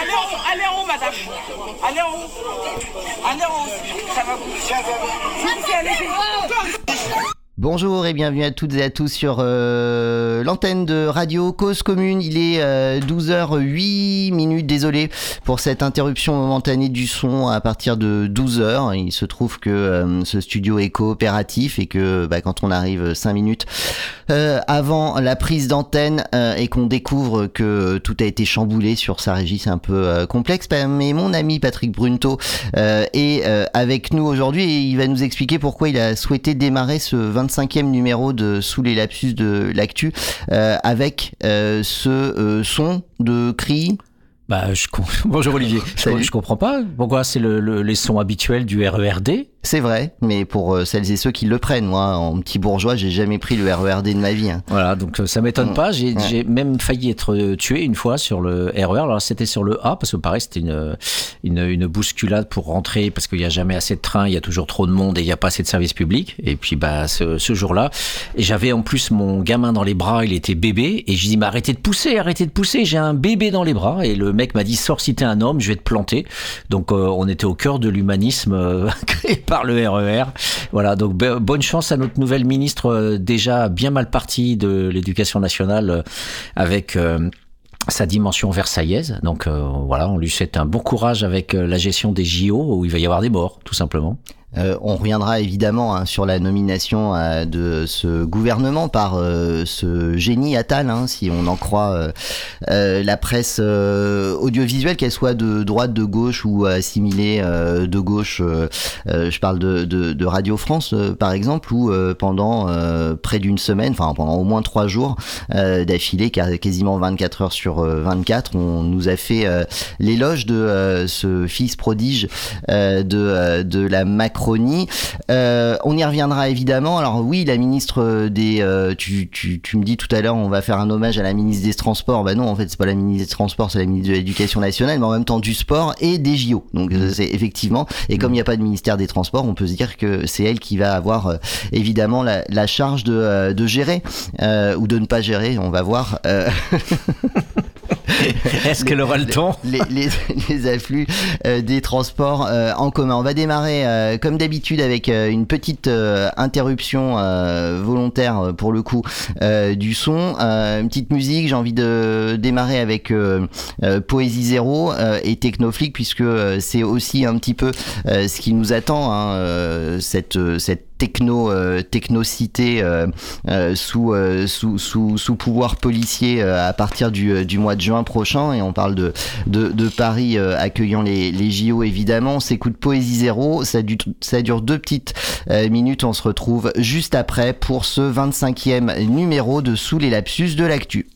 Allez en haut, allez en haut, madame. Allez en haut. Allez en haut. Ça va vous. Bonjour et bienvenue à toutes et à tous sur euh, l'antenne de Radio Cause Commune. Il est 12h08 minutes. Désolé pour cette interruption momentanée du son à partir de 12h. Il se trouve que euh, ce studio est coopératif et que bah, quand on arrive 5 minutes euh, avant la prise d'antenne et qu'on découvre que tout a été chamboulé sur sa régie, c'est un peu complexe. Bah, mais mon ami Patrick Brunto est avec nous aujourd'hui et il va nous expliquer pourquoi il a souhaité démarrer ce 25 cinquième numéro de Sous les lapsus de l'actu euh, avec euh, ce euh, son de cri. Bah, je... Bonjour Olivier. Je, je, comprends pas pourquoi c'est le, les sons habituels du RERD c'est vrai, mais pour euh, celles et ceux qui le prennent, moi, en petit bourgeois, j'ai jamais pris le RERD de ma vie. Hein. Voilà, donc euh, ça m'étonne mm. pas. J'ai même failli être euh, tué une fois sur le RER. Alors c'était sur le A, parce que pareil, c'était une, une, une, bousculade pour rentrer, parce qu'il n'y a jamais assez de trains, il y a toujours trop de monde et il n'y a pas assez de services publics. Et puis bah ce, ce jour-là, j'avais en plus mon gamin dans les bras, il était bébé, et je dis mais arrêtez de pousser, arrêtez de pousser, j'ai un bébé dans les bras. Et le mec m'a dit sors si t'es un homme, je vais te planter. Donc on était au cœur de l'humanisme créé par le RER. E voilà, donc bonne chance à notre nouvelle ministre euh, déjà bien mal partie de l'éducation nationale euh, avec euh, sa dimension versaillaise. Donc voilà, on lui souhaite un bon courage avec la gestion des JO où il va y avoir des morts, tout simplement. Euh, on reviendra évidemment hein, sur la nomination euh, de ce gouvernement par euh, ce génie Attal, hein, si on en croit la presse audiovisuelle, qu'elle soit de droite, de gauche ou assimilée de gauche. je parle de, de, Radio France, par exemple, où pendant près d'une semaine, enfin pendant au moins trois jours d'affilée, quasiment 24 heures sur 24, on nous a fait l'éloge de ce fils prodige de, de la Macron euh, on y reviendra évidemment. Alors oui, la ministre des... Euh, tu, me dis tout à l'heure, on va faire un hommage à la ministre des Transports. Bah non, en fait, c'est pas la ministre des Transports, c'est la ministre de l'Éducation nationale, mais en même temps du sport et des JO. Donc euh, c'est effectivement... Et comme il n'y a pas de ministère des Transports, on peut se dire que c'est elle qui va avoir évidemment la, charge de, de gérer ou de ne pas gérer. On va voir. Est-ce qu'elle aura le temps? les, les, afflux euh, des transports euh, en commun. On va démarrer euh, comme d'habitude avec une petite interruption volontaire pour le coup du son. une petite musique, j'ai envie de démarrer avec Poésie Zéro et Technoflic puisque c'est aussi un petit peu ce qui nous attend, hein, cette, cette techno euh, technocité euh, euh, sous, sous, sous, sous, pouvoir policier à partir du, mois de juin prochain et on parle de, de, de Paris accueillant les, les JO évidemment. On s'écoute Poésie Zéro, ça, ça dure deux petites minutes, on se retrouve juste après pour ce 25e numéro de Sous les lapsus de l'actu.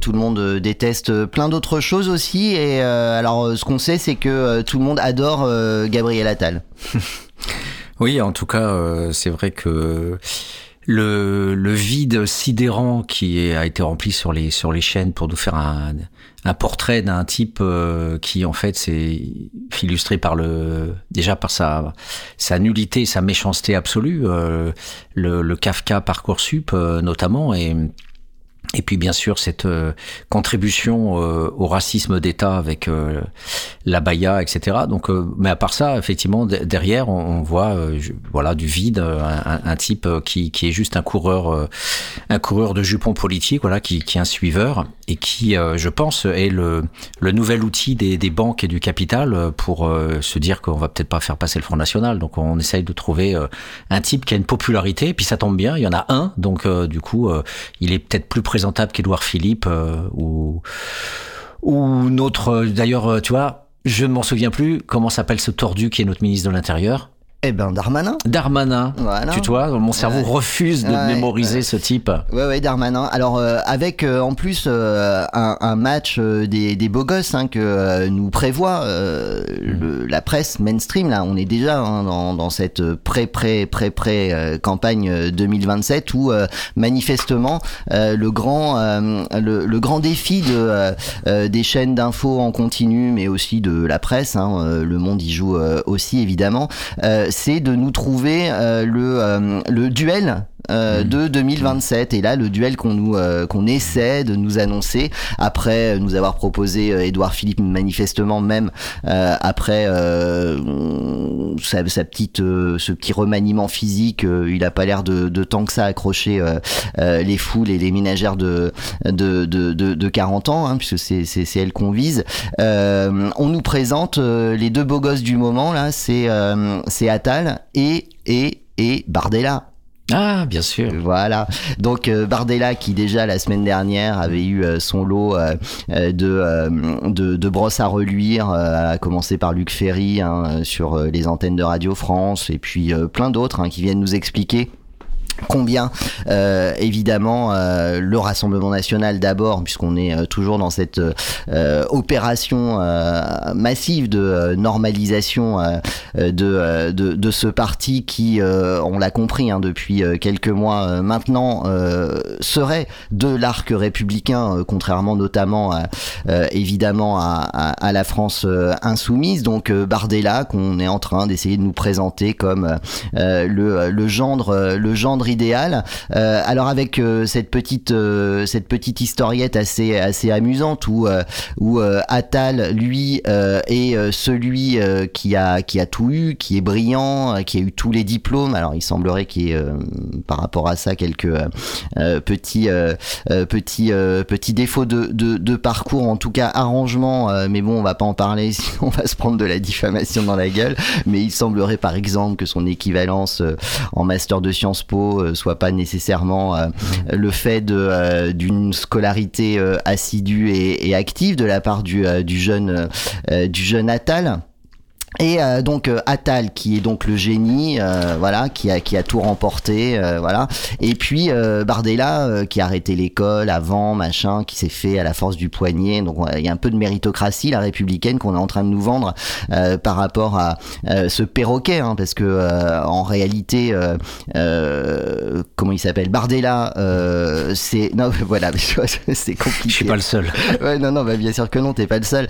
Tout le monde déteste plein d'autres choses aussi. Et alors, ce qu'on sait, c'est que tout le monde adore Gabriel Attal. oui, en tout cas, c'est vrai que le, vide sidérant qui a été rempli sur les, sur les chaînes pour nous faire un, un portrait d'un type euh, qui en fait c'est illustré par le déjà par sa sa nullité sa méchanceté absolue euh, le, le Kafka parcoursup euh, notamment et et puis bien sûr cette euh, contribution euh, au racisme d'État avec euh, la Baïa, etc. Donc, mais à part ça, effectivement, derrière, on, voit voilà du vide, un, un, type qui, qui est juste un coureur, un coureur de jupons politique, voilà, qui, qui est un suiveur et qui, je pense, est le, le nouvel outil des, des banques et du capital pour se dire qu'on va peut-être pas faire passer le Front National. Donc, on essaye de trouver un type qui a une popularité. Et puis ça tombe bien, il y en a un, donc du coup, il est peut-être plus présent présentable qu'Edouard Philippe euh, ou ou notre d'ailleurs euh, tu vois je ne m'en souviens plus comment s'appelle ce tordu qui est notre ministre de l'Intérieur eh ben Darmanin. Darmanin. Voilà. Tu vois, mon cerveau refuse de mémoriser ce type. Ouais, ouais, Darmanin. Alors euh, avec euh, en plus euh, un, un, match des, des, beaux gosses hein, que nous prévoit le, la presse mainstream. Là, on est déjà hein, dans, dans, cette pré pré pré pré campagne 2027 où manifestement le grand le, le, grand défi de des chaînes d'infos en continu, mais aussi de la presse. Hein, le Monde y joue aussi évidemment c'est de nous trouver euh, euh, le duel euh, mm. de 2027 et là le duel qu'on nous qu'on essaie de nous annoncer après nous avoir proposé Édouard Philippe manifestement même après sa, sa, petite ce petit remaniement physique il a pas l'air de, de, tant que ça accrocher les foules et les ménagères de de, de, de 40 ans hein, puisque c'est c'est elle qu'on vise on nous présente les deux beaux gosses du moment là c'est c'est Attal et, et, et Bardella. Ah, bien sûr. Voilà. Donc euh, Bardella, qui déjà la semaine dernière avait eu euh, son lot euh, de, de, brosses à reluire, à commencer par Luc Ferry hein, sur les antennes de Radio France, et puis plein d'autres hein, qui viennent nous expliquer combien euh, évidemment euh, le Rassemblement national d'abord puisqu'on est euh, toujours dans cette opération massive de normalisation de, de, de, ce parti qui on l'a compris hein, depuis quelques mois maintenant serait de l'arc républicain contrairement notamment évidemment à, à, la France insoumise. Donc Bardella qu'on est en train d'essayer de nous présenter comme le, le gendre le gendre idéal. Euh, alors avec euh, cette petite euh, cette petite historiette assez assez amusante où où Attal lui est celui qui a qui a tout eu, qui est brillant, qui a eu tous les diplômes. Alors il semblerait qu'il y ait par rapport à ça quelques petits petits petits défauts de, de, de, parcours, en tout cas arrangement. mais bon, on va pas en parler, sinon on va se prendre de la diffamation dans la gueule. Mais il semblerait par exemple que son équivalence en master de Sciences Po euh, soit pas nécessairement euh, le fait euh, d'une scolarité assidue et, et, active de la part du, du jeune du jeune Attal. Et euh, donc euh, Atal qui est donc le génie, euh, voilà, qui a qui a tout remporté, voilà. Et puis Bardella qui a arrêté l'école avant, machin, qui s'est fait à la force du poignet. Donc il y a un peu de méritocratie la républicaine qu'on est en train de nous vendre par rapport à ce perroquet, hein, parce que en réalité, comment il s'appelle, Bardella, c'est non voilà, c'est compliqué. Je suis pas le seul. ouais, non non, bah, bien sûr que non, t'es pas le seul.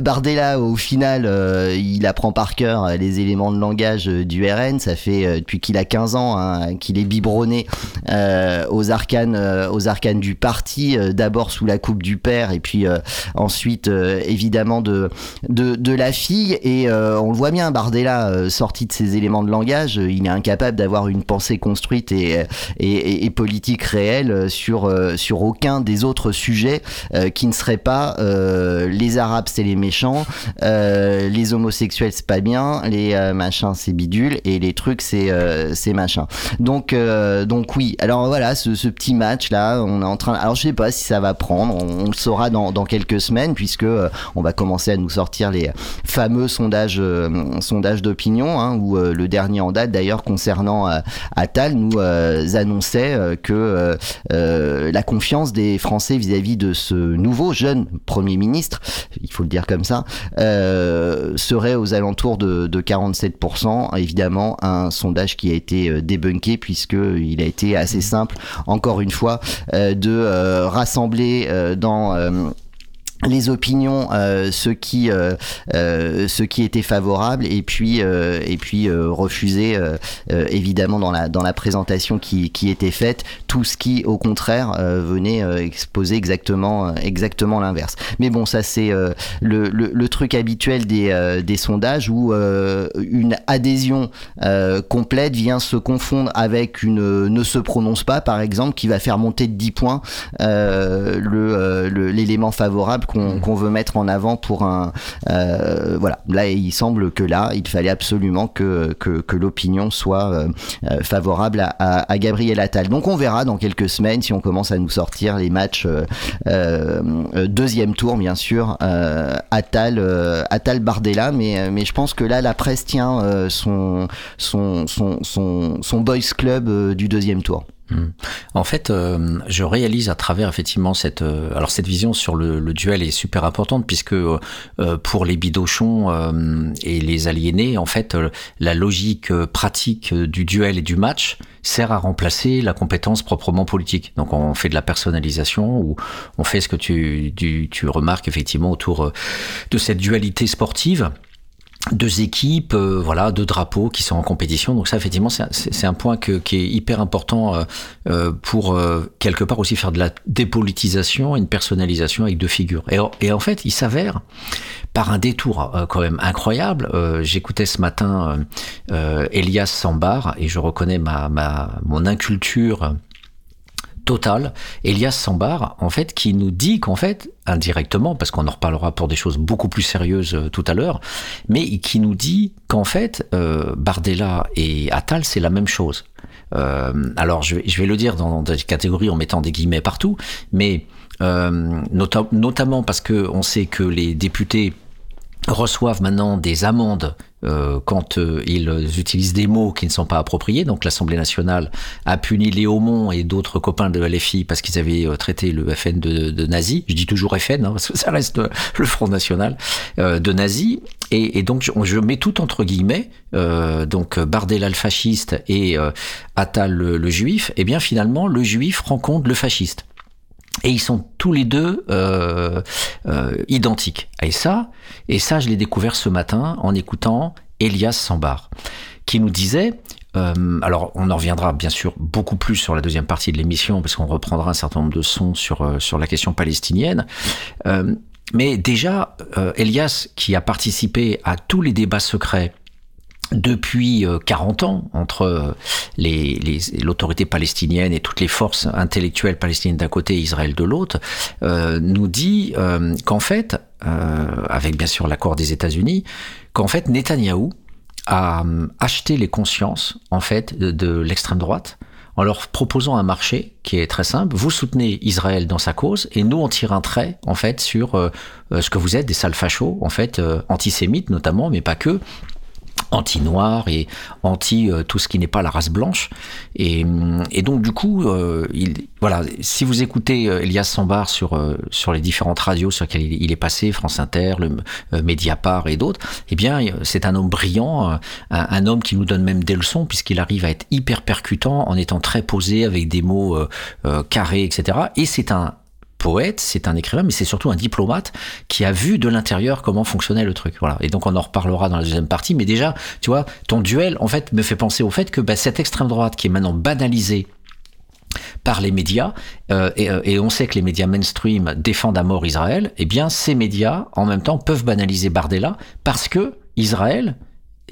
Bardella au final, il a apprend par cœur euh, les éléments de langage euh, du RN. Ça fait euh, depuis qu'il a 15 ans hein, qu'il est biberonné aux arcanes, aux arcanes du parti. D'abord sous la coupe du père et puis ensuite évidemment de, de, la fille. Et on le voit bien, Bardella sorti de ces éléments de langage, il est incapable d'avoir une pensée construite et, et, et, politique réelle sur sur aucun des autres sujets qui ne seraient pas les Arabes c'est les méchants, les homosexuels c'est pas bien, les machins c'est bidule et les trucs c'est c'est machin. Donc donc oui. Alors voilà, ce, ce, petit match là, on est en train. Alors je sais pas si ça va prendre. On, le saura dans, dans quelques semaines puisque on va commencer à nous sortir les fameux sondages sondages d'opinion, hein, où le dernier en date d'ailleurs concernant Attal nous annonçait que la confiance des Français vis-à-vis de ce nouveau jeune Premier ministre, il faut le dire comme ça, euh, serait aux alentours de, 47%. Évidemment, un sondage qui a été euh, débunké puisqu'il a été assez simple, encore une fois, euh, de rassembler dans les opinions, euh, ceux qui euh, euh, ceux qui étaient favorables et puis et puis refuser évidemment dans la dans la présentation qui, qui était faite tout ce qui au contraire venait exposer exactement exactement l'inverse. Mais bon ça c'est le, le, le, truc habituel des, des sondages où une adhésion complète vient se confondre avec une ne se prononce pas par exemple qui va faire monter de 10 points le l'élément favorable Mm. qu'on veut mettre en avant pour un euh, voilà là il semble que là il fallait absolument que que, l'opinion soit euh, euh, favorable à, à, Gabriel Attal donc on verra dans quelques semaines si on commence à nous sortir les matchs deuxième tour bien sûr Attal Attal Bardella mais je pense que là la presse tient son boys club du deuxième tour. En fait, euh, je réalise à travers effectivement cette euh, alors cette vision sur le, duel est super importante puisque euh, pour les bidochons et les aliénés, en fait, la logique pratique du duel et du match sert à remplacer la compétence proprement politique. Donc on fait de la personnalisation ou on fait ce que tu, tu, tu remarques effectivement autour de cette dualité sportive deux équipes, euh, voilà, deux drapeaux qui sont en compétition. Donc ça, effectivement, c'est un point que, qui est hyper important euh, euh pour euh, quelque part aussi faire de la dépolitisation une personnalisation avec deux figures. Et, et en fait, il s'avère par un détour quand même incroyable. J'écoutais ce matin Elias Sambar et je reconnais ma, ma mon inculture Total, Elias Sambar, en fait, qui nous dit qu'en fait, indirectement, parce qu'on en reparlera pour des choses beaucoup plus sérieuses euh, tout à l'heure, mais qui nous dit qu'en fait, euh, Bardella et Attal, c'est la même chose. Euh, alors, je vais, le dire dans des catégories en mettant des guillemets partout, mais notamment parce que on sait que les députés reçoivent maintenant des amendes euh, quand euh, ils utilisent des mots qui ne sont pas appropriés. Donc l'Assemblée nationale a puni Léo Aumont et d'autres copains de LFI parce qu'ils avaient euh, traité le FN de, de, nazi. Je dis toujours FN hein, parce que ça reste le Front National de nazi. Et, et, donc je, mets tout entre guillemets. donc Bardella le fasciste et Attal le, le juif. Et eh bien finalement le juif rencontre le fasciste. Et ils sont tous les deux euh, euh, identiques. Et ça, et ça, je l'ai découvert ce matin en écoutant Elias Sambar, qui nous disait euh, alors, on en reviendra bien sûr beaucoup plus sur la deuxième partie de l'émission, parce qu'on reprendra un certain nombre de sons sur, euh, sur la question palestinienne. Euh, mais déjà, Elias, qui a participé à tous les débats secrets depuis 40 euh, ans entre euh, l'autorité palestinienne et toutes les forces intellectuelles palestiniennes d'un côté et Israël de l'autre, euh, nous dit qu'en fait, avec bien sûr l'accord des États-Unis, qu'en fait Netanyahou a acheté les consciences en fait de, l'extrême droite en leur proposant un marché qui est très simple. Vous soutenez Israël dans sa cause et nous on tire un trait en fait sur ce que vous êtes des sales fachos en fait antisémites notamment, mais pas que, anti-noir et anti euh, tout ce qui n'est pas la race blanche. Et, et donc du coup, euh, il, voilà, si vous écoutez euh, Elias Sambar sur sur les différentes radios sur lesquelles il, est passé, France Inter, Mediapart et d'autres, eh bien c'est un homme brillant, un, un, homme qui nous donne même des leçons puisqu'il arrive à être hyper percutant en étant très posé avec des mots carrés, etc. Et c'est un poète, c'est un écrivain, mais c'est surtout un diplomate qui a vu de l'intérieur comment fonctionnait le truc. Voilà. Et donc on en reparlera dans la deuxième partie. Mais déjà, tu vois, ton duel, en fait, me fait penser au fait que bah, cette extrême droite qui est maintenant banalisée par les médias, euh, euh, et, on sait que les médias mainstream défendent à mort Israël, eh bien ces médias, en même temps, peuvent banaliser Bardella parce que Israël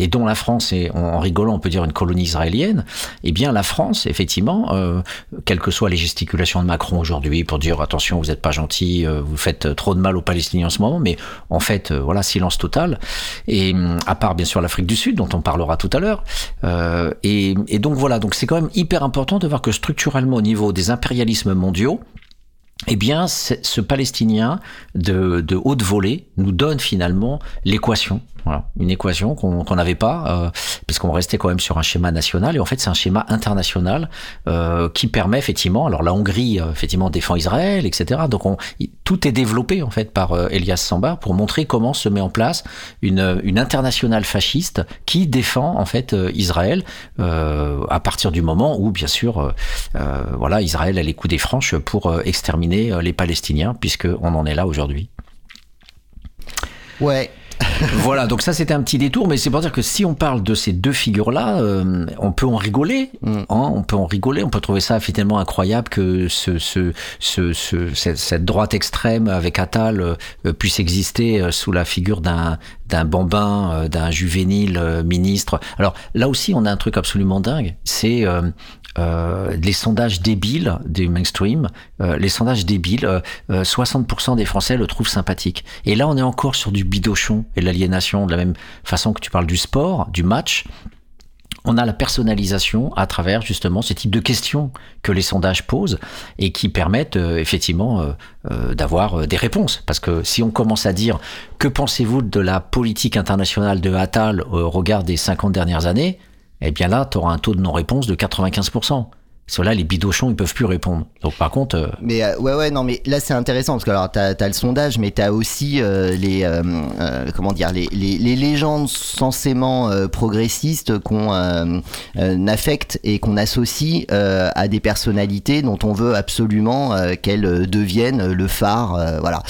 et dont la France est, en rigolant, on peut dire une colonie israélienne, eh bien la France, effectivement, euh, quelles que soient les gesticulations de Macron aujourd'hui pour dire attention, vous n'êtes pas gentil, euh, vous faites trop de mal aux Palestiniens en ce moment, mais en fait, euh, voilà, silence total. Et à part bien sûr l'Afrique du Sud, dont on parlera tout à l'heure. Et, et donc voilà, donc c'est quand même hyper important de voir que structurellement au niveau des impérialismes mondiaux, eh bien, ce Palestinien de, de haute volée nous donne finalement l'équation voilà, une équation qu'on n'avait pas, euh, parce qu'on restait quand même sur un schéma national, et en fait c'est un schéma international euh, qui permet effectivement, alors la Hongrie euh, effectivement défend Israël, etc. Donc on, tout est développé en fait par euh, Elias Sambar pour montrer comment se met en place une, une internationale fasciste qui défend en fait euh, Israël à partir du moment où bien sûr voilà Israël a les coups des franches pour exterminer les Palestiniens, puisque on en est là aujourd'hui. Ouais, voilà, donc ça c'était un petit détour, mais c'est pour dire que si on parle de ces deux figures-là, euh, on peut en rigoler. Mm. Hein, on peut en rigoler, on peut trouver ça finalement incroyable que ce, ce, ce, cette, droite extrême avec Attal euh, puisse exister euh, sous la figure d'un d'un bambin, d'un juvénile ministre. Alors là aussi, on a un truc absolument dingue. C'est euh, les sondages débiles du mainstream, euh, les sondages débiles, 60% euh, des Français le trouvent sympathique. Et là, on est encore sur du bidochon et l'aliénation, de la même façon que tu parles du sport, du match. On a la personnalisation à travers justement ce type de questions que les sondages posent et qui permettent effectivement d'avoir des réponses. Parce que si on commence à dire que pensez-vous de la politique internationale de Attal au regard des 50 dernières années, eh bien là, tu auras un taux de non-réponse de 95%. Ceux-là, les bidochons, ils peuvent plus répondre. Donc par contre. Euh, mais euh, ouais, ouais, non, mais là c'est intéressant parce que alors t'as as le sondage, mais t'as aussi euh, les comment dire les, les, les légendes censément progressistes qu'on affecte et qu'on associe à des personnalités dont on veut absolument qu'elles deviennent le phare. voilà.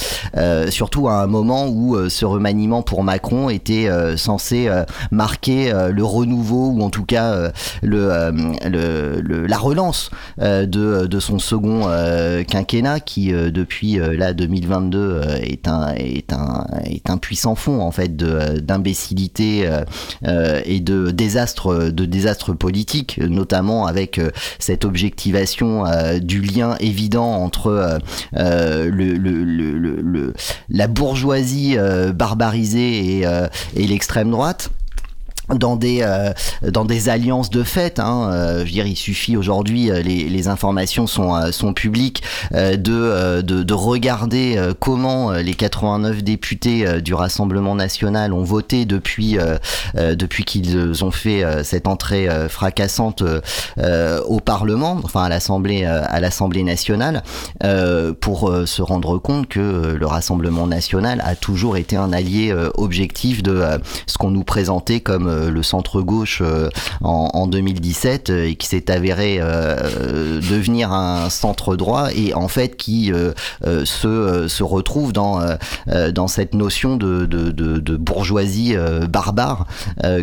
surtout à un moment où ce remaniement pour Macron était censé marquer le renouveau ou en tout cas le, le la relance euh, de, son second euh, quinquennat qui euh, depuis là 2022 est un est un est un puissant fond en fait d'imbécilité et de désastre de désastre politique notamment avec cette objectivation du lien évident entre le, le, le, la bourgeoisie barbarisée et l'extrême droite dans des euh, dans des alliances de fait. Hein, euh, je veux dire, il suffit aujourd'hui, euh, les, les informations sont sont publiques, de, de, de regarder comment les 89 députés du Rassemblement national ont voté depuis depuis qu'ils ont fait cette entrée fracassante au Parlement, enfin à l'Assemblée à l'Assemblée nationale, pour se rendre compte que le Rassemblement national a toujours été un allié objectif de ce qu'on nous présentait comme euh, le centre gauche euh, en, 2017 euh, et qui s'est avéré devenir un centre droit et en fait qui se, se retrouve dans, dans cette notion de, de, de, bourgeoisie barbare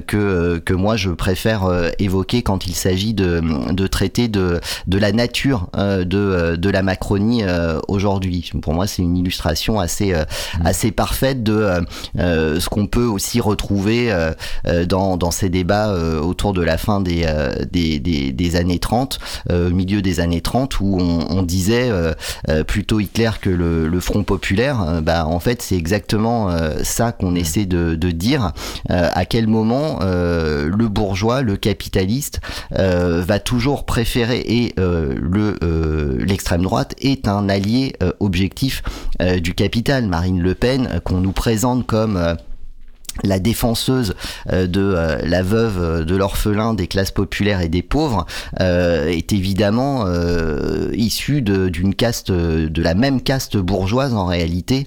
que, que moi je préfère évoquer quand il s'agit de, de traiter de, de la nature de, de la Macronie aujourd'hui. Pour moi, c'est une illustration assez, mmh. assez parfaite de ce qu'on peut aussi retrouver dans dans, ces débats euh, autour de la fin des, euh, des, des, années 30, euh, milieu des années 30, où on, disait plutôt Hitler que le, Front populaire. bah, en fait, c'est exactement ça qu'on essaie de, de dire. à quel moment le bourgeois, le capitaliste, va toujours préférer et le l'extrême droite est un allié objectif du capital. Marine Le Pen, qu'on nous présente comme la défenseuse euh, de euh, la veuve euh, de l'orphelin des classes populaires et des pauvres est évidemment issue d'une caste de la même caste bourgeoise en réalité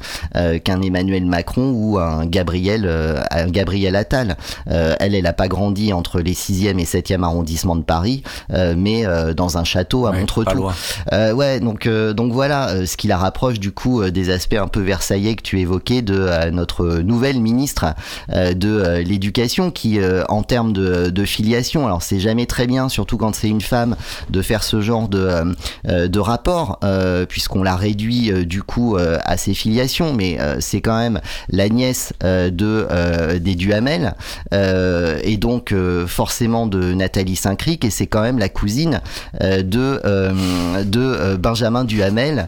qu'un Emmanuel Macron ou un Gabriel un Gabriel Attal. elle elle a pas grandi entre les 6e et 7e arrondissements de Paris mais dans un château à Montretout. ouais donc donc voilà ce qui la rapproche du coup des aspects un peu versaillais que tu évoquais de notre nouvelle ministre de l'éducation qui, en termes de, de filiation, alors c'est jamais très bien, surtout quand c'est une femme, de faire ce genre de, de rapport, puisqu'on la réduit du coup à ses filiations, mais c'est quand même la nièce de des Duhamel et donc forcément de Nathalie Saint-Cric et c'est quand même la cousine de de Benjamin Duhamel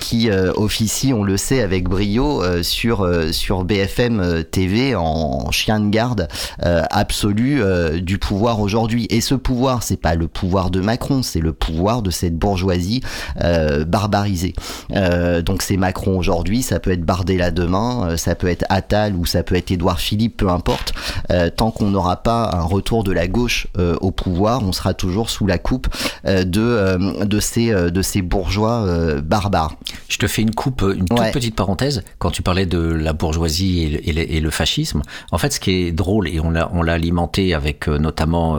qui officie, on le sait, avec brio sur sur BFM TV en chien de garde absolu du pouvoir aujourd'hui. Et ce pouvoir, c'est pas le pouvoir de Macron, c'est le pouvoir de cette bourgeoisie barbarisée. donc c'est Macron aujourd'hui, ça peut être Bardella demain, ça peut être Attal ou ça peut être Édouard Philippe, peu importe. tant qu'on n'aura pas un retour de la gauche au pouvoir, on sera toujours sous la coupe de de ces de ces bourgeois barbares. Je te fais une coupe, une toute petite parenthèse. Quand tu parlais de la bourgeoisie et le, fascisme, en fait, ce qui est drôle et on l'a on l'a alimenté avec notamment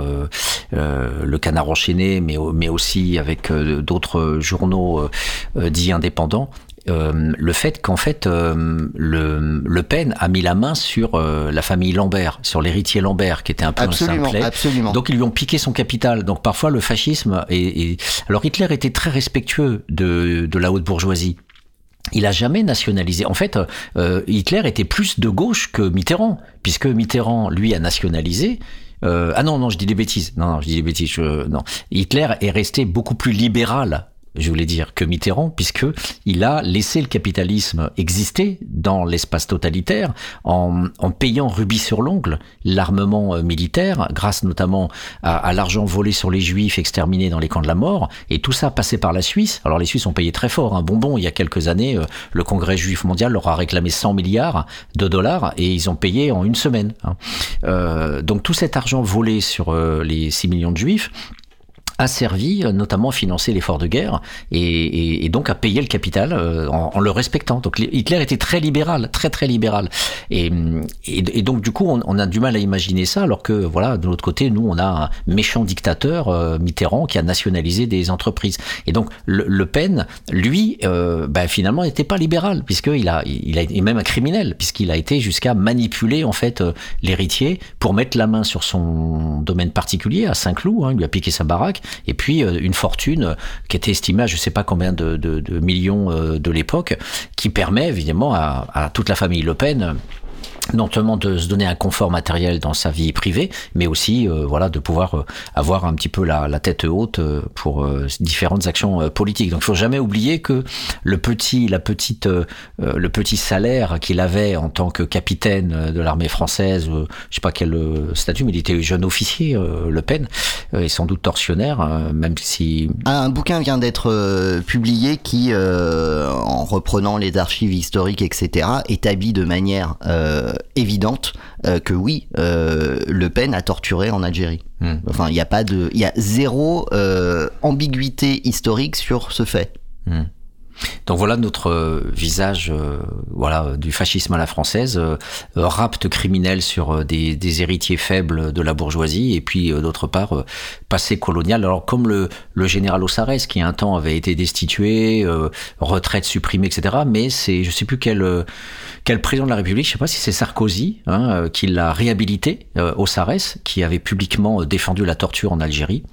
le Canard enchaîné, mais mais aussi avec d'autres journaux dits indépendants. Euh, le fait qu'en fait euh, le, le, Pen a mis la main sur euh, la famille Lambert, sur l'héritier Lambert, qui était un peu absolument, un Absolument. Donc ils lui ont piqué son capital. Donc parfois le fascisme et, alors Hitler était très respectueux de, de la haute bourgeoisie. Il a jamais nationalisé. En fait, Hitler était plus de gauche que Mitterrand, puisque Mitterrand, lui, a nationalisé. ah non, non, je dis des bêtises. Non, non je dis des bêtises. non. Hitler est resté beaucoup plus libéral je voulais dire, que Mitterrand, puisque il a laissé le capitalisme exister dans l'espace totalitaire en, en, payant rubis sur l'ongle l'armement euh, militaire, grâce notamment à, à l'argent volé sur les juifs exterminés dans les camps de la mort, et tout ça passé par la Suisse. Alors les Suisses ont payé très fort un bonbon il y a quelques années. Euh, le Congrès juif mondial leur a réclamé 100 milliards de dollars et ils ont payé en une semaine. Hein. Euh, donc tout cet argent volé sur euh, les 6 millions de juifs a servi euh, notamment à financer l'effort de guerre et, et, et, donc à payer le capital euh, en, en, le respectant. Donc Hitler était très libéral, très très libéral. Et, et donc du coup, on, on, a du mal à imaginer ça, alors que voilà, de l'autre côté, nous, on a un méchant dictateur, euh, Mitterrand, qui a nationalisé des entreprises. Et donc Le, le Pen, lui, euh, ben, finalement, n'était pas libéral, puisqu'il a, il a, et même un criminel, puisqu'il a été jusqu'à manipuler en fait l'héritier pour mettre la main sur son domaine particulier à Saint-Cloud. Hein, il lui a piqué sa baraque et puis euh, une fortune qui était estimée à je sais pas combien de millions euh, de l'époque, qui permet évidemment à, à, toute la famille Le Pen non seulement de se donner un confort matériel dans sa vie privée, mais aussi euh, voilà de pouvoir euh, avoir un petit peu la, la tête haute euh, pour différentes actions politiques. Donc il faut jamais oublier que le petit la petite le petit salaire qu'il avait en tant que capitaine de l'armée française, je sais pas quel statut, mais il était jeune officier Le Pen et sans doute tortionnaire, même si un bouquin vient d'être publié qui en reprenant les archives historiques etc établit de manière évidente euh, que oui, euh, Le Pen a torturé en Algérie. Hmm. Enfin, il n'y a pas de, il y a zéro euh, ambiguïté historique sur ce fait. Hmm. Donc voilà notre euh, visage euh, voilà du fascisme à la française, euh, rapte criminel sur des, héritiers faibles de la bourgeoisie et puis d'autre part passé colonial. Alors comme le, général Ossarès qui un temps avait été destitué, retraite supprimée, etc. Mais c'est je sais plus quel quel président de la République, je sais pas si c'est Sarkozy hein, qui l'a réhabilité, Ossarès, qui avait publiquement défendu la torture en Algérie.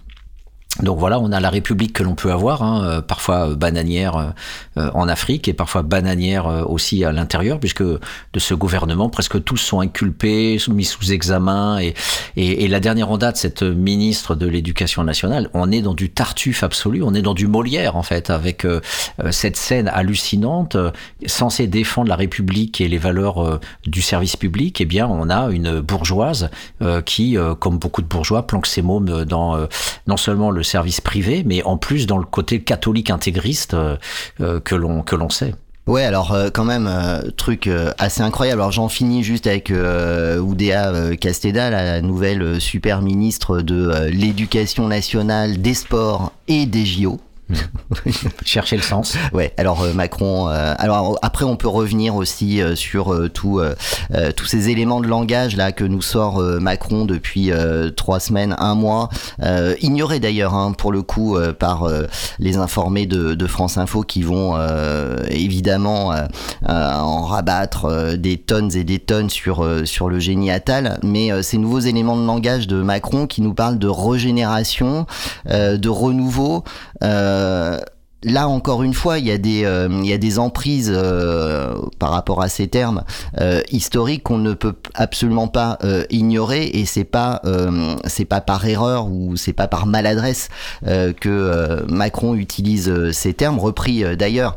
Donc voilà, on a la République que l'on peut avoir, hein, euh, parfois euh, bananière euh, en Afrique et parfois bananière aussi à l'intérieur, puisque de ce gouvernement, presque tous sont inculpés, mis sous examen. Et, et, et la dernière en date, cette ministre de l'Éducation nationale, on est dans du tartuffe absolu, on est dans du Molière en fait, avec cette scène hallucinante, censée défendre la République et les valeurs du service public. Eh bien, on a une bourgeoise qui, comme beaucoup de bourgeois, planque ses mômes dans non seulement le service privé, mais en plus dans le côté catholique intégriste euh, euh, que l'on que l'on sait. Ouais, alors euh, quand même truc assez incroyable. Alors j'en finis juste avec Oudéa Casteda, la nouvelle super ministre de l'éducation nationale, des sports et des JO. Chercher le sens. Ouais. Alors Macron. alors après, on peut revenir aussi sur tout, tous ces éléments de langage là que nous sort Macron depuis trois semaines, un mois, ignoré d'ailleurs hein, pour le coup par les informés de, de, France Info qui vont évidemment en rabattre des tonnes et des tonnes sur sur le génie Attal, mais ces nouveaux éléments de langage de Macron qui nous parlent de régénération, de renouveau. Euh, là encore une fois, il y a des, euh, emprises euh, par rapport à ces termes euh, historiques qu'on ne peut absolument pas ignorer et c'est pas, par erreur ou c'est pas par maladresse que Macron utilise ces termes, repris d'ailleurs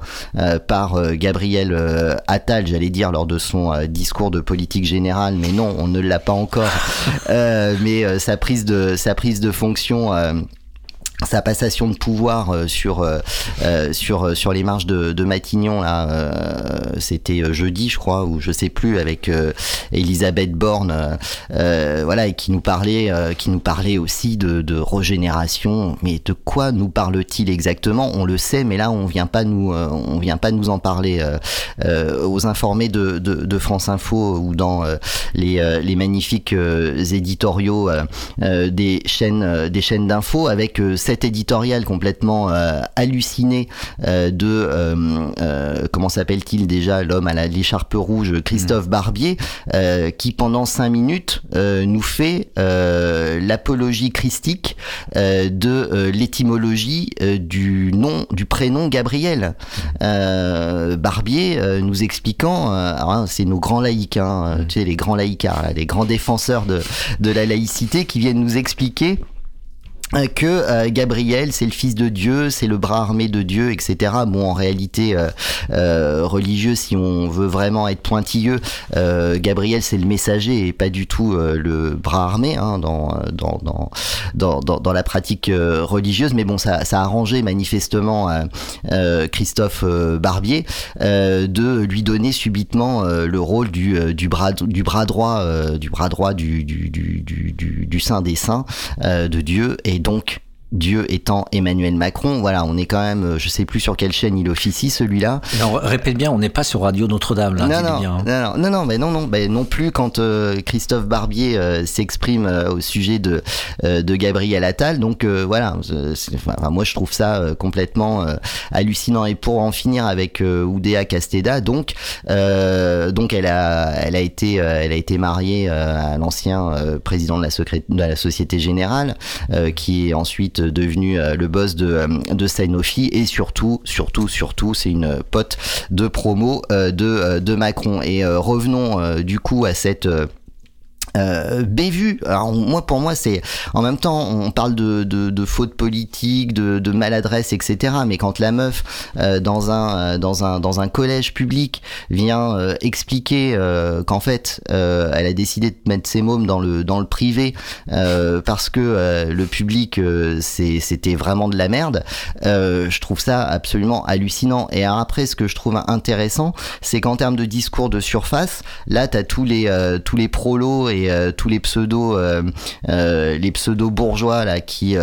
par Gabriel Attal, j'allais dire lors de son discours de politique générale, mais non, on ne l'a pas encore. mais sa prise de fonction sa passation de pouvoir euh, sur euh, euh, sur sur les marches de, de Matignon là c'était jeudi je crois ou je sais plus avec Elisabeth Borne voilà et qui nous parlait qui nous parlait aussi de, de régénération. Mais de quoi nous parle-t-il exactement? On le sait mais là on vient pas nous on vient pas nous en parler aux informés de, de, de, France Info ou dans les, les magnifiques éditoriaux des chaînes des chaînes d'infos avec cet éditorial complètement euh, halluciné euh, de euh, comment s'appelle-t-il déjà l'homme à l'écharpe rouge Christophe mm. Barbier qui pendant cinq minutes nous fait l'apologie christique de l'étymologie du nom du prénom Gabriel Barbier nous expliquant hein, c'est nos grands laïcs hein, mm. tu sais les grands laïcards les grands défenseurs de, de la laïcité qui viennent nous expliquer que euh, Gabriel c'est le fils de Dieu, c'est le bras armé de Dieu, etc. Bon, en réalité euh, religieux, si on veut vraiment être pointilleux, Gabriel c'est le messager et pas du tout le bras armé hein, dans, dans, dans, dans, dans, la pratique religieuse. Mais bon, ça, ça a arrangé manifestement Christophe Barbier de lui donner subitement le rôle du, du, bras, du bras droit, du bras droit du, du, du, du, du Saint des Saints de Dieu donc Dieu étant Emmanuel Macron. Voilà, on est quand même, euh, je sais plus sur quelle chaîne il officie celui-là. Non, répète bien, on n'est pas sur Radio Notre-Dame là. Non non, bien, hein. non, non, non, mais non, non, non plus quand euh, Christophe Barbier euh, s'exprime au sujet de de Gabriel Attal. Donc voilà, enfin, moi je trouve ça complètement hallucinant. Et pour en finir avec Oudéa Casteda, donc donc elle a elle a été elle a été mariée à l'ancien président de la, de la Société Générale, qui est ensuite devenu euh, le boss de, euh, de Sanofi et surtout, surtout, surtout, c'est une pote de promo euh, de, de Macron. Et revenons du coup à cette euh. Alors moi, pour moi, c'est en même temps, on parle de, de, de faute politique, de, de, maladresse, etc. Mais quand la meuf euh, dans un euh, dans un dans un collège public vient euh, expliquer qu'en fait, elle a décidé de mettre ses mômes dans le dans le privé parce que le public c'était vraiment de la merde. je trouve ça absolument hallucinant. Et après, ce que je trouve intéressant, c'est qu'en termes de discours de surface, là, t'as tous les tous les prolos euh, tous les pseudo euh, euh, les pseudo bourgeois là qui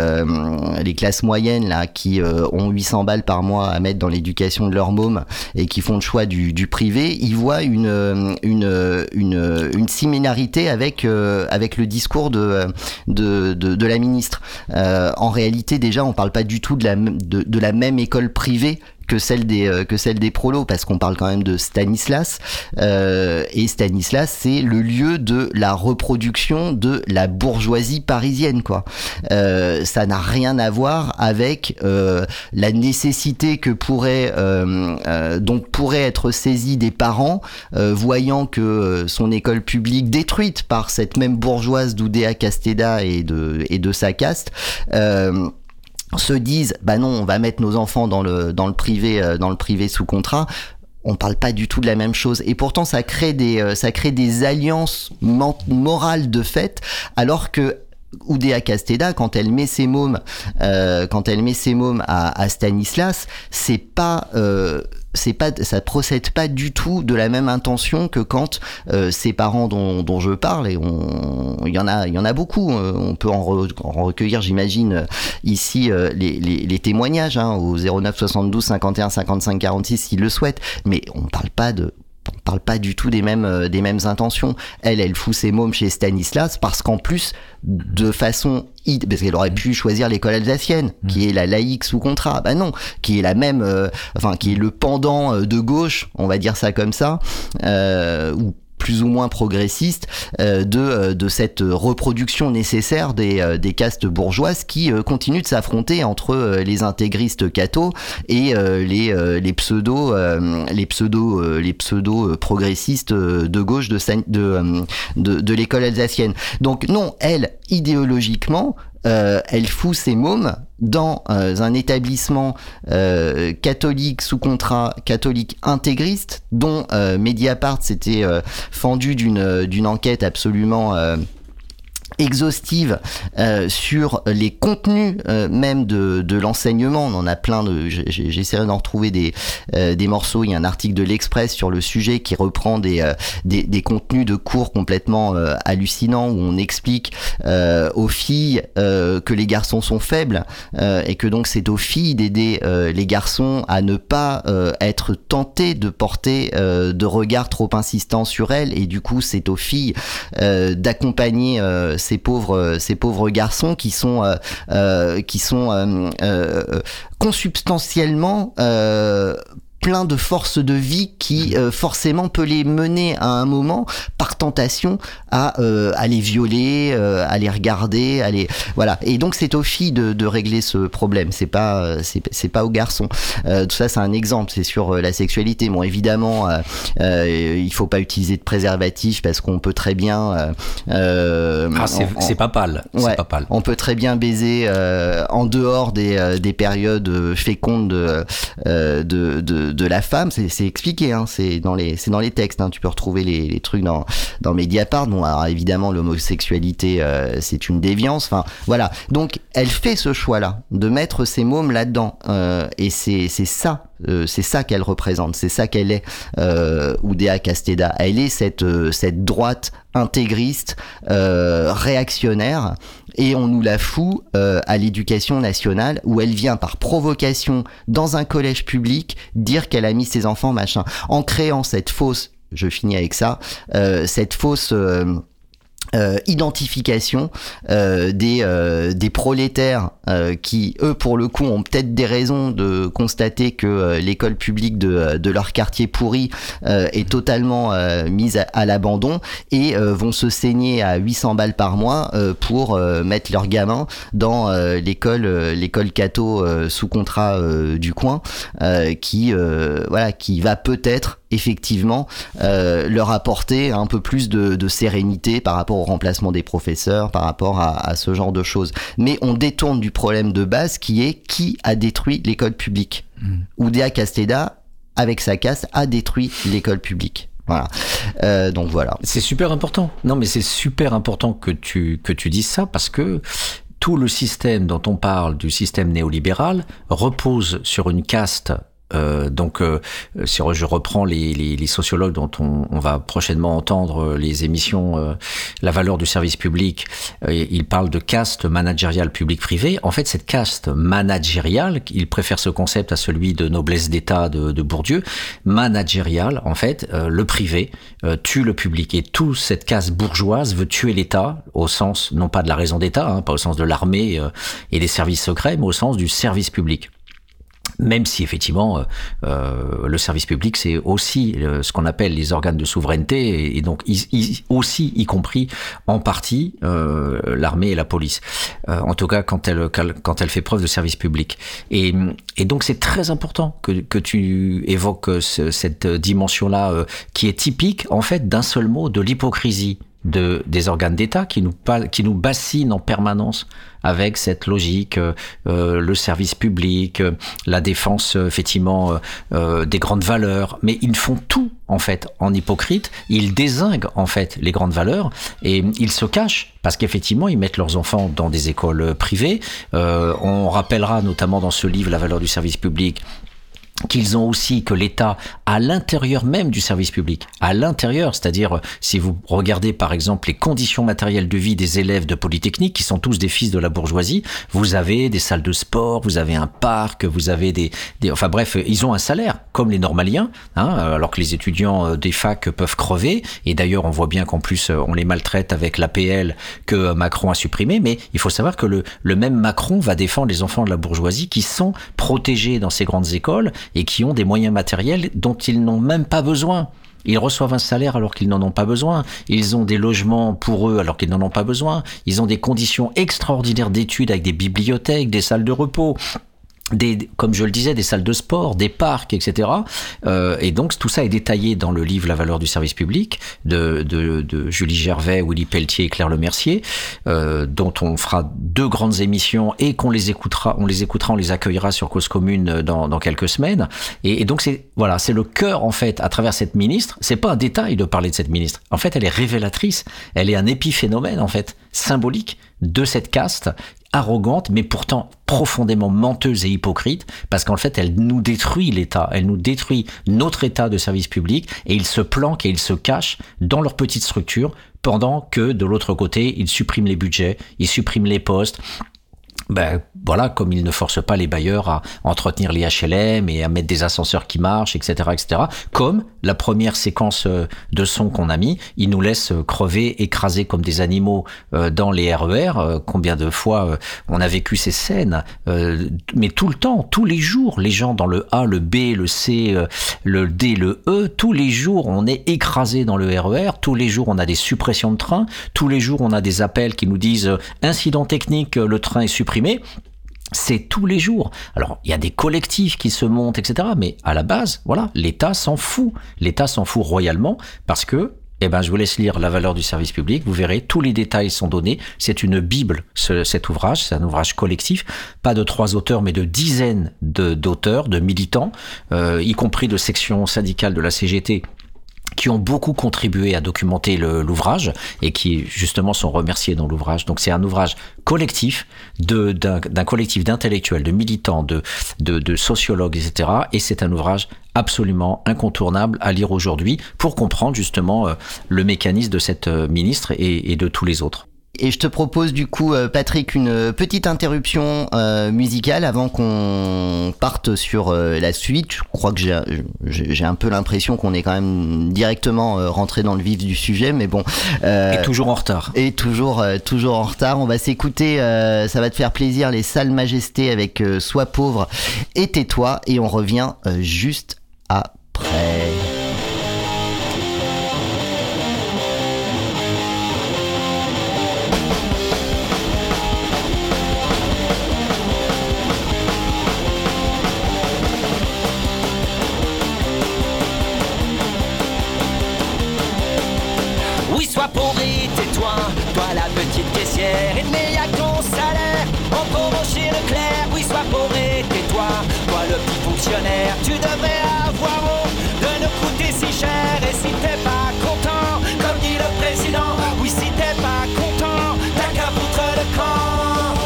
les classes moyennes là qui ont 800 balles par mois à mettre dans l'éducation de leur môme et qui font le choix du, privé, ils voient une une une, une similarité avec avec le discours de de, la ministre. en réalité, déjà, on parle pas du tout de la de la même école privée que celle des euh, que celle des prolos parce qu'on parle quand même de Stanislas. Euh, et Stanislas c'est le lieu de la reproduction de la bourgeoisie parisienne quoi. Euh, ça n'a rien à voir avec euh, la nécessité que pourrait euh, donc pourrait être saisie des parents voyant que son école publique détruite par cette même bourgeoise d'Oudéa Casteda et de et de sa caste se disent bah non on va mettre nos enfants dans le dans le privé euh, dans le privé sous contrat. On parle pas du tout de la même chose. Et pourtant ça crée des euh, ça crée des alliances morales de fait alors que Oudéa Casteda, quand elle met ses mômes, euh, quand elle met ses mômes à, à Stanislas, c'est pas c'est pas ça procède pas du tout de la même intention que quand euh, ces parents dont, dont, je parle et on il y en a y en a beaucoup euh, on peut en, re, en recueillir j'imagine ici euh, les, les, les, témoignages hein, au 09 72 51 55 46 s'ils le souhaitent. Mais on parle pas de on parle pas du tout des mêmes euh, des mêmes intentions. Elle, elle fout ses mômes chez Stanislas parce qu'en plus, de façon parce qu'elle aurait pu choisir l'école alsacienne, qui est la laïque sous contrat. Bah non, qui est la même, euh, enfin qui est le pendant euh, de gauche, on va dire ça comme ça, euh, ou plus ou moins progressiste euh, de, euh, de cette reproduction nécessaire des, euh, des castes bourgeoises qui continuent de s'affronter entre les intégristes cathos et les, les pseudo les pseudo les pseudo progressistes de gauche de, de, de, de l'école alsacienne. Donc non, elle idéologiquement euh, elle fout ses mômes dans euh, un établissement euh, catholique sous contrat, catholique intégriste, dont Mediapart s'était fendu d'une d'une enquête absolument exhaustive euh, sur les contenus euh, même de, de l'enseignement. On en a plein de. J'essaierai d'en retrouver des, euh, des morceaux. Il y a un article de l'Express sur le sujet qui reprend des, des, des, contenus de cours complètement hallucinants où on explique aux filles que les garçons sont faibles et que donc c'est aux filles d'aider les garçons à ne pas être tentés de porter de regards trop insistants sur elles et du coup c'est aux filles d'accompagner ces pauvres, euh, ces pauvres garçons qui sont, euh, euh, qui sont consubstantiellement plein de forces de vie qui euh, forcément peut les mener à un moment par tentation à, euh, à les violer, euh, à les regarder, à les voilà. Et donc c'est aux filles de, de régler ce problème. C'est pas c'est pas aux garçons. tout ça c'est un exemple. C'est sur la sexualité. Bon évidemment il faut pas utiliser de préservatif parce qu'on peut très bien. ah c'est pas pâle. Ouais, pas pâle. On peut très bien baiser en dehors des, des périodes fécondes de, de, de de la femme, c'est expliqué, hein, c'est dans les c'est dans les textes. Hein, tu peux retrouver les, les, trucs dans dans Mediapart. Bon, alors évidemment l'homosexualité euh, c'est une déviance. Enfin voilà. Donc elle fait ce choix-là de mettre ses mômes là-dedans euh, et c'est c'est ça euh, c'est ça qu'elle représente, c'est ça qu'elle est, euh, Oudéa Casteda. Elle est cette, euh, cette droite intégriste, euh, réactionnaire, et on nous la fout euh, à l'éducation nationale, où elle vient par provocation dans un collège public dire qu'elle a mis ses enfants machin, en créant cette fausse, je finis avec ça, cette fausse euh, identification euh, des, euh, des prolétaires qui, eux, pour le coup, ont peut-être des raisons de constater que l'école publique de, de, leur quartier pourri est totalement mise à, à l'abandon et vont se saigner à 800 balles par mois pour mettre leurs gamins dans l'école l'école catho sous contrat du coin qui voilà qui va peut-être effectivement euh, leur apporter un peu plus de, de, sérénité par rapport au remplacement des professeurs, par rapport à, à, ce genre de choses. Mais on détourne du problème de base qui est qui a détruit l'école publique. Mmh. Oudéa Casteda, avec sa casse, a détruit l'école publique. Voilà. Euh, donc voilà. C'est super important. Non, mais c'est super important que tu que tu dises ça parce que tout le système dont on parle, du système néolibéral, repose sur une caste euh, donc, euh, si je reprends les, sociologues dont on, va prochainement entendre les émissions, euh, la valeur du service public, euh, ils parlent de caste managériale public-privé. En fait, cette caste managériale, ils préfèrent ce concept à celui de noblesse d'État de, Bourdieu, managériale, en fait, euh, le privé tue le public. Et toute cette caste bourgeoise veut tuer l'État, au sens, non pas de la raison d'État, hein, pas au sens de l'armée et des services secrets, mais au sens du service public même si effectivement euh, euh, le service public c'est aussi euh, ce qu'on appelle les organes de souveraineté et, donc aussi y compris en partie euh, l'armée et la police. Euh, en tout cas quand elle quand elle fait preuve de service public. Et, et donc c'est très important que, que tu évoques ce, cette dimension là qui est typique en fait d'un seul mot de l'hypocrisie de, des organes d'État qui nous, qui nous bassinent en permanence avec cette logique, euh, euh, le service public, euh, la défense effectivement des grandes valeurs, mais ils font tout en fait en hypocrite, ils désinguent en fait les grandes valeurs et ils se cachent parce qu'effectivement ils mettent leurs enfants dans des écoles privées. on rappellera notamment dans ce livre La valeur du service public qu'ils ont aussi que l'État à l'intérieur même du service public, à l'intérieur, c'est-à-dire si vous regardez par exemple les conditions matérielles de vie des élèves de Polytechnique qui sont tous des fils de la bourgeoisie, vous avez des salles de sport, vous avez un parc, vous avez des, des enfin bref, ils ont un salaire comme les normaliens, hein, alors que les étudiants euh, des facs peuvent crever. Et d'ailleurs on voit bien qu'en plus euh, on les maltraite avec l'APL que Macron a supprimé, mais il faut savoir que le, le même Macron va défendre les enfants de la bourgeoisie qui sont protégés dans ces grandes écoles et qui ont des moyens matériels dont ils n'ont même pas besoin. Ils reçoivent un salaire alors qu'ils n'en ont pas besoin. Ils ont des logements pour eux alors qu'ils n'en ont pas besoin. Ils ont des conditions extraordinaires d'études avec des bibliothèques, des salles de repos des, comme je le disais, des salles de sport, des parcs, etc. Euh, et donc tout ça est détaillé dans le livre La valeur du service public de, Julie Gervais, Willy Pelletier et Claire Lemercier, euh, dont on fera deux grandes émissions et qu'on les écoutera, on les écoutera, on les accueillera sur Cause Commune dans, dans quelques semaines. Et, et donc c'est voilà, c'est le cœur en fait à travers cette ministre. C'est pas un détail de parler de cette ministre. En fait, elle est révélatrice. Elle est un épiphénomène en fait symbolique de cette caste arrogante, mais pourtant profondément menteuse et hypocrite, parce qu'en fait, elle nous détruit l'État, elle nous détruit notre État de service public, et ils se planquent et ils se cachent dans leur petite structure, pendant que de l'autre côté, ils suppriment les budgets, ils suppriment les postes, ben, voilà, comme ils ne forcent pas les bailleurs à entretenir les HLM et à mettre des ascenseurs qui marchent, etc., etc. Comme la première séquence euh, de son qu'on a mis, ils nous laissent euh, crever, écraser comme des animaux euh, dans les RER. E combien de fois on a vécu ces scènes Mais tout le temps, tous les jours, les gens dans le A, le B, le C, le D, le E, tous les jours on est écrasé dans le RER. E tous les jours on a des suppressions de trains. Tous les jours on a des appels qui nous disent incident technique, le train est c'est tous les jours. Alors, il y a des collectifs qui se montent, etc. Mais à la base, voilà, l'État s'en fout. L'État s'en fout royalement parce que, eh ben, je vous laisse lire La valeur du service public. Vous verrez, tous les détails sont donnés. C'est une bible, cet ouvrage. C'est un ouvrage collectif. Pas de trois auteurs, mais de dizaines d'auteurs, de, militants, euh, y compris de sections syndicales de la CGT qui ont beaucoup contribué à documenter l'ouvrage et qui justement sont remerciés dans l'ouvrage. Donc c'est un ouvrage collectif d'un collectif d'intellectuels, de militants, de, sociologues, etc. Et c'est un ouvrage absolument incontournable à lire aujourd'hui pour comprendre justement euh, le mécanisme de cette euh, ministre et, et de tous les autres. Et je te propose du coup, euh, Patrick, une petite interruption euh, musicale avant qu'on parte sur euh, la suite. Je crois que j'ai un peu l'impression qu'on est quand même directement rentré dans le vif du sujet, mais bon. et toujours en retard. Et toujours, toujours en retard. On va s'écouter, ça va te faire plaisir, les Salles Majestés avec Sois pauvre et tais-toi, et on revient juste après. Si t'es pas content, comme dit le président, oui, si t'es pas content, t'as qu'à foutre le camp.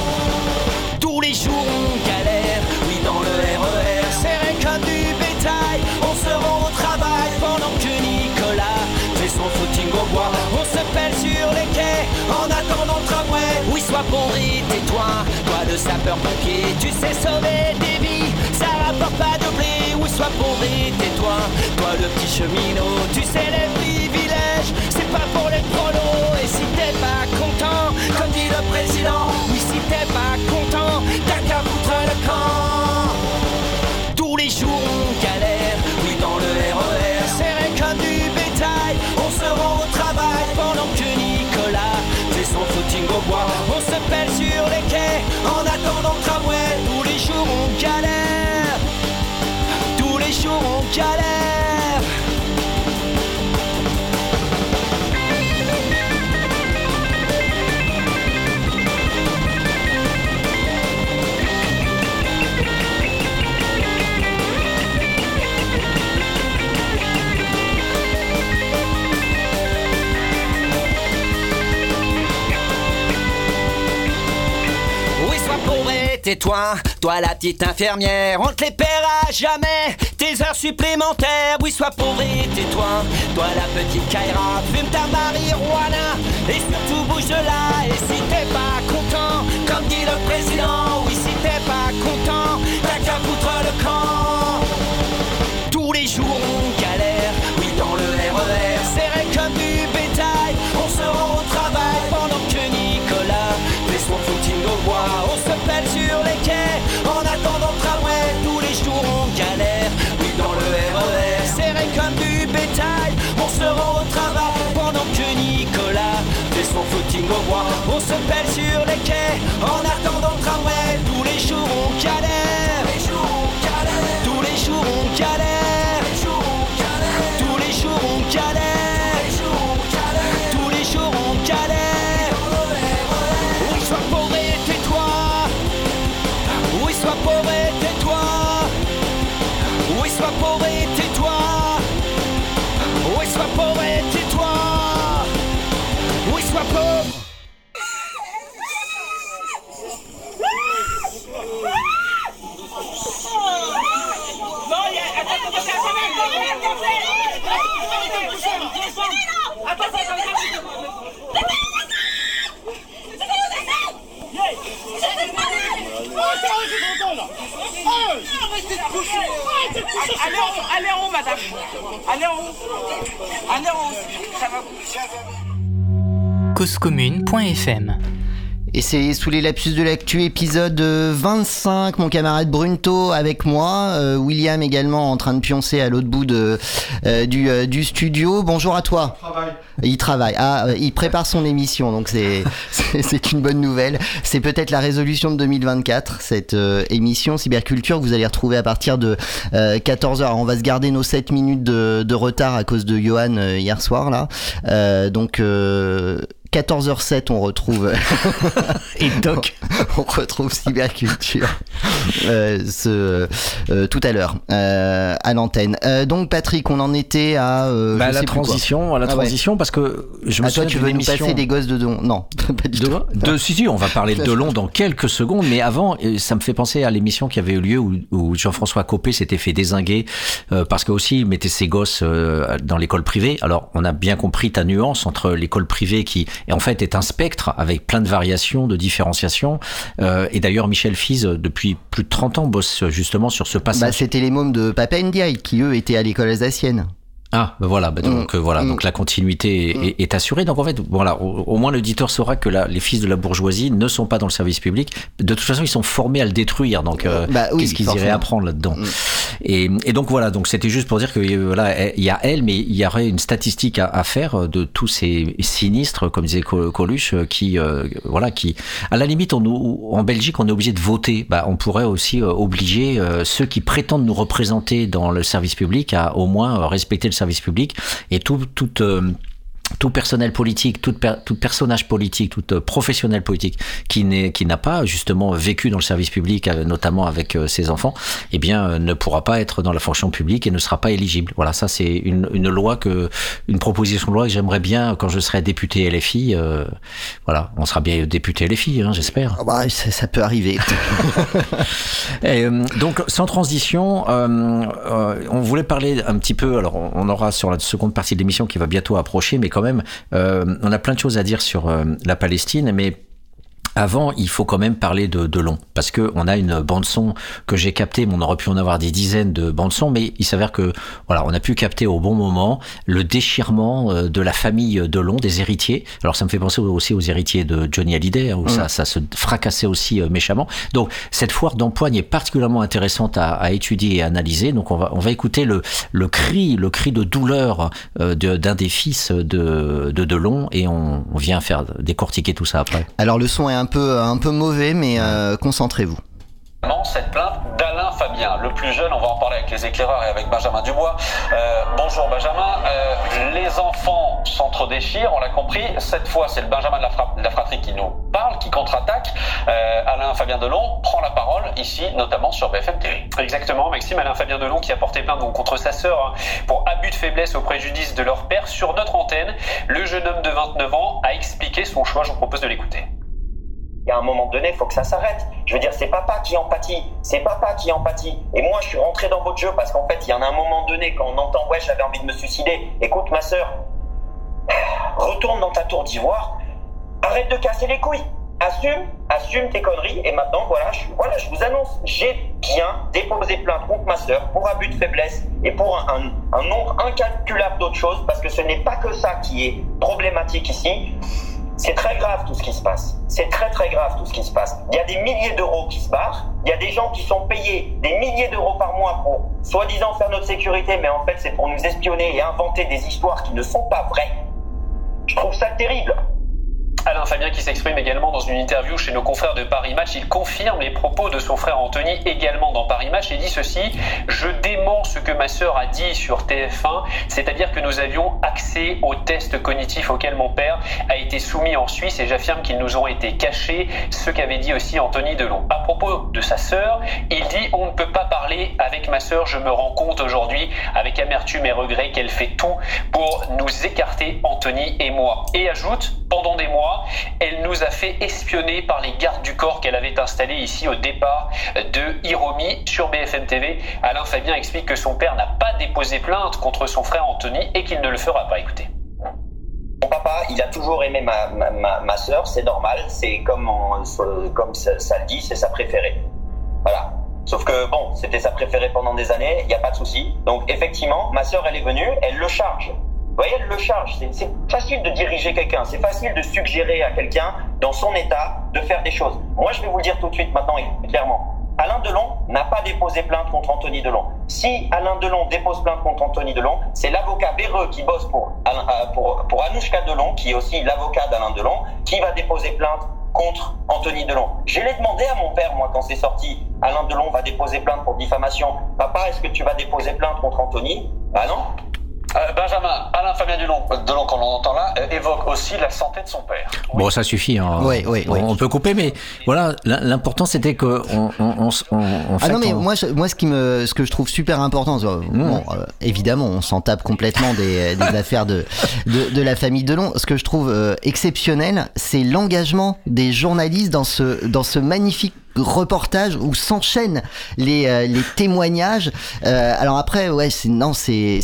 Tous les jours on galère, oui, dans le RER, serré comme du bétail. On se rend au travail pendant que Nicolas fait son footing au bois. On se pèle sur les quais en attendant le tramway. Oui, sois bon, tais-toi, toi le sapeur-pompier, tu sais sauver des vies, ça rapporte pas de blé sois pauvre et tais-toi. Toi le petit cheminot, tu sais les privilèges, c'est pas pour les prolos. Et si t'es pas content, comme dit le président, oui si t'es pas content, t'as qu'à foutre le camp. Tous les jours on galère, oui dans le RER, serré comme du bétail, on se rend au travail pendant que Nicolas fait son footing au bois. On se pèle sur les quais en attendant le tramway, tous les jours on galère oui, sois pauvre et tais-toi, toi la petite infirmière, on te les paiera jamais. Tes heures supplémentaires, oui, sois pauvre et tais-toi. Toi la petite Kaira, fume ta marijuana et surtout bouge de là. Et si t'es pas content, comme dit le président, oui, si t'es pas content, t'as qu'à foutre le camp. Tous les jours on galère, oui, dans le RER, serré comme du bétail. On se rend au travail pendant que Nicolas fait son footing au bois. On se pèle sur les On se pèle sur les quais en attendant le tramway. Tous les jours on galère. Allez en haut, allez en haut, madame. Allez en haut. Allez en haut. Ça va. causecommune.fm Et c'est sous les lapsus de l'actu épisode euh, 25, mon camarade Brunto avec moi, euh, William également en train de pioncer à l'autre bout de, euh, du, euh, du studio. Bonjour à toi. Il travaille. Ah, euh, il prépare son émission, donc c'est c'est une bonne nouvelle. C'est peut-être la résolution de 2024, cette euh, émission cyberculture que vous allez retrouver à partir de 14h. On va se garder nos 7 minutes de, de retard à cause de Johan euh, hier soir là. Euh, donc euh, 14h07, on retrouve Et Doc. on retrouve cyberculture euh, ce, euh, tout à l'heure euh, à l'antenne. Euh, donc Patrick, on en était à euh, Bah, je la transition, à la Ah ouais. transition, parce que je me Ah, toi, tu veux nous passer des gosses de don Non, pas du De, tout. de, si, si, on va parler de Delon dans quelques secondes, mais avant, ça me fait penser à l'émission qui avait eu lieu où, où Jean-François Copé s'était fait désinguer euh, parce que aussi il mettait ses gosses euh, dans l'école privée. Alors, on a bien compris ta nuance entre l'école privée qui, et en fait, est un spectre avec plein de variations, de différenciations. Euh, et d'ailleurs, Michel Fize, depuis plus de 30 ans, bosse justement sur ce Bah, passage. c'était les mômes de Papa Ndiaye qui eux étaient à l'école alsacienne. Ah, ben voilà, ben donc Mm. euh, voilà, Mm. donc la continuité est, est- est assurée. Donc en fait, voilà, au, au moins l'auditeur saura que la- les fils de la bourgeoisie ne sont pas dans le service public. De toute façon, ils sont formés à le détruire. Donc euh, Bah oui, qu'est-ce qu'ils iraient apprendre là-dedans Mm. et, et donc voilà, donc c'était juste pour dire que euh, voilà, il y a elle, mais il y aurait une statistique à, à faire de tous ces sinistres, comme disait Col- Coluche, euh, qui euh, voilà, qui à la limite, on en Belgique, on est obligé de voter. Bah, on pourrait aussi euh, obliger euh, ceux qui prétendent nous représenter dans le service public à au moins euh, respecter le service public. Et tout, tout euh, tout personnel politique, tout, per- tout personnage politique, tout euh, professionnel politique qui n'est qui n'a pas justement vécu dans le service public, euh, notamment avec euh, ses enfants, eh bien ne pourra pas être dans la fonction publique et ne sera pas éligible. Voilà, ça c'est une, une loi que une proposition de loi que j'aimerais bien quand je serai député LFI. voilà, on sera bien député LFI, hein, j'espère. Ah bah, ça, ça peut arriver. Et, donc, sans transition, on voulait parler un petit peu. Alors, on- on aura sur la seconde partie de l'émission qui va bientôt approcher, mais quand même, euh, on a plein de choses à dire sur euh, la Palestine, mais avant, il faut quand même parler de, de long, parce que on a une bande son que j'ai captée, mais on aurait pu en avoir des dizaines de bandes son, mais il s'avère que voilà, on a pu capter au bon moment le déchirement euh, de la famille de Long, des héritiers. Alors ça me fait penser aussi aux héritiers de Johnny Hallyday, hein, où ça, ça se fracassait aussi euh, méchamment. Donc cette foire d'empoigne est particulièrement intéressante à, à étudier et à analyser. Donc on va, on va écouter le, le cri, le cri de douleur euh, de- d'un des fils de, de Delon, et on, on vient faire décortiquer tout ça après. Alors le son est un peu, un peu mauvais, mais euh, concentrez-vous. cette plainte d'Alain Fabien, le plus jeune. On va en parler avec les éclaireurs et avec Benjamin Dubois. Euh, bonjour Benjamin. Euh, les enfants s'entre-déchirent, on l'a compris. Cette fois, c'est le Benjamin de la, fra- de la fratrie qui nous parle, qui contre-attaque. Euh, Alain Fabien Delon prend la parole ici, notamment sur BFM TV. Exactement, Maxime Alain Fabien Delon qui a porté plainte donc contre sa sœur hein, pour abus de faiblesse au préjudice de leur père sur notre antenne. Le jeune homme de 29 ans a expliqué son choix, je vous propose de l'écouter. Il y a un moment donné, il faut que ça s'arrête. Je veux dire, c'est papa qui empathie, c'est papa qui empathie. Et moi, je suis rentré dans votre jeu parce qu'en fait, il y en a un moment donné, quand on entend, ouais, j'avais envie de me suicider, écoute, ma sœur, retourne dans ta tour d'ivoire, arrête de casser les couilles, assume, assume tes conneries, et maintenant, voilà, je, voilà, je vous annonce, j'ai bien déposé plainte contre ma sœur pour abus de faiblesse et pour un, un nombre incalculable d'autres choses, parce que ce n'est pas que ça qui est problématique ici. C'est très grave tout ce qui se passe. C'est très très grave tout ce qui se passe. Il y a des milliers d'euros qui se barrent. Il y a des gens qui sont payés des milliers d'euros par mois pour soi-disant faire notre sécurité, mais en fait c'est pour nous espionner et inventer des histoires qui ne sont pas vraies. Je trouve ça terrible. Alain Fabien qui s'exprime également dans une interview chez nos confrères de Paris Match. Il confirme les propos de son frère Anthony également dans Paris Match et dit ceci Je dément ce que ma sœur a dit sur TF1, c'est-à-dire que nous avions accès aux tests cognitifs auxquels mon père a été soumis en Suisse et j'affirme qu'ils nous ont été cachés, ce qu'avait dit aussi Anthony Delon. À propos de sa sœur, il dit On ne peut pas parler avec ma sœur, je me rends compte aujourd'hui avec amertume et regret qu'elle fait tout pour nous écarter, Anthony et moi. Et ajoute Pendant des mois, elle nous a fait espionner par les gardes du corps qu'elle avait installés ici au départ de Hiromi sur BFM TV. Alain Fabien explique que son père n'a pas déposé plainte contre son frère Anthony et qu'il ne le fera pas. Écoutez. Mon papa, il a toujours aimé ma, ma, ma, soeur, c'est normal, c'est comme, comme ça, le dit, c'est sa préférée. Voilà. Sauf que bon, c'était sa préférée pendant des années, il n'y a pas de souci. Donc effectivement, ma soeur, elle est venue, elle le charge. Vous voyez, elle le charge. C'est facile de diriger quelqu'un. C'est facile de suggérer à quelqu'un, dans son état, de faire des choses. Moi, je vais vous le dire tout de suite maintenant clairement. Alain Delon n'a pas déposé plainte contre Anthony Delon. Si Alain Delon dépose plainte contre Anthony Delon, c'est l'avocat Véreux qui bosse pour, euh, pour, Anouchka Delon, qui est aussi l'avocat d'Alain Delon, qui va déposer plainte contre Anthony Delon. Je l'ai demandé à mon père, moi, quand c'est sorti, Alain Delon va déposer plainte pour diffamation. Papa, est-ce que tu vas déposer plainte contre Anthony? Ah non euh, Benjamin, Alain Fabien Delon, Delon qu'on entend là, euh, évoque aussi la santé de son père. Bon, ça suffit. Hein. Oui, oui, oui. On peut couper, mais voilà, l'important c'était que on, on, on, on Ah non, mais moi, moi, ce qui me, ce que je trouve super important, mmh. euh, évidemment, on s'en tape complètement des, des affaires de, de, de, la famille Delon. Ce que je trouve euh, exceptionnel, c'est l'engagement des journalistes dans ce, dans ce magnifique reportage où s'enchaînent les, euh, témoignages. Euh, alors après, ouais, c'est non, c'est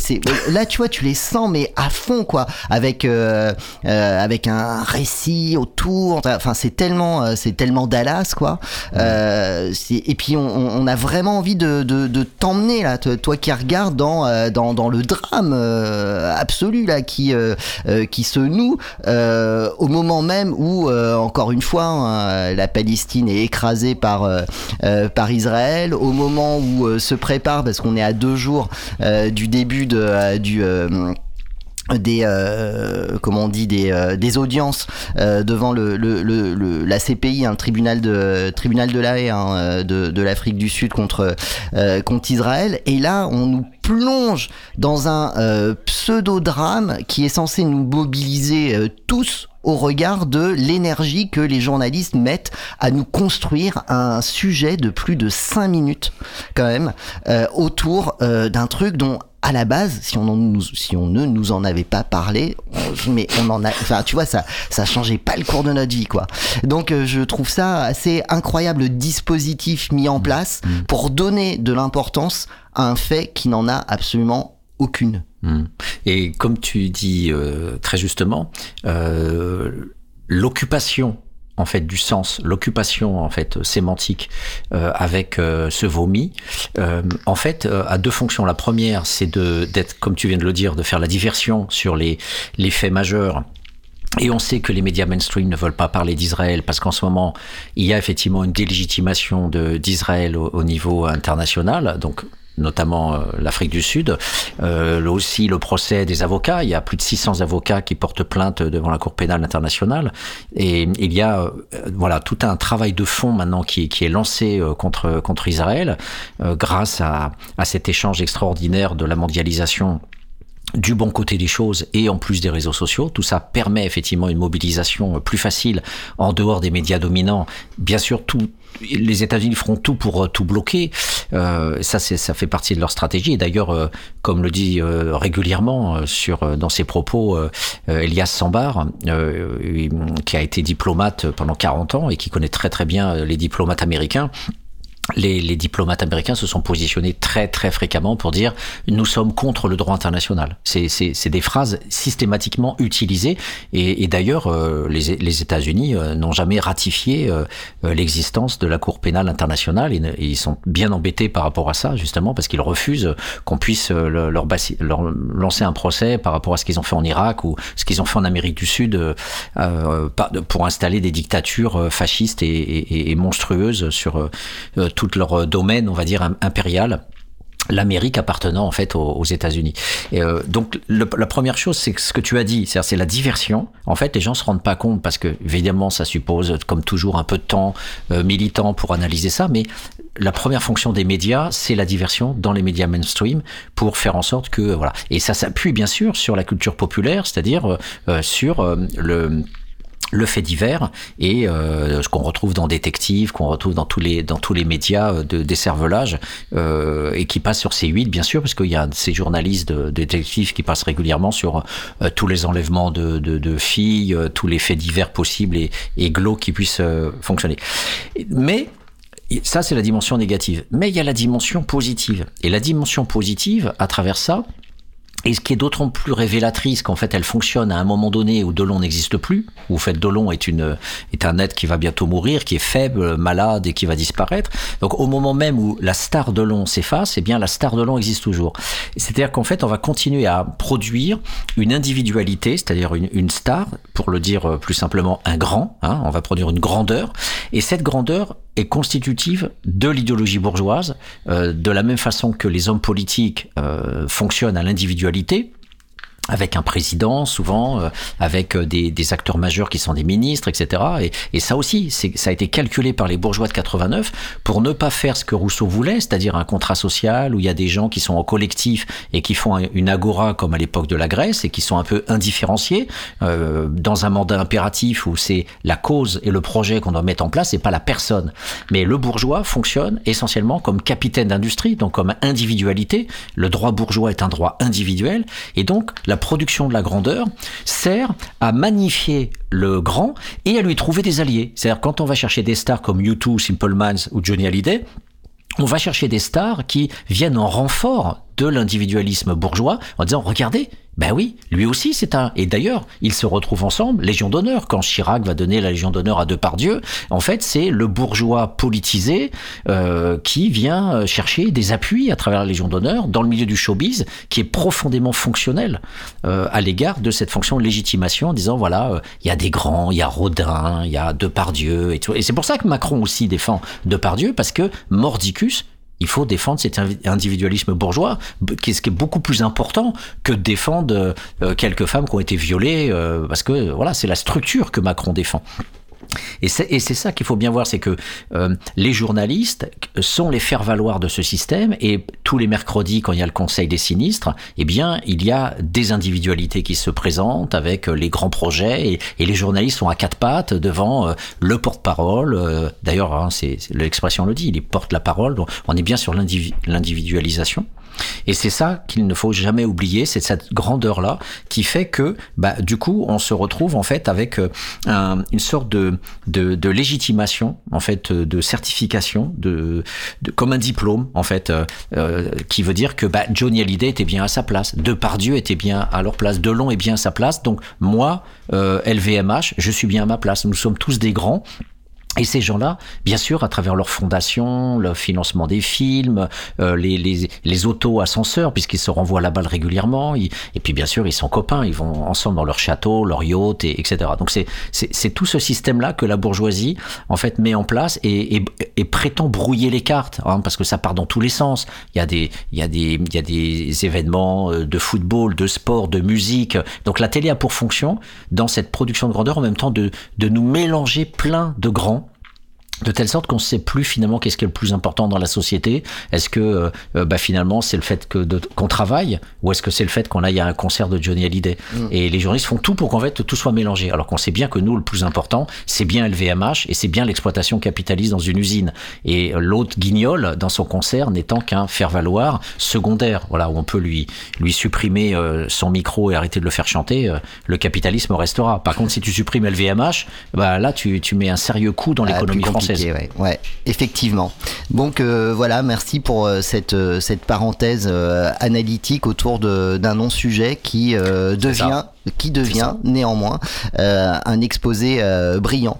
là tu vois, tu les sens mais à fond quoi, avec euh, avec un récit autour. Enfin, c'est tellement c'est tellement Dallas quoi. Et puis on, a vraiment envie de t'emmener là, toi qui regardes dans dans dans le drame absolu là qui qui se noue au moment même où encore une fois hein, la Palestine est écrasée par, euh, euh, par Israël, au moment où euh, se prépare, parce qu'on est à deux jours du début de, du des euh, comment on dit des, euh, des audiences euh, devant le, le, le, la CPI un tribunal de tribunal de la haie hein, de, de l'Afrique du Sud contre contre Israël. Et là on nous plonge dans un pseudo drame qui est censé nous mobiliser tous au regard de l'énergie que les journalistes mettent à nous construire un sujet de plus de 5 minutes quand même euh, autour euh, d'un truc dont à la base, si on, nous, si on ne nous en avait pas parlé, mais on en a, enfin, tu vois, ça, ça changeait pas le cours de notre vie, quoi. Donc, euh, je trouve ça assez incroyable dispositif mis en place mmh. pour donner de l'importance à un fait qui n'en a absolument aucune. Hmm. Et comme tu dis euh, très justement, euh, l'occupation en fait du sens, l'occupation en fait sémantique euh, avec euh, ce vomi, euh, en fait a deux fonctions. La première, c'est de d'être, comme tu viens de le dire, de faire la diversion sur les les faits majeurs et on sait que les médias mainstream ne veulent pas parler d'Israël parce qu'en ce moment, il y a effectivement une délégitimation d'Israël au, au, niveau international. Donc, notamment euh, l'Afrique du Sud. Euh, aussi le procès des avocats. Il y a plus de 600 avocats qui portent plainte devant la Cour pénale internationale. Et il y a euh, voilà tout un travail de fond maintenant qui, est lancé euh, contre, contre Israël grâce à, à cet échange extraordinaire de la mondialisation du bon côté des choses et en plus des réseaux sociaux. Tout ça permet effectivement une mobilisation plus facile en dehors des médias dominants. Bien sûr, tout, les États-Unis feront tout pour euh, tout bloquer. Euh, ça, ça fait partie de leur stratégie. Et d'ailleurs, euh, comme le dit euh, régulièrement euh, sur dans ses propos Elias Sambar, qui a été diplomate pendant 40 ans et qui connaît très très bien les diplomates américains, les, les, diplomates américains se sont positionnés très très fréquemment pour dire nous sommes contre le droit international. C'est des phrases systématiquement utilisées et, et d'ailleurs euh, les, les États-Unis euh, n'ont jamais ratifié euh, l'existence de la Cour pénale internationale et, ils sont bien embêtés par rapport à ça justement parce qu'ils refusent qu'on puisse leur, leur, lancer un procès par rapport à ce qu'ils ont fait en Irak ou ce qu'ils ont fait en Amérique du Sud pour installer des dictatures fascistes et, et, et monstrueuses sur tout leur euh, domaine, on va dire, impérial l'Amérique appartenant en fait aux, États-Unis. Euh, donc la première chose, c'est ce que tu as dit, c'est la diversion. En fait, les gens se rendent pas compte parce que évidemment, ça suppose, comme toujours, un peu de temps euh, militant pour analyser ça, mais la première fonction des médias, c'est la diversion dans les médias mainstream pour faire en sorte que voilà. Et ça s'appuie bien sûr sur la culture populaire, c'est-à-dire sur le le fait divers et euh, ce qu'on retrouve dans Détective, qu'on retrouve dans tous les dans tous les médias euh, de décervelage euh, et qui passe sur C8 bien sûr parce qu'il y a ces journalistes de, détectives qui passent régulièrement sur euh, tous les enlèvements de, de, de, filles, euh, tous les faits divers possibles et, et glauques qui puissent fonctionner. Mais ça, c'est la dimension négative. Mais il y a la dimension positive. Et la dimension positive, à travers ça, et ce qui est d'autant plus révélatrice qu'en fait elle fonctionne à un moment donné où Delon n'existe plus, où en fait Delon est une est un être qui va bientôt mourir, qui est faible, malade et qui va disparaître. Donc au moment même où la star Delon s'efface, eh bien la star Delon existe toujours. C'est-à-dire qu'en fait on va continuer à produire une individualité, c'est-à-dire une, une, star, pour le dire plus simplement un grand. Hein, on va produire une grandeur, et cette grandeur est constitutive de l'idéologie bourgeoise, euh, de la même façon que les hommes politiques euh, fonctionnent à l'individualité, avec un président souvent, euh, avec euh, des, des, acteurs majeurs qui sont des ministres, etc. Et, et ça aussi, ça a été calculé par les bourgeois de 89 pour ne pas faire ce que Rousseau voulait, c'est-à-dire un contrat social où il y a des gens qui sont en collectif et qui font une agora comme à l'époque de la Grèce et qui sont un peu indifférenciés euh, dans un mandat impératif où c'est la cause et le projet qu'on doit mettre en place et pas la personne. Mais le bourgeois fonctionne essentiellement comme capitaine d'industrie, donc comme individualité. Le droit bourgeois est un droit individuel et donc la production de la grandeur sert à magnifier le grand et à lui trouver des alliés. C'est-à-dire quand on va chercher des stars comme U2, Simple Minds ou Johnny Hallyday, on va chercher des stars qui viennent en renfort de l'individualisme bourgeois en disant regardez, ben oui, lui aussi c'est un. Et d'ailleurs, ils se retrouvent ensemble, Légion d'honneur. Quand Chirac va donner la Légion d'honneur à Depardieu, en fait, c'est le bourgeois politisé euh, qui vient euh, chercher des appuis à travers la Légion d'honneur dans le milieu du showbiz, qui est profondément fonctionnel euh, à l'égard de cette fonction de légitimation, en disant voilà, euh, il y a des grands, il y a Rodin, il y a Depardieu et tout. Et c'est pour ça que Macron aussi défend Depardieu parce que Mordicus il faut défendre cet individualisme bourgeois, ce qui est beaucoup plus important que de défendre euh, quelques femmes qui ont été violées, euh, parce que voilà, c'est la structure que Macron défend. Et c'est ça qu'il faut bien voir, c'est que euh, les journalistes sont les faire-valoir de ce système et tous les mercredis, quand il y a le Conseil des sinistres, eh bien, il y a des individualités qui se présentent avec les grands projets et, les journalistes sont à quatre pattes devant euh, le porte-parole. Euh, D'ailleurs, hein, l'expression le dit, il porte la parole. Donc on est bien sur l'individualisation. Et c'est ça qu'il ne faut jamais oublier, c'est cette grandeur-là qui fait que, bah, du coup, on se retrouve en fait avec euh, un, une sorte de, de, de, légitimation, en fait, de certification, de, de comme un diplôme, en fait, euh, euh, qui veut dire que bah, Johnny Hallyday était bien à sa place, Depardieu était bien à leur place, Delon est bien à sa place, donc moi, euh, LVMH, je suis bien à ma place. Nous sommes tous des grands. Et ces gens-là, bien sûr, à travers leur fondation, le financement des films, euh, les, les, les auto-ascenseurs, puisqu'ils se renvoient la balle régulièrement, et puis bien sûr, ils sont copains, ils vont ensemble dans leur château, leur yacht, et, etc. Donc c'est, c'est, tout ce système-là que la bourgeoisie, en fait, met en place et, et, et prétend brouiller les cartes, hein, parce que ça part dans tous les sens. Il y a des, il y a des, il y a des événements euh, de football, de sport, de musique. Donc la télé a pour fonction, dans cette production de grandeur, en même temps, de, de nous mélanger plein de grands de telle sorte qu'on ne sait plus finalement qu'est-ce qui est le plus important dans la société. Est-ce que euh, euh, bah, finalement c'est le fait que qu'on travaille ou est-ce que c'est le fait qu'on aille à un concert de Johnny Hallyday? Mm. Et les journalistes font tout pour qu'en fait tout soit mélangé. Alors qu'on sait bien que nous le plus important c'est bien LVMH et c'est bien l'exploitation capitaliste dans une usine. Et l'autre guignol dans son concert n'étant qu'un faire-valoir secondaire. Voilà où on peut lui lui supprimer euh, son micro et arrêter de le faire chanter. le capitalisme restera. Par contre si tu supprimes LVMH, bah là tu, tu mets un sérieux coup dans ah, l'économie française ouais, effectivement. Donc euh, voilà, merci pour euh, cette, euh, cette parenthèse analytique autour d'un non-sujet qui devient qui devient néanmoins un exposé brillant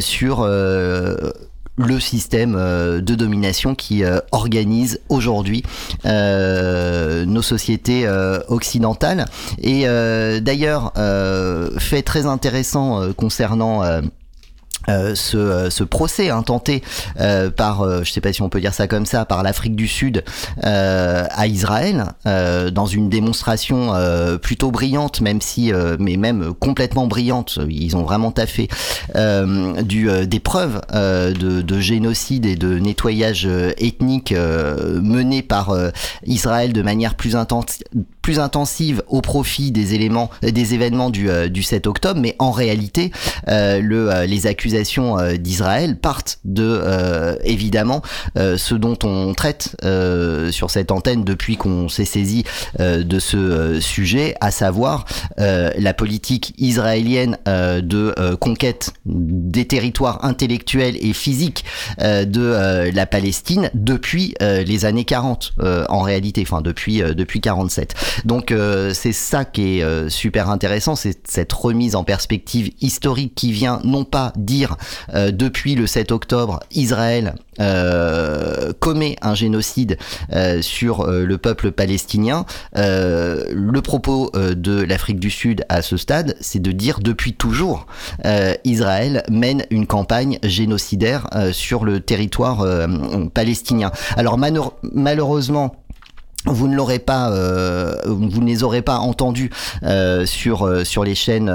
sur le système de domination qui organise aujourd'hui nos sociétés occidentales. Et d'ailleurs, fait très intéressant concernant euh, ce, euh, ce, procès intenté euh, par, euh, je sais pas si on peut dire ça comme ça, par l'Afrique du Sud à Israël, dans une démonstration plutôt brillante, même si, mais même complètement brillante, ils ont vraiment taffé du, des preuves de, de, génocide et de nettoyage ethnique mené par Israël de manière plus intense plus intensive au profit des éléments, des événements du, du 7 octobre, mais en réalité, le, les euh, d'Israël partent de euh, évidemment euh, ce dont on traite sur cette antenne depuis qu'on s'est saisi de ce sujet, à savoir la politique israélienne de conquête des territoires intellectuels et physiques de la Palestine depuis les années 40 en réalité, enfin depuis depuis 47. Donc c'est ça qui est super intéressant, c'est cette remise en perspective historique qui vient non pas dire euh, depuis le 7 octobre, Israël euh, commet un génocide euh, sur le peuple palestinien. le propos de l'Afrique du Sud à ce stade, c'est de dire depuis toujours, Israël mène une campagne génocidaire sur le territoire palestinien. Alors malheureusement, vous ne l'aurez pas, euh, vous ne les aurez pas entendus euh, sur euh, sur les chaînes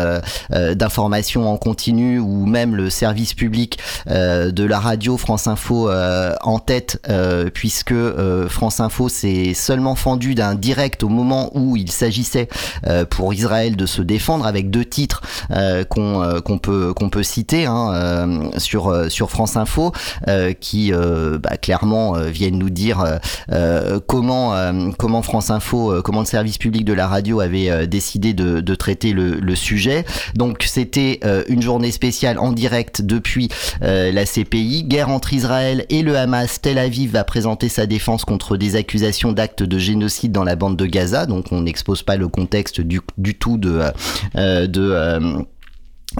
d'information en continu ou même le service public de la radio France Info en tête, puisque France Info s'est seulement fendu d'un direct au moment où il s'agissait pour Israël de se défendre avec deux titres qu'on qu'on peut qu'on peut citer hein, sur sur France Info qui bah, clairement viennent nous dire comment comment France Info, euh, comment le service public de la radio avait euh, décidé de, traiter le, sujet. Donc c'était euh, une journée spéciale en direct depuis la CPI. Guerre entre Israël et le Hamas. Tel Aviv va présenter sa défense contre des accusations d'actes de génocide dans la bande de Gaza. Donc on n'expose pas le contexte du, tout de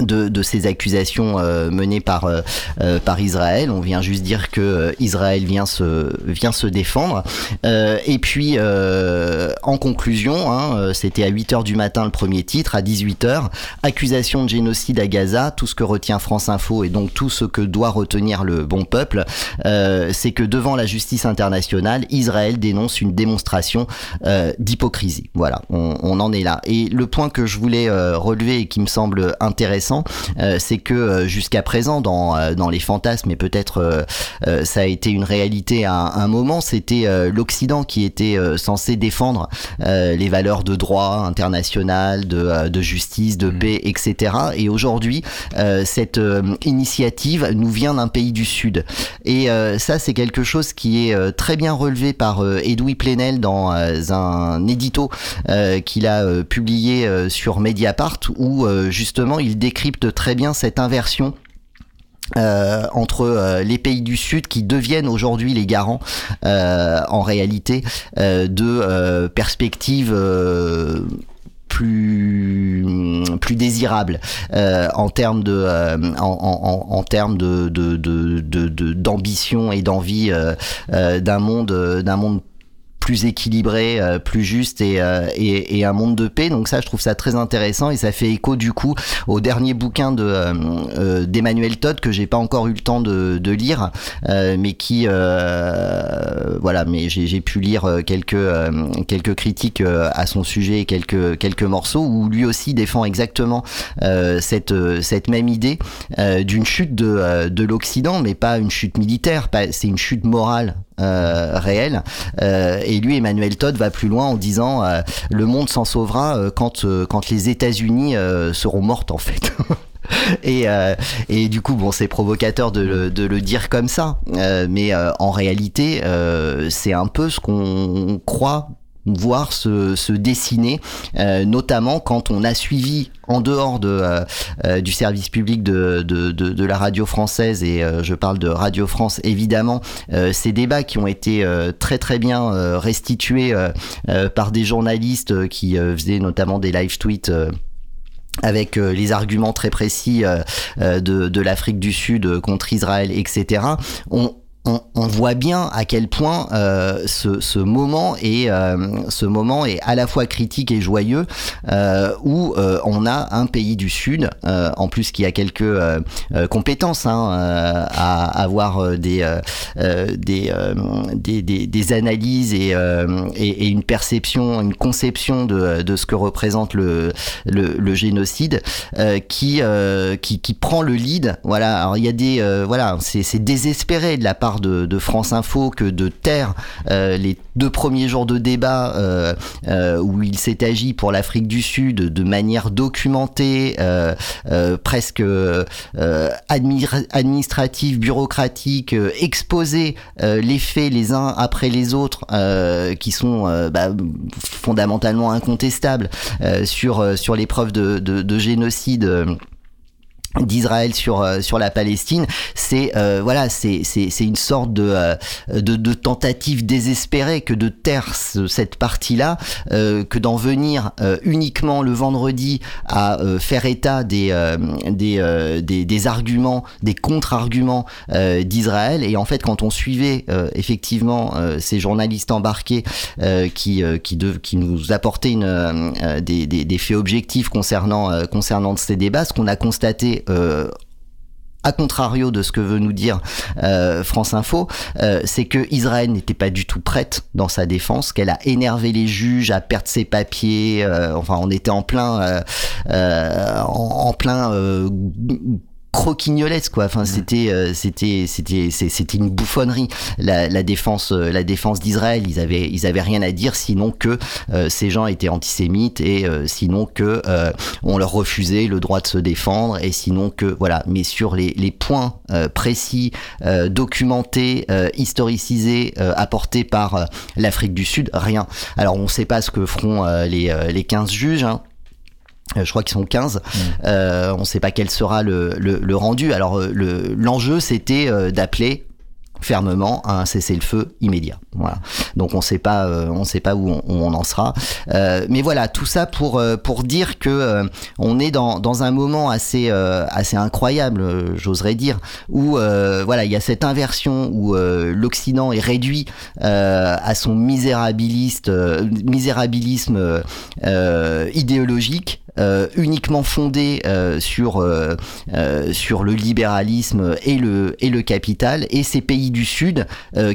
de, ces accusations euh, menées par euh, euh, par Israël. On vient juste dire que Israël vient se vient se défendre. et puis en conclusion, hein, c'était à 8 heures du matin le premier titre, à 18 h accusation de génocide à Gaza. Tout ce que retient France Info et donc tout ce que doit retenir le bon peuple, c'est que devant la justice internationale, Israël dénonce une démonstration d'hypocrisie. Voilà, on, on, en est là. Et le point que je voulais relever et qui me semble intéressant euh, c'est que euh, jusqu'à présent, dans, euh, dans les fantasmes, et peut-être ça a été une réalité à un, moment, c'était l'Occident qui était censé défendre les valeurs de droit international, de, de justice, de mm. paix, etc. Et aujourd'hui, cette initiative nous vient d'un pays du Sud. Et ça, c'est quelque chose qui est très bien relevé par Edoui Plenel dans un édito qu'il a publié sur Mediapart, où justement il très bien cette inversion euh, entre euh, les pays du Sud qui deviennent aujourd'hui les garants euh, en réalité de perspectives plus plus désirables en termes de en, termes de d'ambition et d'envie d'un monde d'un monde plus équilibré, plus juste et, et, et, un monde de paix. Donc ça, je trouve ça très intéressant et ça fait écho du coup au dernier bouquin de d'Emmanuel Todd que j'ai pas encore eu le temps de, de lire, mais qui voilà, mais j'ai pu lire quelques quelques critiques à son sujet et quelques quelques morceaux où lui aussi défend exactement cette cette même idée d'une chute de de l'Occident, mais pas une chute militaire, c'est une chute morale euh, réelle. Euh, et lui, Emmanuel Todd, va plus loin en disant euh, le monde s'en sauvera quand quand les États-Unis seront mortes en fait. et, et du coup, bon, c'est provocateur de le, de le dire comme ça, mais en réalité, c'est un peu ce qu'on croit voir se, se dessiner, euh, notamment quand on a suivi en dehors de, euh, euh, du service public de, de, de, de, la radio française, et je parle de Radio France évidemment, ces débats qui ont été très très bien restitués par des journalistes qui faisaient notamment des live tweets avec les arguments très précis de, de l'Afrique du Sud contre Israël, etc. on, voit bien à quel point euh, ce, moment est euh, ce moment est à la fois critique et joyeux euh, où on a un pays du sud en plus qui a quelques compétences hein, à avoir des des, des, analyses et, et, une perception une conception de, de ce que représente le, le, génocide qui, qui qui prend le lead. Voilà. Alors il y a des voilà c'est désespéré de la part de, France Info que de taire euh, les deux premiers jours de débat euh, euh, où il s'est agi pour l'Afrique du Sud de manière documentée, presque administrative, bureaucratique, exposer les faits les uns après les autres qui sont bah, fondamentalement incontestables sur sur l'épreuve de, génocide d'Israël sur euh, sur la Palestine, c'est euh, voilà, c'est c'est une sorte de, euh, de, de tentative désespérée que de taire cette partie-là, que d'en venir uniquement le vendredi à faire état des des, des, des arguments, des contre-arguments d'Israël. Et en fait, quand on suivait effectivement ces journalistes embarqués qui qui de, qui nous apportaient une des, des, des faits objectifs concernant concernant ces débats, ce qu'on a constaté euh, à contrario de ce que veut nous dire euh, France Info, euh, c'est que Israël n'était pas du tout prête dans sa défense, qu'elle a énervé les juges à perdre ses papiers. enfin, on était en plein, en, plein croquignolesque quoi. Enfin c'était euh, c'était c'était c'était une bouffonnerie. La, la défense euh, la défense d'Israël ils avaient ils avaient rien à dire sinon que euh, ces gens étaient antisémites et sinon que on leur refusait le droit de se défendre et sinon que voilà. Mais sur les, les points précis documentés historicisés apportés par l'Afrique du Sud rien. Alors on sait pas ce que feront les les 15 juges hein. Euh, je crois qu'ils sont 15. Mm. Euh, on ne sait pas quel sera le, le, le rendu. Alors euh, l'enjeu, c'était euh, d'appeler fermement à un cessez-le-feu immédiat. Voilà. Donc on sait pas, euh, on sait pas où on, où on en sera. Euh, mais voilà, tout ça pour pour dire que euh, on est dans, dans un moment assez assez incroyable, j'oserais dire, où voilà, il y a cette inversion où l'Occident est réduit à son misérabiliste misérabilisme idéologique euh, uniquement fondé euh, sur euh, sur le libéralisme et le capital. Et ces pays du sud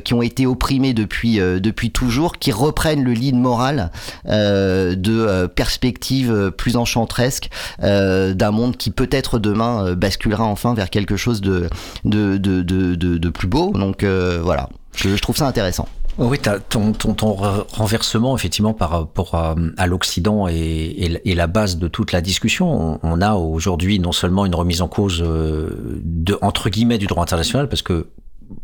qui ont été opprimés depuis toujours qui reprennent le lead moral de perspectives plus enchantresques d'un monde qui peut-être demain basculera enfin vers quelque chose de plus beau. Donc voilà. Je trouve ça intéressant oui, ton, ton, ton, renversement, effectivement, par rapport à, à l'Occident et, et, la base de toute la discussion. On, a aujourd'hui non seulement une remise en cause euh, de, entre guillemets, du droit international, parce que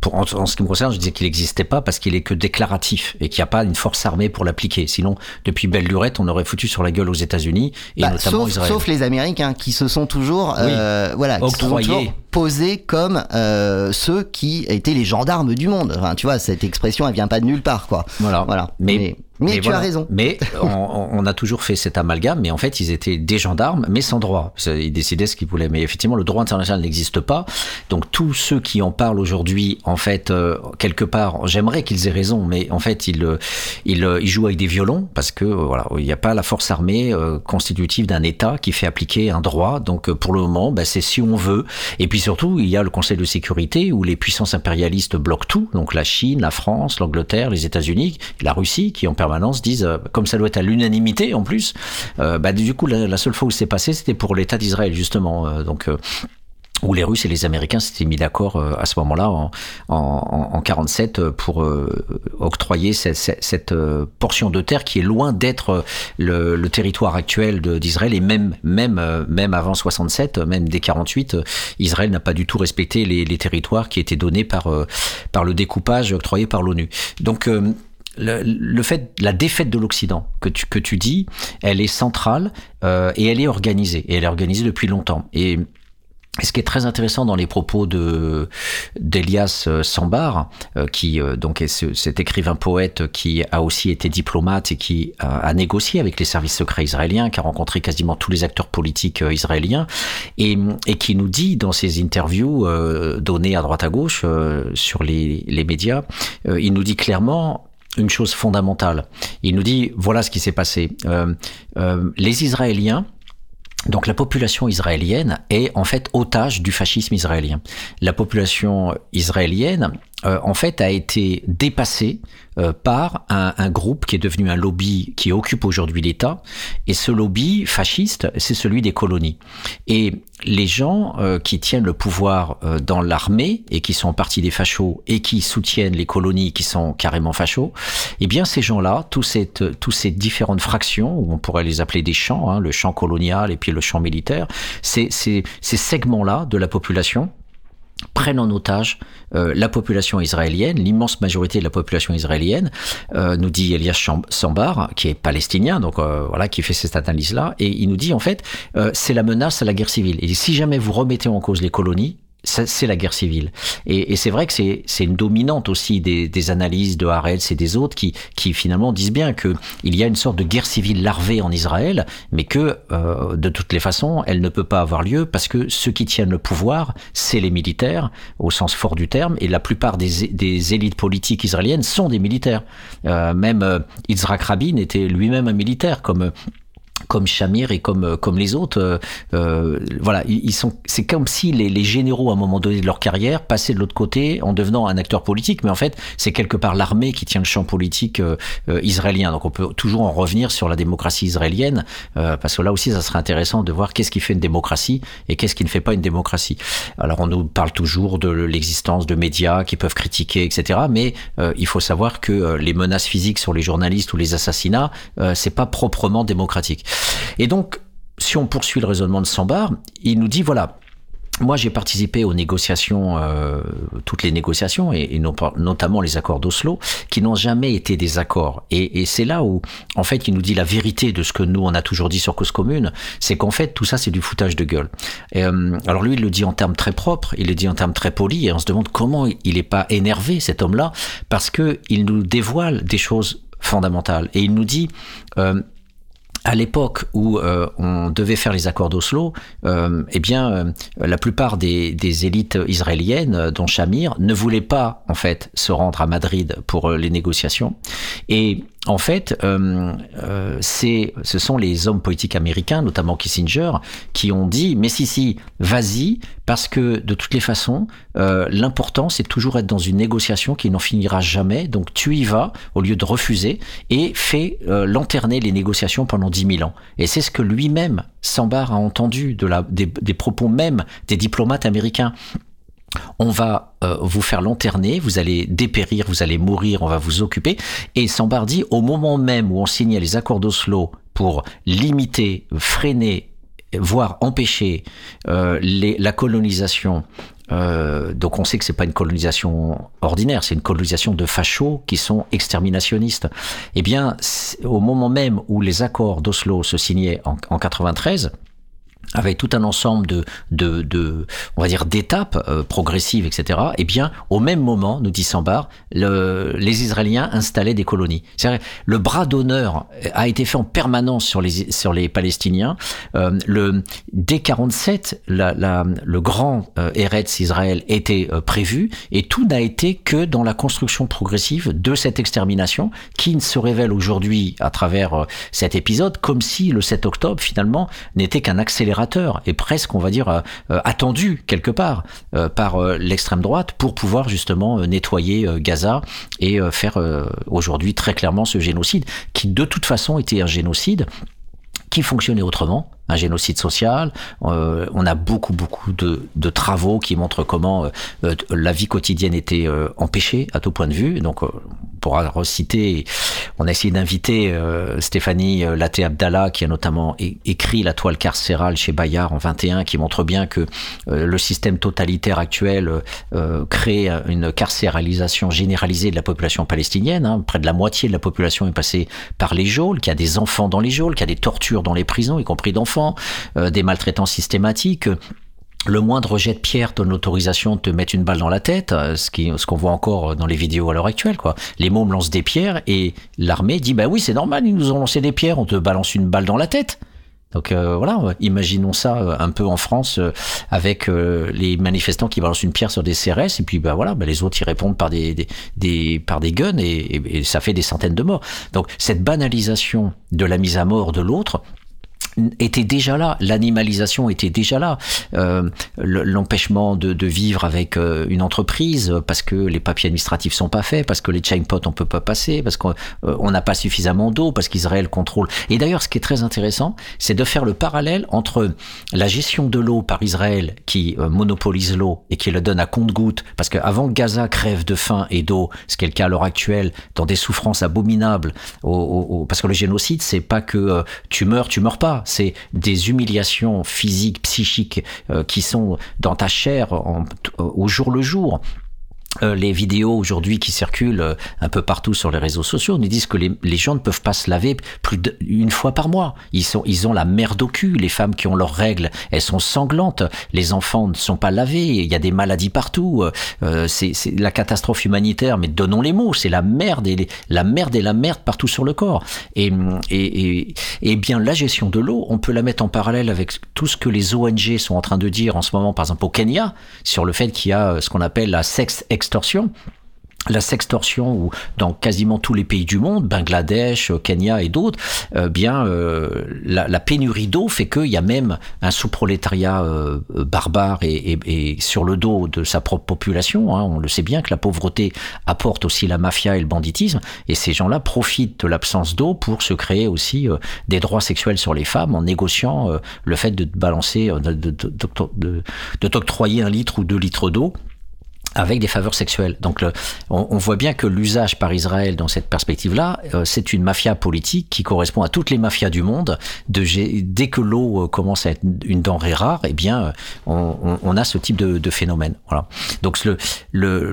pour, en, ce qui me concerne, je disais qu'il n'existait pas parce qu'il est que déclaratif et qu'il n'y a pas une force armée pour l'appliquer. Sinon, depuis belle lurette, on aurait foutu sur la gueule aux États-Unis et bah, notamment sauf, Israël. Sauf les Américains qui se sont toujours, euh, voilà, octroyés posés comme euh, ceux qui étaient les gendarmes du monde. Enfin, tu vois, cette expression, elle vient pas de nulle part, quoi. Voilà. Voilà. Mais- mais, Mais tu voilà. as raison. Mais on, on a toujours fait cet amalgame, mais en fait, ils étaient des gendarmes, mais sans droit. Ils décidaient ce qu'ils voulaient. Mais effectivement, le droit international n'existe pas. Donc, tous ceux qui en parlent aujourd'hui, en fait, euh, quelque part, j'aimerais qu'ils aient raison, mais en fait, ils, euh, ils, ils jouent avec des violons parce que, voilà, il n'y a pas la force armée euh, constitutive d'un État qui fait appliquer un droit. Donc, pour le moment, bah, c'est si on veut. Et puis surtout, il y a le Conseil de sécurité où les puissances impérialistes bloquent tout. Donc, la Chine, la France, l'Angleterre, les États-Unis, la Russie, qui en permanence disent, euh, comme ça doit être à l'unanimité en plus, euh, bah, du coup, la, la seule fois où c'est passé, c'était pour l'État d'Israël, justement. Euh, donc, où les Russes et les Américains s'étaient mis d'accord euh, à ce moment-là, en, en, en 47, euh, pour euh, octroyer cette, cette, cette, portion de terre qui est loin d'être le, le territoire actuel d'Israël et même même même avant 67, euh, même dès 48, euh, Israël n'a pas du tout respecté les, les territoires qui étaient donnés par par le découpage octroyé par l'ONU. Donc le, le fait, la défaite de l'Occident que tu, que tu dis, elle est centrale euh, et elle est organisée. Et elle est organisée depuis longtemps. Et et ce qui est très intéressant dans les propos de d'Elias euh, Sambar, euh, qui euh, donc est ce- cet écrivain poète qui a aussi été diplomate et qui a, négocié avec les services secrets israéliens, qui a rencontré quasiment tous les acteurs politiques israéliens, et, et qui nous dit dans ses interviews euh, données à droite à gauche euh, sur les, les médias, euh, il nous dit clairement une chose fondamentale. Il nous dit voilà ce qui s'est passé. Les Israéliens donc la population israélienne est en fait otage du fascisme israélien. La population israélienne euh, en fait a été dépassée euh, par un, un groupe qui est devenu un lobby qui occupe aujourd'hui l'État et ce lobby fasciste c'est celui des colonies. Et les gens euh, qui tiennent le pouvoir euh, dans l'armée et qui sont en partie des fachos et qui soutiennent les colonies qui sont carrément fachos, eh bien ces gens-là, tous cette, tous ces différentes fractions, ou on pourrait les appeler des champs, hein, le champ colonial et puis le champ militaire, ces, ces, ces segments-là de la population prennent en otage euh, la population israélienne, l'immense majorité de la population israélienne, euh, nous dit Elias Sambar, qui est palestinien, donc euh, voilà, qui fait cette analyse-là, et il nous dit en fait, c'est la menace à la guerre civile. Et si jamais vous remettez en cause les colonies, c'est la guerre civile. Et, et c'est vrai que c'est, une dominante aussi des, des analyses de Haaretz et des autres qui, qui finalement disent bien que il y a une sorte de guerre civile larvée en Israël, mais que euh, de toutes les façons, elle ne peut pas avoir lieu parce que ceux qui tiennent le pouvoir, c'est les militaires au sens fort du terme, et la plupart des, des élites politiques israéliennes sont des militaires. Euh, même euh, Yitzhak Rabin était lui-même un militaire, comme comme Shamir et comme comme les autres, euh, euh, voilà, ils sont. C'est comme si les, les généraux à un moment donné de leur carrière passaient de l'autre côté en devenant un acteur politique, mais en fait, c'est quelque part l'armée qui tient le champ politique euh, euh, israélien. Donc, on peut toujours en revenir sur la démocratie israélienne, euh, parce que là aussi, ça serait intéressant de voir qu'est-ce qui fait une démocratie et qu'est-ce qui ne fait pas une démocratie. Alors, on nous parle toujours de l'existence de médias qui peuvent critiquer, etc. Mais euh, il faut savoir que euh, les menaces physiques sur les journalistes ou les assassinats, euh, c'est pas proprement démocratique. Et donc, si on poursuit le raisonnement de Sambar, il nous dit voilà. Moi, j'ai participé aux négociations, euh, toutes les négociations, et, notamment les accords d'Oslo, qui n'ont jamais été des accords. Et, c'est là où, en fait, il nous dit la vérité de ce que nous, on a toujours dit sur Cause Commune, c'est qu'en fait, tout ça, c'est du foutage de gueule. Euh, alors lui, il le dit en termes très propres, il le dit en termes très polis, et on se demande comment il n'est pas énervé, cet homme-là, parce que il nous dévoile des choses fondamentales. Et il nous dit... Euh, à l'époque où euh, on devait faire les accords d'Oslo, euh, eh bien, euh, la plupart des, des élites israéliennes, euh, dont Shamir, ne voulaient pas en fait se rendre à Madrid pour euh, les négociations. Et en fait, euh, euh, ce sont les hommes politiques américains, notamment Kissinger, qui ont dit mais si si, vas-y, parce que de toutes les façons, euh, l'important c'est toujours être dans une négociation qui n'en finira jamais. Donc tu y vas au lieu de refuser et fais euh, lanterner les négociations pendant 10 000 ans. Et c'est ce que lui-même Sambar a entendu des propos même des diplomates américains on va euh, vous faire lanterner, vous allez dépérir, vous allez mourir, on va vous occuper. Et Sambar dit, au moment même où on signait les accords d'Oslo pour limiter, freiner, voire empêcher euh, la colonisation, euh, donc on sait que c'est pas une colonisation ordinaire, c'est une colonisation de fachos qui sont exterminationnistes. Eh bien, au moment même où les accords d'Oslo se signaient en, en 93, avec tout un ensemble de, de, on va dire, d'étapes euh, progressives, etc. Eh bien, au même moment, nous dit Sambar, le, les Israéliens installaient des colonies. Le bras d'honneur a été fait en permanence sur les sur les Palestiniens. Euh, le dès 47, la, la, le grand euh, Eretz Israël était euh, prévu et tout n'a été que dans la construction progressive de cette extermination qui se révèle aujourd'hui à travers cet épisode comme si le 7 octobre finalement n'était qu'un accélérateur et presque, on va dire, euh, euh, attendu quelque part euh, par l'extrême droite pour pouvoir justement nettoyer Gaza et faire aujourd'hui très clairement ce génocide qui de toute façon était un génocide qui fonctionnait autrement, un génocide social. on a beaucoup, beaucoup de, travaux qui montrent comment la vie quotidienne était empêchée à tout point de vue. Donc, pourra reciter. On a essayé d'inviter euh, Stéphanie euh, Laté Abdallah, qui a notamment écrit La toile carcérale chez Bayard en 21, qui montre bien que euh, le système totalitaire actuel crée une carcéralisation généralisée de la population palestinienne. Hein. Près de la moitié de la population est passée par les geôles, qu'il y a des enfants dans les geôles, qu'il y a des tortures dans les prisons, y compris d'enfants, des maltraitances systématiques le moindre jet de pierre donne l'autorisation de te mettre une balle dans la tête, euh, ce qu'on voit encore dans les vidéos à l'heure actuelle, quoi. Les mômes lancent des pierres et l'armée dit, bah oui, c'est normal, ils nous ont lancé des pierres, on te balance une balle dans la tête. Donc euh, voilà, imaginons ça euh, un peu en France avec les manifestants qui balancent une pierre sur des CRS et puis bah voilà, bah, les autres y répondent par des, par des guns et, ça fait des centaines de morts. Donc cette banalisation de la mise à mort de l'autre, était déjà là, l'animalisation était déjà là, euh, l'empêchement de, de, vivre avec euh, une entreprise parce que les papiers administratifs sont pas faits, parce que les chainpots on peut pas passer, parce qu'on euh, n'a pas suffisamment d'eau, parce qu'Israël contrôle. Et d'ailleurs, ce qui est très intéressant, c'est de faire le parallèle entre la gestion de l'eau par Israël qui euh, monopolise l'eau et qui le donne à compte-goutte, parce qu'avant Gaza crève de faim et d'eau, ce qui est le cas à l'heure actuelle, dans des souffrances abominables, au, au, parce que le génocide, c'est pas que tu meurs, tu meurs pas c'est des humiliations physiques, psychiques euh, qui sont dans ta chair au jour le jour. Euh, les vidéos aujourd'hui qui circulent euh, un peu partout sur les réseaux sociaux nous disent que les, les gens ne peuvent pas se laver plus d'une fois par mois. Ils sont, ils ont la merde au cul. Les femmes qui ont leurs règles, elles sont sanglantes. Les enfants ne sont pas lavés. Il y a des maladies partout. Euh, c'est la catastrophe humanitaire. Mais donnons les mots. C'est la merde et la merde et la merde partout sur le corps. Et, et, et, et bien la gestion de l'eau, on peut la mettre en parallèle avec tout ce que les ONG sont en train de dire en ce moment, par exemple au Kenya, sur le fait qu'il y a ce qu'on appelle la sexe la sextorsion ou dans quasiment tous les pays du monde, Bangladesh, Kenya et d'autres, euh, bien euh, la, pénurie d'eau fait qu'il y a même un sous-prolétariat euh, barbare et, sur le dos de sa propre population. Hein, on le sait bien que la pauvreté apporte aussi la mafia et le banditisme, et ces gens-là profitent de l'absence d'eau pour se créer aussi euh, des droits sexuels sur les femmes en négociant euh, le fait de balancer, de, de, de t'octroyer un litre ou deux litres d'eau avec des faveurs sexuelles. Donc on, voit bien que l'usage par Israël dans cette perspective-là, euh, c'est une mafia politique qui correspond à toutes les mafias du monde. De, dès que l'eau euh, commence à être une denrée rare, eh bien, euh, on, a ce type de, phénomène. Voilà. Donc le,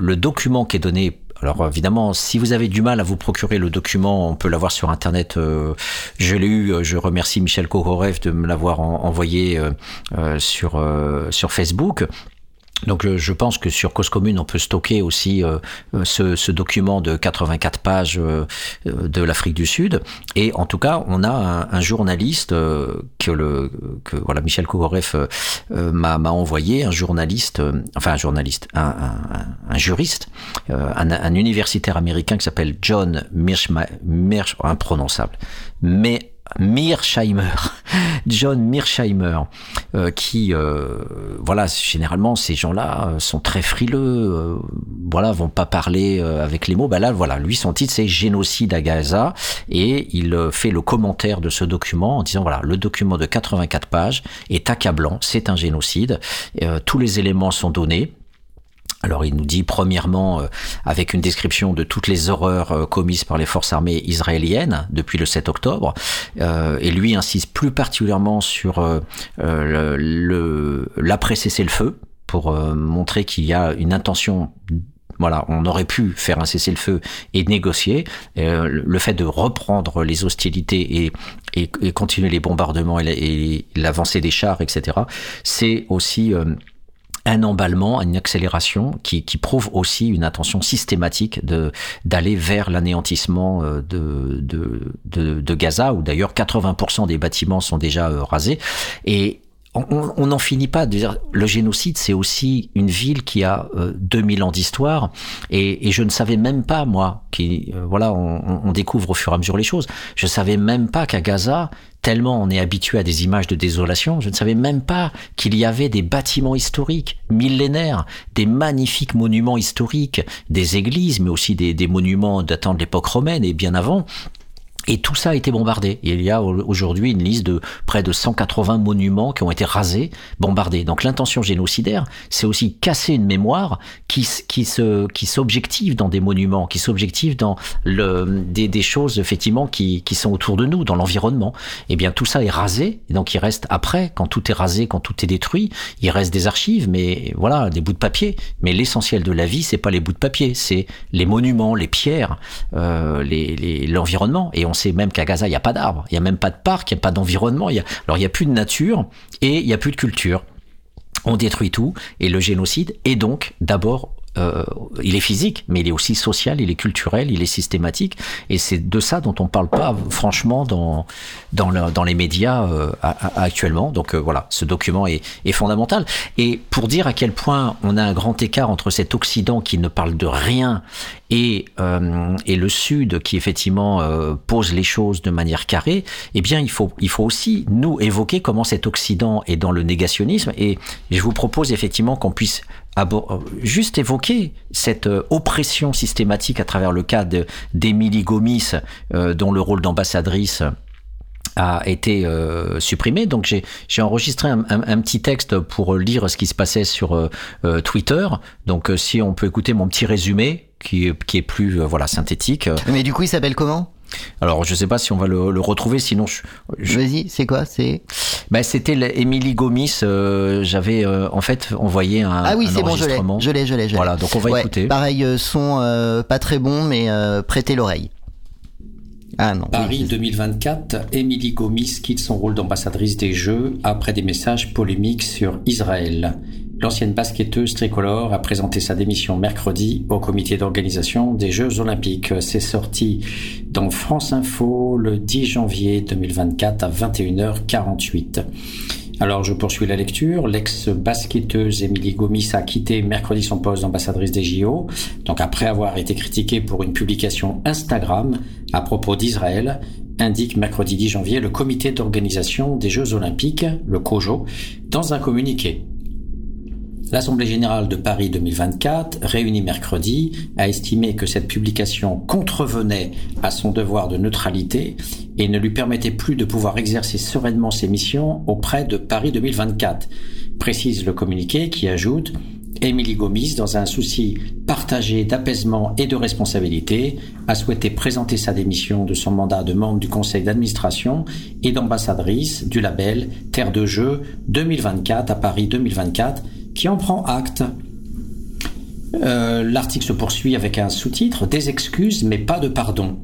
le, document qui est donné alors évidemment, si vous avez du mal à vous procurer le document, on peut l'avoir sur Internet. Je l'ai eu. Je remercie Michel Kohorev de me l'avoir envoyé sur sur Facebook. Donc je pense que sur Cause Commune, on peut stocker aussi euh, ce, ce, document de 84 pages euh, de l'Afrique du Sud. Et en tout cas, on a un, un journaliste euh, que le que voilà Michel Kogorev m'a envoyé, un journaliste, enfin un journaliste, un, juriste, un, un, universitaire américain qui s'appelle John Mirsch, Mirsch imprononçable, mais Mearsheimer, John Mearsheimer, euh, qui, euh, voilà, généralement ces gens-là euh, sont très frileux, euh, voilà, vont pas parler euh, avec les mots. Ben là, voilà, lui son titre c'est Génocide à Gaza et il fait le commentaire de ce document en disant voilà, le document de 84 pages est accablant, c'est un génocide, tous les éléments sont donnés. Alors il nous dit premièrement, euh, avec une description de toutes les horreurs euh, commises par les forces armées israéliennes depuis le 7 octobre, euh, et lui insiste plus particulièrement sur l'après-cessez-le-feu, pour montrer qu'il y a une intention Voilà, on aurait pu faire un cessez-le-feu et négocier. Euh, le fait de reprendre les hostilités et, et, continuer les bombardements et l'avancée des chars, etc., c'est aussi un emballement, une accélération qui, qui, prouve aussi une intention systématique de d'aller vers l'anéantissement euh, de, de, de, de, Gaza, où d'ailleurs 80% des bâtiments sont déjà euh, rasés. Et on n'en finit pas le génocide c'est aussi une ville qui a 2000 ans d'histoire et, et, je ne savais même pas moi qui voilà on, on, découvre au fur et à mesure les choses je savais même pas qu'à Gaza tellement on est habitué à des images de désolation, je ne savais même pas qu'il y avait des bâtiments historiques millénaires, des magnifiques monuments historiques, des églises, mais aussi des, des monuments datant de l'époque romaine et bien avant, et tout ça a été bombardé. Il y a aujourd'hui une liste de près de 180 monuments qui ont été rasés, bombardés. Donc l'intention génocidaire, c'est aussi casser une mémoire qui, qui se qui s'objective dans des monuments, qui s'objective dans le, des, des choses effectivement qui, qui sont autour de nous, dans l'environnement. Eh bien tout ça est rasé, donc il reste après, quand tout est rasé, quand tout est détruit, il reste des archives, mais voilà, des bouts de papier. Mais l'essentiel de la vie, c'est pas les bouts de papier, c'est les monuments, les pierres, euh, l'environnement. Les, et on sait même qu'à Gaza, il n'y a pas d'arbres, il n'y a même pas de parc, il n'y a pas d'environnement. Alors il n'y a plus de nature et il n'y a plus de culture. On détruit tout et le génocide est donc d'abord euh, il est physique, mais il est aussi social, il est culturel, il est systématique, et c'est de ça dont on parle pas franchement dans dans, le, dans les médias euh, actuellement. Donc euh, voilà, ce document est, est, fondamental. Et pour dire à quel point on a un grand écart entre cet Occident qui ne parle de rien et et le Sud qui effectivement pose les choses de manière carrée, eh bien il faut il faut aussi nous évoquer comment cet Occident est dans le négationnisme. Et je vous propose effectivement qu'on puisse juste évoquer cette euh, oppression systématique à travers le cas d'Émilie Gomis, euh, dont le rôle d'ambassadrice a été euh, supprimé. Donc j'ai enregistré un, petit texte pour lire ce qui se passait sur Twitter. Donc si on peut écouter mon petit résumé qui, qui est plus voilà synthétique. Mais du coup il s'appelle comment? Alors, je sais pas si on va le, le retrouver, sinon je. je... Vas-y, c'est quoi C'est. Ben, c'était Émilie Gomis. Euh, J'avais euh, en fait envoyé un. Ah oui, c'est bon, je l'ai, je l'ai, je l'ai. Voilà, donc on va écouter. Pareil, euh, son euh, pas très bon, mais prêtez l'oreille. Ah non. Paris 2024, Émilie Gomis quitte son rôle d'ambassadrice des Jeux après des messages polémiques sur Israël. L'ancienne basketteuse tricolore a présenté sa démission mercredi au comité d'organisation des Jeux Olympiques. C'est sorti dans France Info le 10 janvier 2024 à 21h48. Alors je poursuis la lecture. L'ex-basketteuse Émilie Gomis a quitté mercredi son poste d'ambassadrice des JO. Donc après avoir été critiquée pour une publication Instagram à propos d'Israël, indique mercredi 10 janvier le comité d'organisation des Jeux Olympiques, le COJO, dans un communiqué. L'Assemblée générale de Paris 2024, réunie mercredi, a estimé que cette publication contrevenait à son devoir de neutralité et ne lui permettait plus de pouvoir exercer sereinement ses missions auprès de Paris 2024, précise le communiqué qui ajoute Émilie Gomis, dans un souci partagé d'apaisement et de responsabilité, a souhaité présenter sa démission de son mandat de membre du conseil d'administration et d'ambassadrice du label Terre de Jeux 2024 à Paris 2024 qui en prend acte. Euh, l'article se poursuit avec un sous-titre Des excuses mais pas de pardon.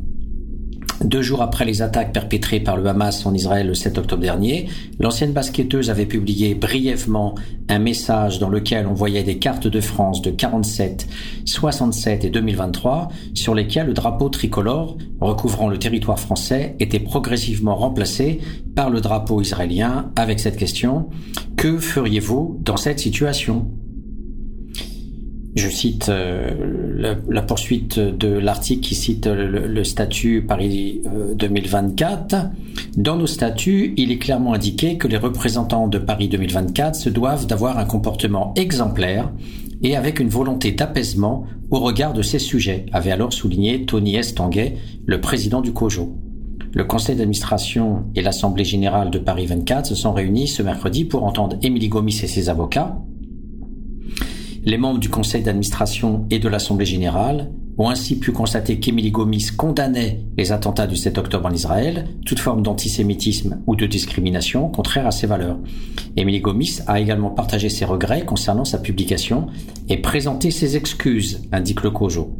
Deux jours après les attaques perpétrées par le Hamas en Israël le 7 octobre dernier, l'ancienne basketteuse avait publié brièvement un message dans lequel on voyait des cartes de France de 47, 67 et 2023 sur lesquelles le drapeau tricolore recouvrant le territoire français était progressivement remplacé par le drapeau israélien avec cette question Que feriez-vous dans cette situation? Je cite euh, la, poursuite de l'article qui cite le, statut Paris 2024. Euh, Dans nos statuts, il est clairement indiqué que les représentants de Paris 2024 se doivent d'avoir un comportement exemplaire et avec une volonté d'apaisement au regard de ces sujets, avait alors souligné Tony Estanguet, le président du COJO. Le conseil d'administration et l'Assemblée générale de Paris 24 se sont réunis ce mercredi pour entendre Émilie Gomis et ses avocats, les membres du conseil d'administration et de l'Assemblée générale ont ainsi pu constater qu'Emily Gomis condamnait les attentats du 7 octobre en Israël, toute forme d'antisémitisme ou de discrimination contraire à ses valeurs. Emily Gomis a également partagé ses regrets concernant sa publication et présenté ses excuses, indique le COJO.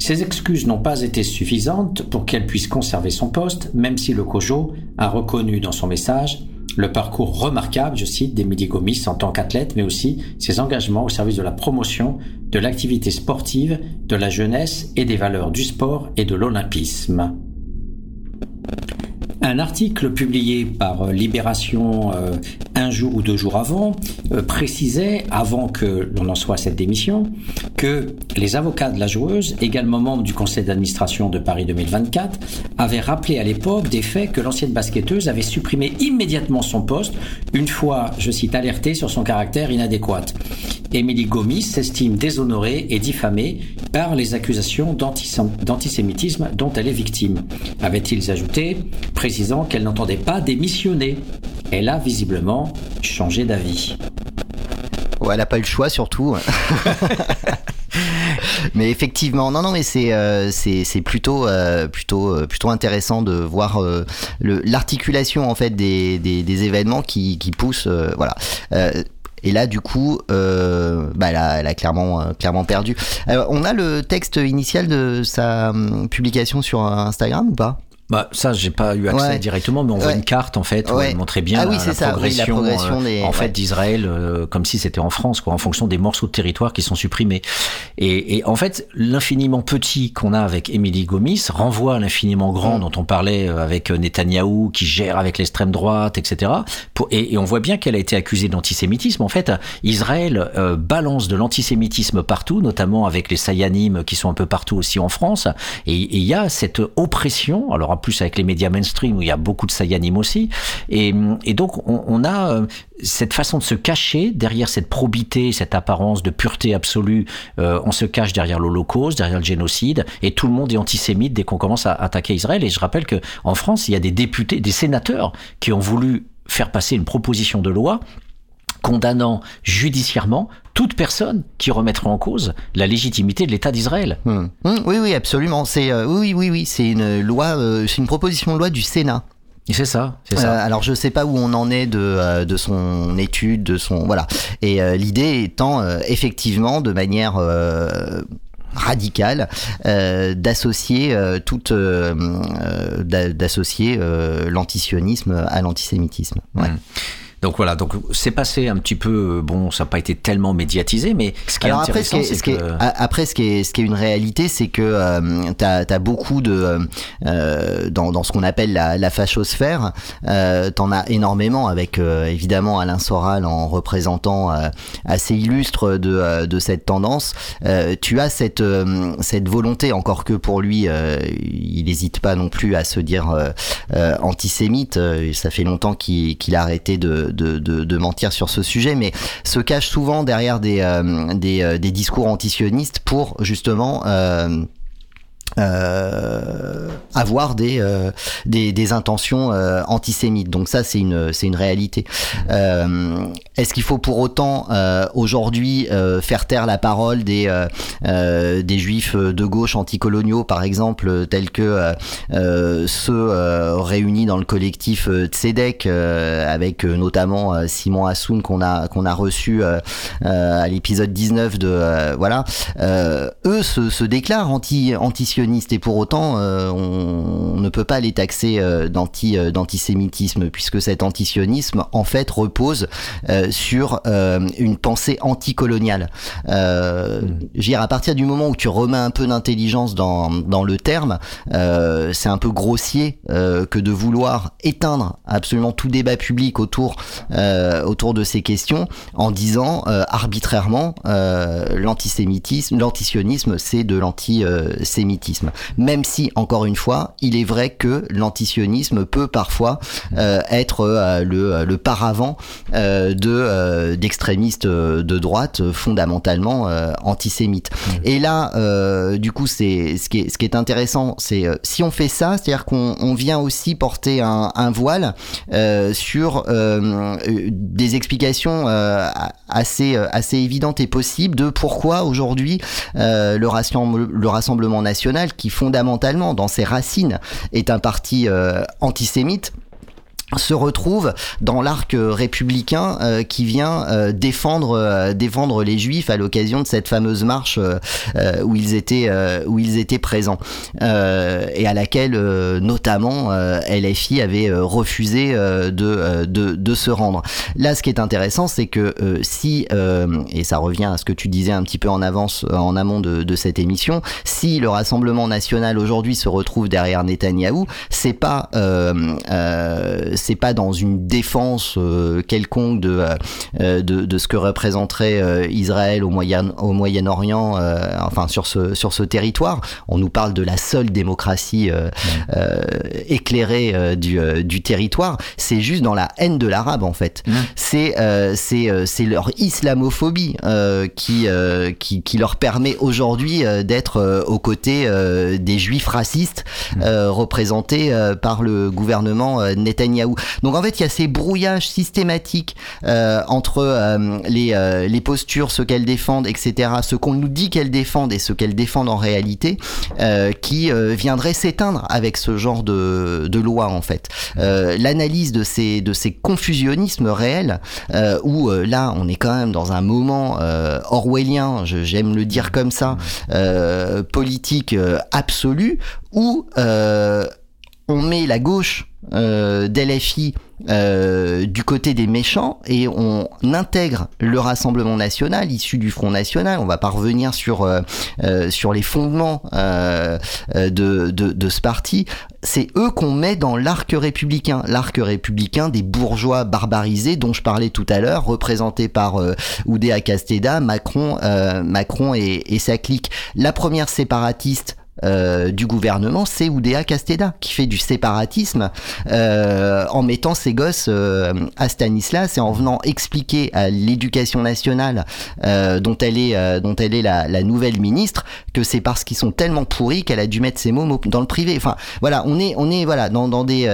Ces excuses n'ont pas été suffisantes pour qu'elle puisse conserver son poste, même si le COJO a reconnu dans son message le parcours remarquable, je cite, d'Emilie Gomis en tant qu'athlète, mais aussi ses engagements au service de la promotion de l'activité sportive, de la jeunesse et des valeurs du sport et de l'olympisme. Un article publié par euh, Libération euh, un jour ou deux jours avant euh, précisait, avant que l'on en soit à cette démission, que les avocats de la joueuse, également membres du conseil d'administration de Paris 2024, avaient rappelé à l'époque des faits que l'ancienne basketteuse avait supprimé immédiatement son poste une fois, je cite, alertée sur son caractère inadéquat. Émilie Gomis s'estime déshonorée et diffamée par les accusations d'antisémitisme dont elle est victime. Avait-il ajouté, précisant qu'elle n'entendait pas démissionner. Elle a visiblement changé d'avis. Ouais, elle n'a pas eu le choix surtout. mais effectivement, non, non, mais c'est euh, c'est plutôt euh, plutôt euh, plutôt intéressant de voir l'articulation en fait des, des, des, événements qui, qui poussent, voilà. Et là, du coup, euh, bah, elle, a, elle, a, clairement, euh, clairement perdu. Alors, on a le texte initial de sa hum, publication sur Instagram ou pas? Bah, ça, j'ai pas eu accès directement, mais on voit une carte en fait où elle montrait bien ah la, progression, euh, en fait d'Israël euh, comme si c'était en France, quoi, en fonction des morceaux de territoire qui sont supprimés. Et, et en fait, l'infiniment petit qu'on a avec Émilie Gomis renvoie à l'infiniment grand mm. dont on parlait euh, avec Netanyahou qui gère avec l'extrême droite, etc. Pour, et, et, on voit bien qu'elle a été accusée d'antisémitisme. En fait, Israël balance de l'antisémitisme partout, notamment avec les Sayanim qui sont un peu partout aussi en France. Et il y a cette oppression. Alors plus avec les médias mainstream où il y a beaucoup de Sayanim aussi. Et, donc, on, a euh, cette façon de se cacher derrière cette probité, cette apparence de pureté absolue. Euh, on se cache derrière l'Holocauste, derrière le génocide, et tout le monde est antisémite dès qu'on commence à attaquer Israël. Et je rappelle que en France, il y a des députés, des sénateurs qui ont voulu faire passer une proposition de loi condamnant judiciairement toute personne qui remettrait en cause la légitimité de l'État d'Israël. Hmm. Hmm, oui, oui, absolument. C'est euh, oui, oui, oui, c'est une loi, euh, c'est une proposition de loi du Sénat. C'est ça, c'est ça. Euh, alors je sais pas où on en est de, de son étude, de son voilà. Et l'idée étant effectivement de manière radicale d'associer toute d'associer l'antisionisme à l'antisémitisme. Ouais. Hmm. Donc voilà, donc c'est passé un petit peu, euh, bon, ça n'a pas été tellement médiatisé, mais ce qui est intéressant, c'est que... après, ce qui est, ce qui est une réalité, c'est que euh, tu as, beaucoup de... Euh, dans, dans ce qu'on appelle la, la fachosphère, euh, tu en as énormément avec, euh, évidemment, Alain Soral en représentant assez illustre de, de cette tendance. tu as cette, cette volonté, encore que pour lui, il n'hésite pas non plus à se dire antisémite, ça fait longtemps qu'il a arrêté de de, mentir sur ce sujet, mais se cache souvent derrière des, euh, des, euh, des, discours antisionistes pour justement euh, euh, avoir des, euh, des, des intentions euh, antisémites. Donc ça, c'est une, c'est une réalité. Euh, est-ce qu'il faut pour autant aujourd'hui faire taire la parole des, des juifs de gauche anticoloniaux, par exemple, tels que ceux réunis dans le collectif Tzedek, avec notamment Simon Hassoun qu'on a, qu'on a reçu à l'épisode 19 de... voilà. eux se, se déclarent anti, anti et pour autant euh, on, ne peut pas les taxer euh, d'anti euh, d'antisémitisme puisque cet antisionisme en fait repose sur une pensée anticoloniale. Euh, dire, à partir du moment où tu remets un peu d'intelligence dans, dans le terme, c'est un peu grossier que de vouloir éteindre absolument tout débat public autour autour de ces questions en disant arbitrairement l'antisémitisme, l'antisionisme c'est de l'antisémitisme l'antisémitisme. Même si, encore une fois, il est vrai que l'antisionisme peut parfois être le, le paravent de d'extrémistes de droite fondamentalement antisémites. Mmh. Et là, du coup, c'est ce qui est ce qui est intéressant, c'est si on fait ça, c'est-à-dire qu'on on vient aussi porter un, un voile sur des explications assez assez évidentes et possibles de pourquoi aujourd'hui euh, le, Rassemblement national, qui fondamentalement dans ses racines est un parti euh, antisémite, se retrouve dans l'arc républicain euh, qui vient euh, défendre euh, défendre les juifs à l'occasion de cette fameuse marche où ils étaient où ils étaient présents et à laquelle notamment LFI avait refusé de, de, de se rendre. Là ce qui est intéressant c'est que si et ça revient à ce que tu disais un petit peu en avance en amont de, de cette émission si le Rassemblement national aujourd'hui se retrouve derrière Netanyahou c'est pas c'est pas dans une défense euh, quelconque de, euh, de, de ce que représenterait euh, Israël au Moyen au Moyen-Orient, enfin sur ce sur ce territoire. On nous parle de la seule démocratie éclairée du, du territoire. C'est juste dans la haine de l'arabe en fait. C'est c'est c'est leur islamophobie qui, qui qui leur permet aujourd'hui d'être aux côtés des juifs racistes représentés par le gouvernement Netanyahou. Donc en fait, il y a ces brouillages systématiques euh, entre euh, les, euh, les postures, ce qu'elles défendent, etc., ce qu'on nous dit qu'elles défendent et ce qu'elles défendent en réalité, qui viendraient s'éteindre avec ce genre de, de loi en fait. L'analyse de ces, de ces confusionnismes réels, où là, on est quand même dans un moment orwellien, j'aime le dire comme ça, politique absolu, où on met la gauche euh, d'LFI euh, du côté des méchants et on intègre le Rassemblement national issu du Front national. On va pas revenir sur euh, euh sur les fondements de, de, de, ce parti. C'est eux qu'on met dans l'arc républicain, l'arc républicain des bourgeois barbarisés dont je parlais tout à l'heure, représentés par Oudéa Casteda, Macron, Macron et, et sa clique. La première séparatiste euh, du gouvernement, c'est Oudéa Casteda qui fait du séparatisme euh, en mettant ses gosses euh, à Stanislas et en venant expliquer à l'éducation nationale dont elle est dont elle est la, la nouvelle ministre que c'est parce qu'ils sont tellement pourris qu'elle a dû mettre ses mots dans le privé. Enfin voilà, on est on est voilà dans, dans des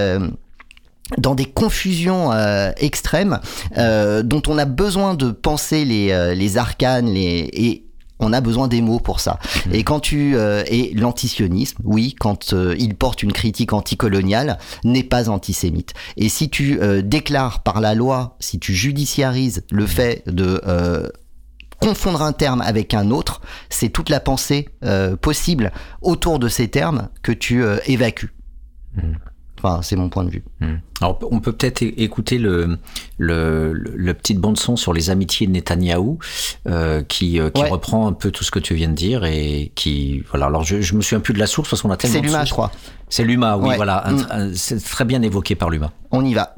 dans des confusions extrêmes dont on a besoin de penser les, les arcanes les, et on a besoin des mots pour ça. Mmh. Et quand tu euh, et l'antisionisme, oui, quand euh, il porte une critique anticoloniale, n'est pas antisémite. Et si tu euh, déclares par la loi, si tu judiciarises le mmh. fait de confondre un terme avec un autre, c'est toute la pensée possible autour de ces termes que tu évacues. Mmh. Enfin, c'est mon point de vue. Hmm. Alors, on peut peut-être écouter le, le, le, petit bande son sur les amitiés de Netanyahou, euh, qui, euh, qui reprend un peu tout ce que tu viens de dire et qui, voilà. Alors, je, je me souviens plus de la source parce qu'on a tellement. C'est l'UMA, je crois. C'est l'UMA, oui, voilà. Hmm. C'est très bien évoqué par l'UMA. On y va.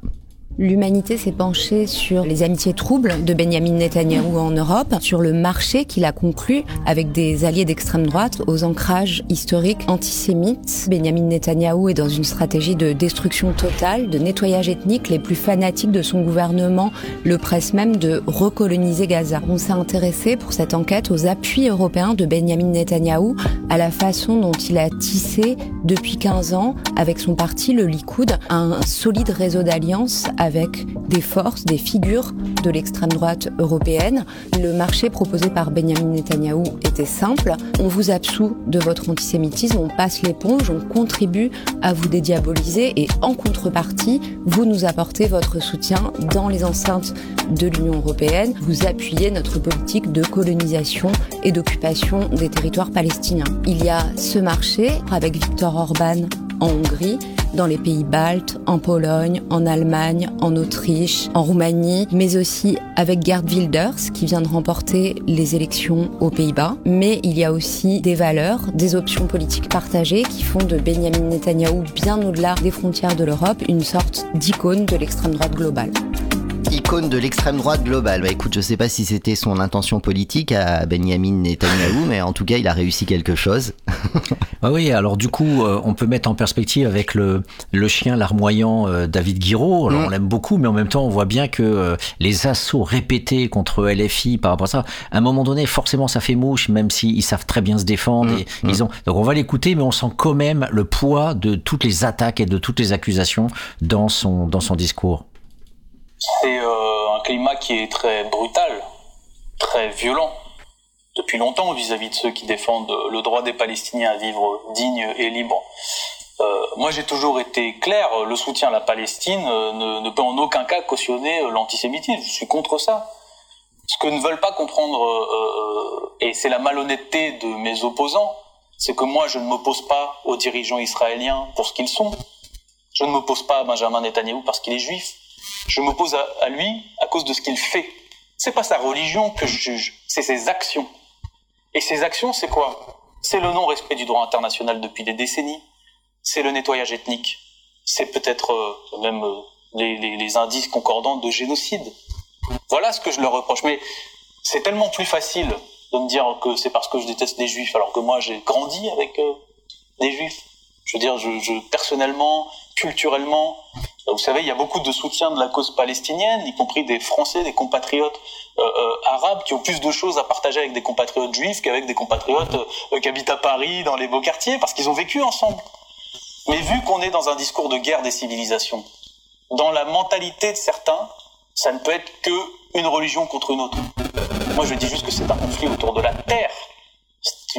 L'humanité s'est penchée sur les amitiés troubles de Benjamin Netanyahou en Europe, sur le marché qu'il a conclu avec des alliés d'extrême droite aux ancrages historiques antisémites. Benjamin Netanyahou est dans une stratégie de destruction totale, de nettoyage ethnique. Les plus fanatiques de son gouvernement le pressent même de recoloniser Gaza. On s'est intéressé pour cette enquête aux appuis européens de Benjamin Netanyahou, à la façon dont il a tissé depuis 15 ans avec son parti, le Likoud, un solide réseau d'alliances avec des forces, des figures de l'extrême droite européenne. Le marché proposé par Benjamin Netanyahou était simple. On vous absout de votre antisémitisme, on passe l'éponge, on contribue à vous dédiaboliser et en contrepartie, vous nous apportez votre soutien dans les enceintes de l'Union européenne. Vous appuyez notre politique de colonisation et d'occupation des territoires palestiniens. Il y a ce marché avec Viktor Orban en Hongrie dans les pays baltes, en Pologne, en Allemagne, en Autriche, en Roumanie, mais aussi avec Gerd Wilders qui vient de remporter les élections aux Pays-Bas. Mais il y a aussi des valeurs, des options politiques partagées qui font de Benjamin Netanyahou, bien au-delà des frontières de l'Europe, une sorte d'icône de l'extrême droite globale. Icône de l'extrême droite globale. Bah écoute, je sais pas si c'était son intention politique à Benjamin Netanyahu, mais en tout cas, il a réussi quelque chose. ah oui, alors du coup, euh, on peut mettre en perspective avec le, le chien larmoyant euh, David Guiraud. Alors, mm. On l'aime beaucoup, mais en même temps, on voit bien que euh, les assauts répétés contre LFI par rapport à ça, à un moment donné, forcément, ça fait mouche, même s'ils savent très bien se défendre. Mm. Et mm. Ils ont... Donc on va l'écouter, mais on sent quand même le poids de toutes les attaques et de toutes les accusations dans son, dans son discours. C'est euh, un climat qui est très brutal, très violent depuis longtemps vis-à-vis de ceux qui défendent le droit des Palestiniens à vivre digne et libre. Euh, moi, j'ai toujours été clair, le soutien à la Palestine euh, ne, peut en aucun cas cautionner l'antisémitisme. Je suis contre ça. Ce que ne veulent pas comprendre, et c'est la malhonnêteté de mes opposants, c'est que moi, je ne m'oppose pas aux dirigeants israéliens pour ce qu'ils sont. Je ne m'oppose pas à Benjamin Netanyahu parce qu'il est juif. Je m'oppose à, lui à cause de ce qu'il fait. C'est pas sa religion que je juge, c'est ses actions. Et ses actions, c'est quoi? C'est le non-respect du droit international depuis des décennies. C'est le nettoyage ethnique. C'est peut-être euh, même euh, les, indices concordants de génocide. Voilà ce que je leur reproche. Mais c'est tellement plus facile de me dire que c'est parce que je déteste les juifs, alors que moi j'ai grandi avec euh, des juifs. Je veux dire, je, personnellement, culturellement, vous savez, il y a beaucoup de soutien de la cause palestinienne, y compris des Français, des compatriotes euh, euh, arabes qui ont plus de choses à partager avec des compatriotes juifs qu'avec des compatriotes euh, qui habitent à Paris, dans les beaux quartiers, parce qu'ils ont vécu ensemble. Mais vu qu'on est dans un discours de guerre des civilisations, dans la mentalité de certains, ça ne peut être que une religion contre une autre. Moi, je dis juste que c'est un conflit autour de la terre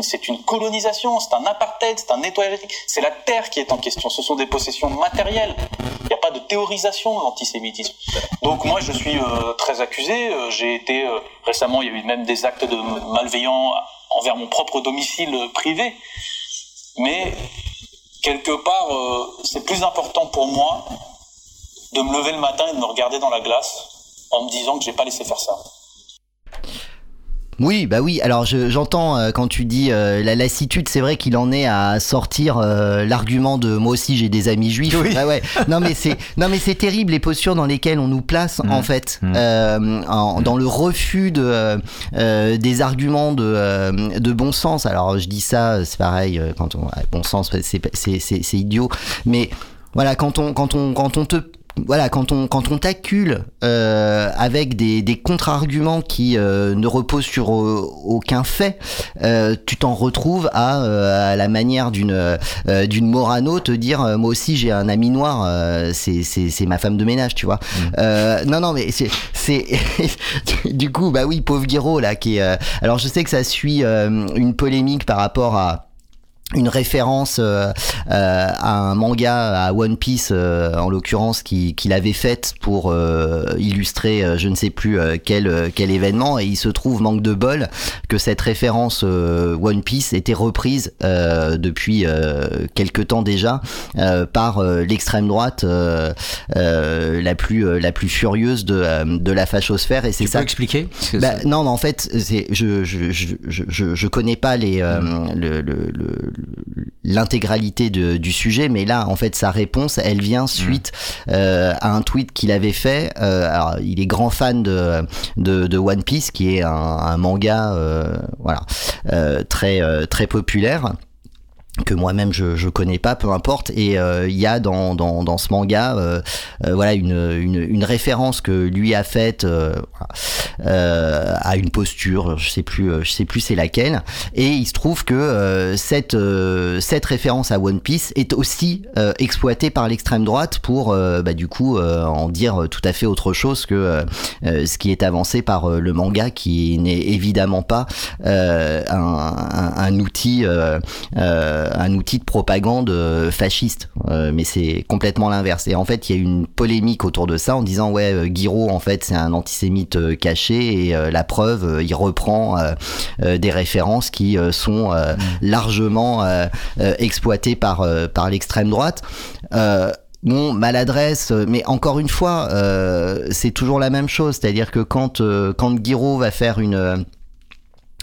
c'est une colonisation, c'est un apartheid, c'est un nettoyage C'est la terre qui est en question. Ce sont des possessions matérielles. Il n'y a pas de théorisation de l'antisémitisme. Donc moi, je suis euh, très accusé. Euh, j'ai été euh, récemment, il y a eu même des actes de malveillants envers mon propre domicile privé. Mais quelque part, c'est plus important pour moi de me lever le matin et de me regarder dans la glace en me disant que j'ai pas laissé faire ça. Oui, bah oui. Alors j'entends euh, quand tu dis euh, la lassitude, c'est vrai qu'il en est à sortir euh, l'argument de moi aussi j'ai des amis juifs. Oui. Ouais. Non mais c'est non mais c'est terrible les postures dans lesquelles on nous place en mmh. fait, mmh. dans le refus de des arguments de de bon sens. Alors je dis ça, c'est pareil quand on bon sens, c'est c'est c'est idiot, mais voilà quand on quand on quand on te voilà, quand on quand on t'accule euh, avec des, des contre-arguments qui euh, ne reposent sur euh, aucun fait, euh, tu t'en retrouves à, à, la manière d'une d'une Morano te dire moi aussi j'ai un ami noir, c'est c'est ma femme de ménage, tu vois. Mmh. non non mais c'est c'est du coup bah oui pauvre Guiraud là qui est alors je sais que ça suit une polémique par rapport à une référence euh, euh, à un manga à One Piece euh, en l'occurrence qui qu'il avait faite pour illustrer je ne sais plus quel quel événement. Et il se trouve manque de bol que cette référence One Piece était reprise depuis quelque temps déjà par l'extrême droite la plus la plus furieuse de de la fachosphère. Et c'est ça peux expliquer? Bah, non mais en fait c'est je je, je je je connais pas les le, le, le l'intégralité du sujet, mais là, en fait, sa réponse, elle vient suite euh, à un tweet qu'il avait fait. Euh, alors, il est grand fan de, de, One Piece, qui est un, manga, euh, voilà, très très populaire que moi-même je, je connais pas, peu importe. Et euh, il y a dans, dans, dans ce manga, euh, euh, voilà une, une, une, référence que lui a faite à une posture, je sais plus, je sais plus c'est laquelle. Et il se trouve que cette cette référence à One Piece est aussi exploitée par l'extrême droite pour bah, du coup en dire tout à fait autre chose que ce qui est avancé par le manga, qui n'est évidemment pas un, un, outil un outil de propagande euh, fasciste, euh, mais c'est complètement l'inverse. Et en fait, il y a une polémique autour de ça en disant ouais, euh, Guiraud en fait c'est un antisémite caché et la preuve, il reprend des références qui sont largement exploitées par par l'extrême droite. Bon, maladresse, mais encore une fois, c'est toujours la même chose. C'est-à-dire que quand, quand Guiraud va faire une,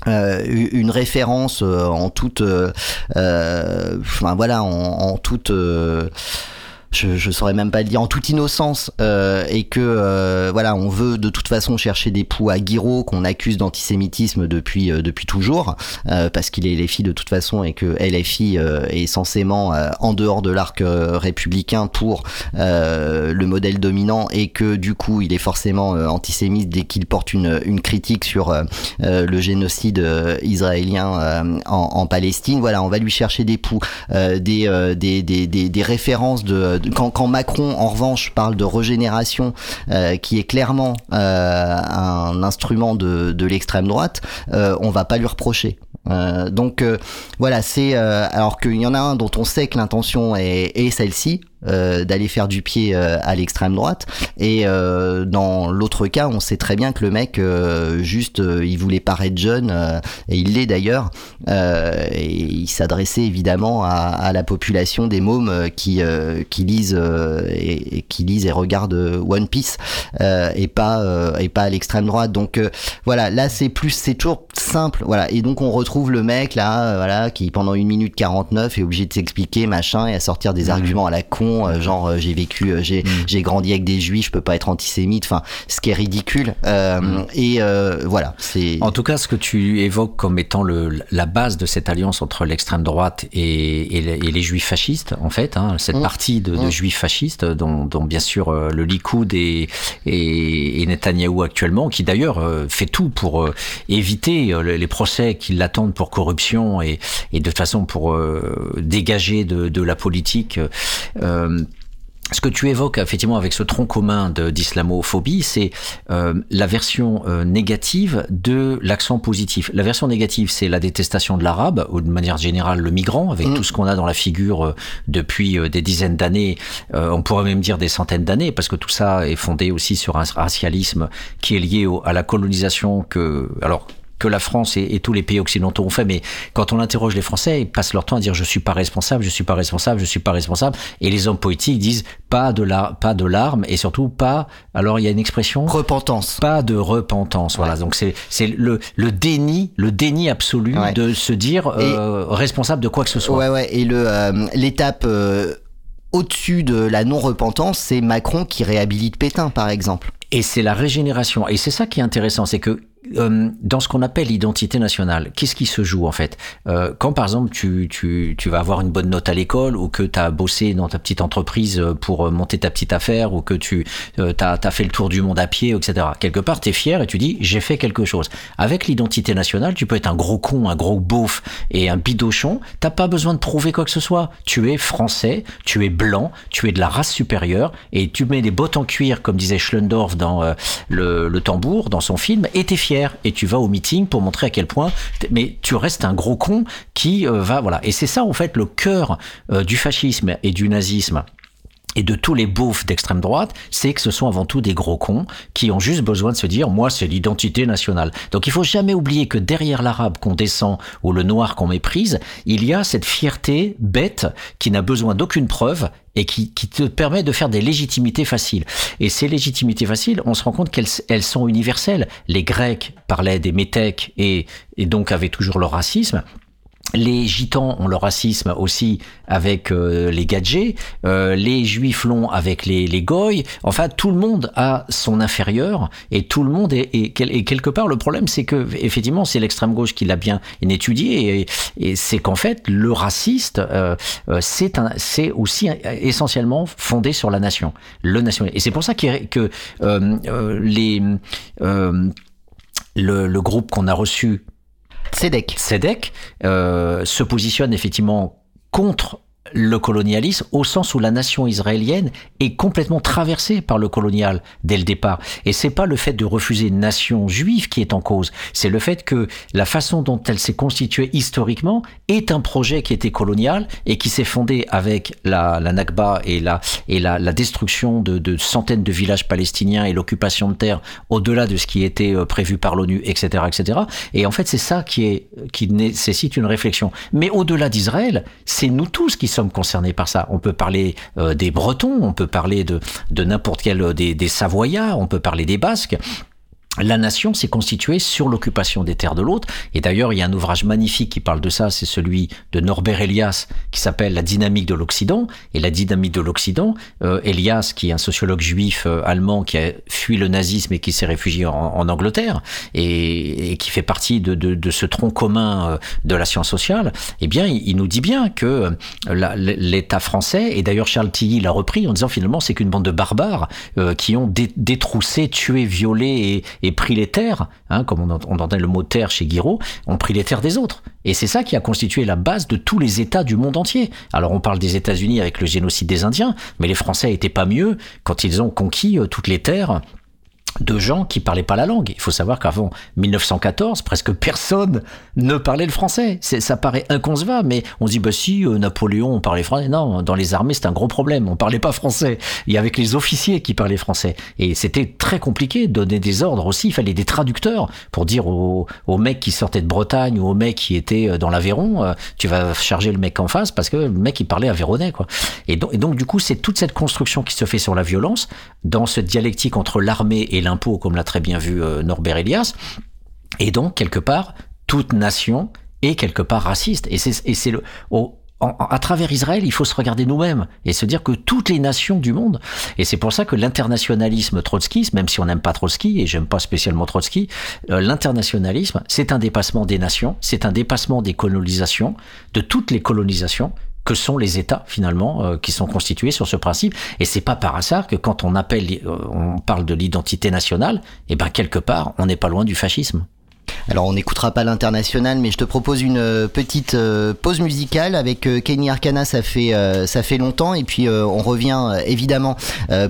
euh, une référence euh, en toute, euh, enfin voilà, en, en toute je, je saurais même pas le dire en toute innocence euh, et que euh, voilà on veut de toute façon chercher des poux à Guiraud qu'on accuse d'antisémitisme depuis euh, depuis toujours euh, parce qu'il est filles de toute façon et que LFI est censément en dehors de l'arc républicain pour le modèle dominant et que du coup il est forcément antisémite dès qu'il porte une, une critique sur le génocide israélien en, en, Palestine. Voilà on va lui chercher des poux des, des, des, des, des références de quand, Macron, en revanche, parle de régénération, euh, qui est clairement euh, un instrument de, de l'extrême droite, euh, on va pas lui reprocher. donc voilà, c'est alors qu'il y en a un dont on sait que l'intention est, est celle-ci, euh, d'aller faire du pied euh, à l'extrême droite. Et euh, dans l'autre cas, on sait très bien que le mec, juste, il voulait paraître jeune, et il l'est d'ailleurs, et il s'adressait évidemment à, à, la population des mômes qui, qui lisent et, qui lisent et regardent One Piece et pas et pas à l'extrême droite. Donc voilà, là c'est plus, c'est toujours simple. Voilà, et donc on retrouve le mec là, voilà, qui pendant une minute 49 est obligé de s'expliquer machin et à sortir des mmh. arguments à la con euh, genre euh, j'ai vécu, euh, j'ai mm. j'ai grandi avec des juifs, je peux pas être antisémite, enfin ce qui est ridicule. Mm. Et voilà, c'est. En tout cas, ce que tu évoques comme étant le, la base de cette alliance entre l'extrême droite et, et, les, juifs fascistes, en fait, hein, cette mm. partie de, de, juifs fascistes, dont, dont bien sûr le Likoud et, et, et Netanyahou actuellement, qui d'ailleurs fait tout pour éviter les procès qui l'attendent pour corruption et, et de toute façon pour dégager de, de la politique euh, ce que tu évoques effectivement avec ce tronc commun d'islamophobie, c'est euh, la version euh, négative de l'accent positif. La version négative, c'est la détestation de l'arabe, ou de manière générale le migrant, avec mm. tout ce qu'on a dans la figure depuis des dizaines d'années, on pourrait même dire des centaines d'années, parce que tout ça est fondé aussi sur un racialisme qui est lié à la colonisation que... Alors, que la France et, tous les pays occidentaux ont fait, mais quand on interroge les Français, ils passent leur temps à dire je suis pas responsable, je suis pas responsable, je suis pas responsable, et les hommes politiques disent pas de la, pas de larmes et surtout pas. Alors il y a une expression? Repentance, pas de repentance. Voilà, donc c'est c'est le le déni, le déni absolu de se dire euh, responsable de quoi que ce soit. Ouais ouais, et le euh, l'étape euh, au-dessus de la non-repentance, c'est Macron qui réhabilite Pétain, par exemple. Et c'est la régénération. Et c'est ça qui est intéressant, c'est que euh, dans ce qu'on appelle l'identité nationale, qu'est-ce qui se joue en fait euh, Quand par exemple tu, vas avoir une bonne note à l'école ou que tu as bossé dans ta petite entreprise pour monter ta petite affaire ou que tu euh, as, fait le tour du monde à pied, etc. Quelque part, tu es fier et tu dis j'ai fait quelque chose. Avec l'identité nationale, tu peux être un gros con, un gros beauf et un bidochon. T'as pas besoin de prouver quoi que ce soit. Tu es français, tu es blanc, tu es de la race supérieure et tu mets des bottes en cuir, comme disait Schlendorf dans euh, le, le tambour, dans son film, et t'es fier et tu vas au meeting pour montrer à quel point, mais tu restes un gros con qui euh, va, voilà. Et c'est ça, en fait, le cœur euh, du fascisme et du nazisme et de tous les beaufs d'extrême droite, c'est que ce sont avant tout des gros cons qui ont juste besoin de se dire moi c'est l'identité nationale. Donc il faut jamais oublier que derrière l'arabe qu'on descend ou le noir qu'on méprise, il y a cette fierté bête qui n'a besoin d'aucune preuve et qui, te permet de faire des légitimités faciles. Et ces légitimités faciles, on se rend compte qu'elles elles sont universelles. Les Grecs parlaient des métèques et, et donc avaient toujours le racisme. Les gitans ont le racisme aussi avec euh, les gadgets, euh, les juifs l'ont avec les, les. Enfin, tout le monde a son inférieur et tout le monde est, quelque part le problème, c'est que effectivement, c'est l'extrême gauche qui l'a bien étudié et, c'est qu'en fait, le raciste, euh, c'est aussi essentiellement fondé sur la nation, le. Et c'est pour ça que, les le, le groupe qu'on a reçu CEDEC. CEDEC euh, se positionne effectivement contre le colonialisme au sens où la nation israélienne est complètement traversée par le colonial dès le départ. Et c'est pas le fait de refuser une nation juive qui est en cause, c'est le fait que la façon dont elle s'est constituée historiquement est un projet qui était colonial et qui s'est fondé avec la, la Nakba et la, et la, la destruction de, de, centaines de villages palestiniens et l'occupation de terres au-delà de ce qui était euh, prévu par l'ONU, etc., etc. Et en fait, c'est ça qui est, qui nécessite une réflexion. Mais au-delà d'Israël, c'est nous tous qui concernés par ça. On peut parler euh, des Bretons, on peut parler de, n'importe quel euh, des, des Savoyards, on peut parler des Basques. La nation s'est constituée sur l'occupation des terres de l'autre. Et d'ailleurs, il y a un ouvrage magnifique qui parle de ça, c'est celui de Norbert Elias, qui s'appelle La dynamique de l'Occident. Et la dynamique de l'Occident, euh, Elias, qui est un sociologue juif euh, allemand qui a fui le nazisme et qui s'est réfugié en, Angleterre, et, qui fait partie de, ce tronc commun euh, de la science sociale, eh bien, il, nous dit bien que l'État français, et d'ailleurs Charles Tilly l'a repris en disant finalement c'est qu'une bande de barbares qui ont détroussé, tué, violé et pris les terres, hein, comme on, entendait le mot terre chez Guiraud, ont pris les terres des autres. Et c'est ça qui a constitué la base de tous les États du monde entier. Alors on parle des États-Unis avec le génocide des Indiens, mais les Français n'étaient pas mieux quand ils ont conquis euh, toutes les terres de gens qui parlaient pas la langue. Il faut savoir qu'avant 1914, presque personne ne parlait le français. Ça paraît inconcevable, mais on se dit, bah si, euh, Napoléon, on parlait français. Non, dans les armées, c'est un gros problème. On parlait pas français. Il y avait que les officiers qui parlaient français. Et c'était très compliqué de donner des ordres aussi. Il fallait des traducteurs pour dire aux, mecs qui sortaient de Bretagne ou aux mecs qui étaient euh, dans l'Aveyron, euh, tu vas charger le mec en face parce que le mec, il parlait aveyronais, quoi. Et donc, et donc du coup, c'est toute cette construction qui se fait sur la violence, dans cette dialectique entre l'armée et l'impôt, comme l'a très bien vu euh, Norbert Elias. Et donc, quelque part, toute nation est quelque part raciste. Et c'est le... à travers Israël, il faut se regarder nous-mêmes et se dire que toutes les nations du monde, et c'est pour ça que l'internationalisme trotskiste, même si on n'aime pas Trotsky, et j'aime pas spécialement Trotsky, euh, l'internationalisme, c'est un dépassement des nations, c'est un dépassement des colonisations, de toutes les colonisations, que sont les États finalement euh, qui sont constitués sur ce principe. Et c'est pas par hasard que quand on appelle, euh, on parle de l'identité nationale, et eh ben quelque part, on n'est pas loin du fascisme. Alors on n'écoutera pas l'international, mais je te propose une euh, petite euh, pause musicale avec euh, Kenny Arcana. Ça fait ça fait longtemps, et puis on revient évidemment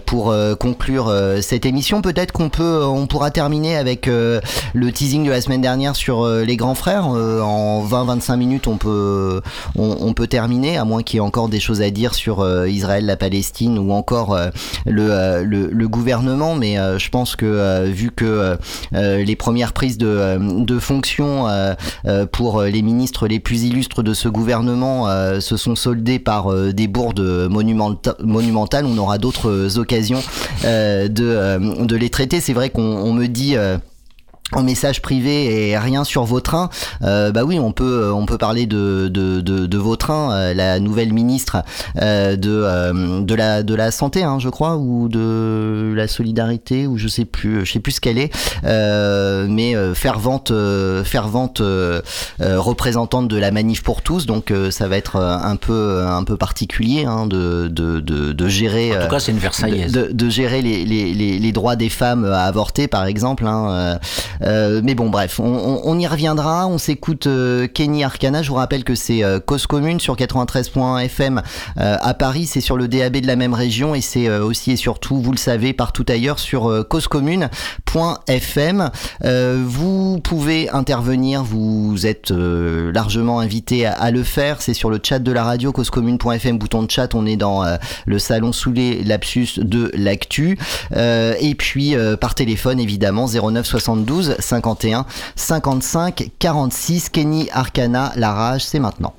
pour conclure cette émission. Peut-être qu'on peut on pourra terminer avec le teasing de la semaine dernière sur les grands frères. en 20-25 minutes, on peut on, peut terminer, à moins qu'il y ait encore des choses à dire sur Israël, la Palestine ou encore le, le, gouvernement. Mais je pense que vu que les premières prises de de fonction euh, euh, pour les ministres les plus illustres de ce gouvernement euh, se sont soldés par des bourdes monumentales. On aura d'autres occasions de les traiter. C'est vrai qu'on me dit en message privé et rien sur Vautrin, euh, bah oui, on peut on peut parler de de, de, de Vautrin, euh, la nouvelle ministre euh, de euh, de la de la santé, hein, je crois, ou de la solidarité, ou je sais plus, je sais plus ce qu'elle est, euh, mais fervente fervente représentante de la manif pour tous, donc ça va être un peu un peu particulier hein, de, de, de de gérer. En tout cas, c'est une Versaillaise. De, de, gérer les, les, les, les, droits des femmes à avorter, par exemple. Hein, euh, mais bon, bref, on, y reviendra. On s'écoute euh, Kenny Arcana. Je vous rappelle que c'est euh, Cause Commune sur 93.fm à Paris. C'est sur le DAB de la même région et c'est aussi et surtout, vous le savez, partout ailleurs sur causecommune.fm. vous pouvez intervenir. Vous êtes largement invité à, le faire. C'est sur le chat de la radio causecommune.fm, bouton de chat. On est dans le salon sous les lapsus de l'actu. et puis par téléphone, évidemment, 09 72 51 55 46. Kenny Arcana, la rage, c'est maintenant.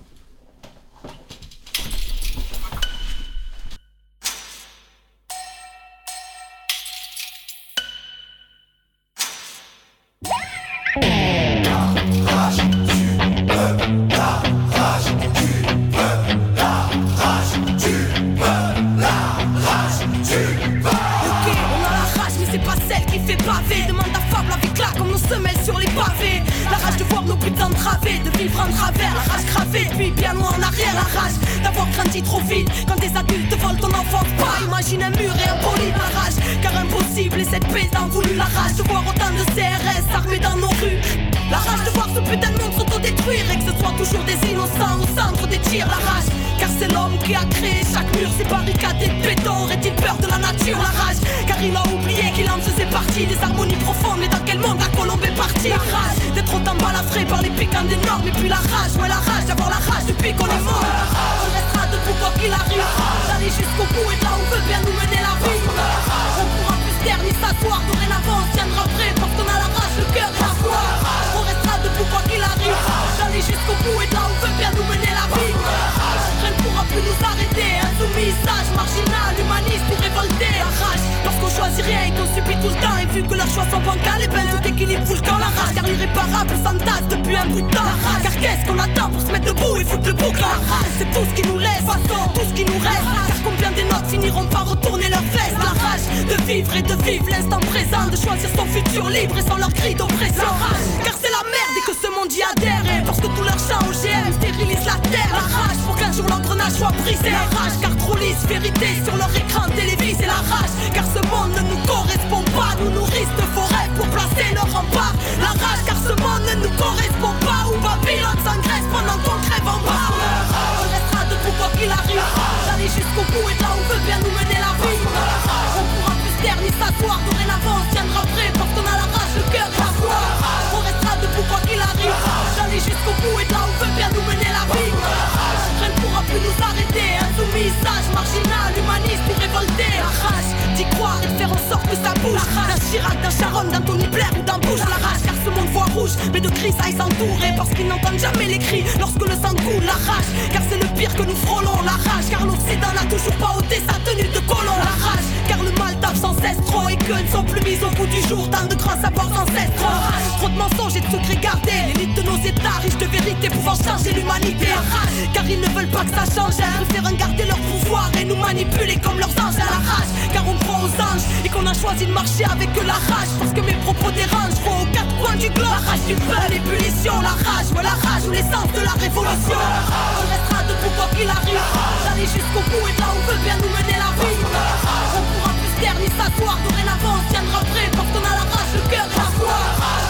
Marginal, humaniste révolté. La rage, parce choisit rien et qu'on subit tout le temps. Et vu que leurs choix sont bancals, et ben tout équilibre fout le camp. La rage, car l'irréparable s'entasse depuis un bout de temps. Car qu'est-ce qu'on attend pour se mettre debout et foutre le bouc La rage, c'est tout ce qui nous laisse, tout ce qui nous reste. Car combien des notes finiront par retourner leur veste La rage de vivre et de vivre l'instant présent, de choisir son futur libre et sans leur cri d'oppression. Car la que ce monde y adhère. Que tous leurs chants OGM stérilisent la terre. La rage pour qu'un jour l'engrenage soit brisé. La rage car trop lisse, vérité sur leur écran télévisé. La rage car ce monde ne nous correspond pas. Nous nourrissent de forêts pour placer leur rempart. La rage car ce monde ne nous correspond pas. Où Babylone s'engraisse pendant qu'on crève en bas. On restera debout qu'il arrive. D'aller jusqu'au bout et Chirac, d'un Sharon, d'un Tony Blair ou d'un Bush. La rage mais de cris ils s'entourer parce qu'ils n'entendent jamais les cris lorsque le sang coule. La rage car c'est le pire que nous frôlons. La rage car l'Occident n'a toujours pas ôté sa tenue de colon. La rage car le mal tape sans cesse trop et que ne sont plus mis au bout du jour. Tant de grands savoirs ancestraux. Trop de mensonges et de secrets gardés. L'élite de nos états riches de vérité pouvant changer l'humanité. La rage car ils ne veulent pas que ça change. Ils préfèrent garder leur pouvoir et nous manipuler comme leurs anges à la rage. Car on croit aux anges et qu'on a choisi de marcher avec la rage. Parce que mes propos dérangent, faut aux quatre coins du globe. Rage du l'ébullition, la rage, ouais, la rage ou l'essence de la révolution. On restera debout quoi qu'il arrive. D'aller jusqu'au bout et là où veut bien nous mener la vie. On pourra plus se taire ni s'asseoir. Dorénavant, on tiendra prêt parce qu'on a la rage, le cœur et la foi.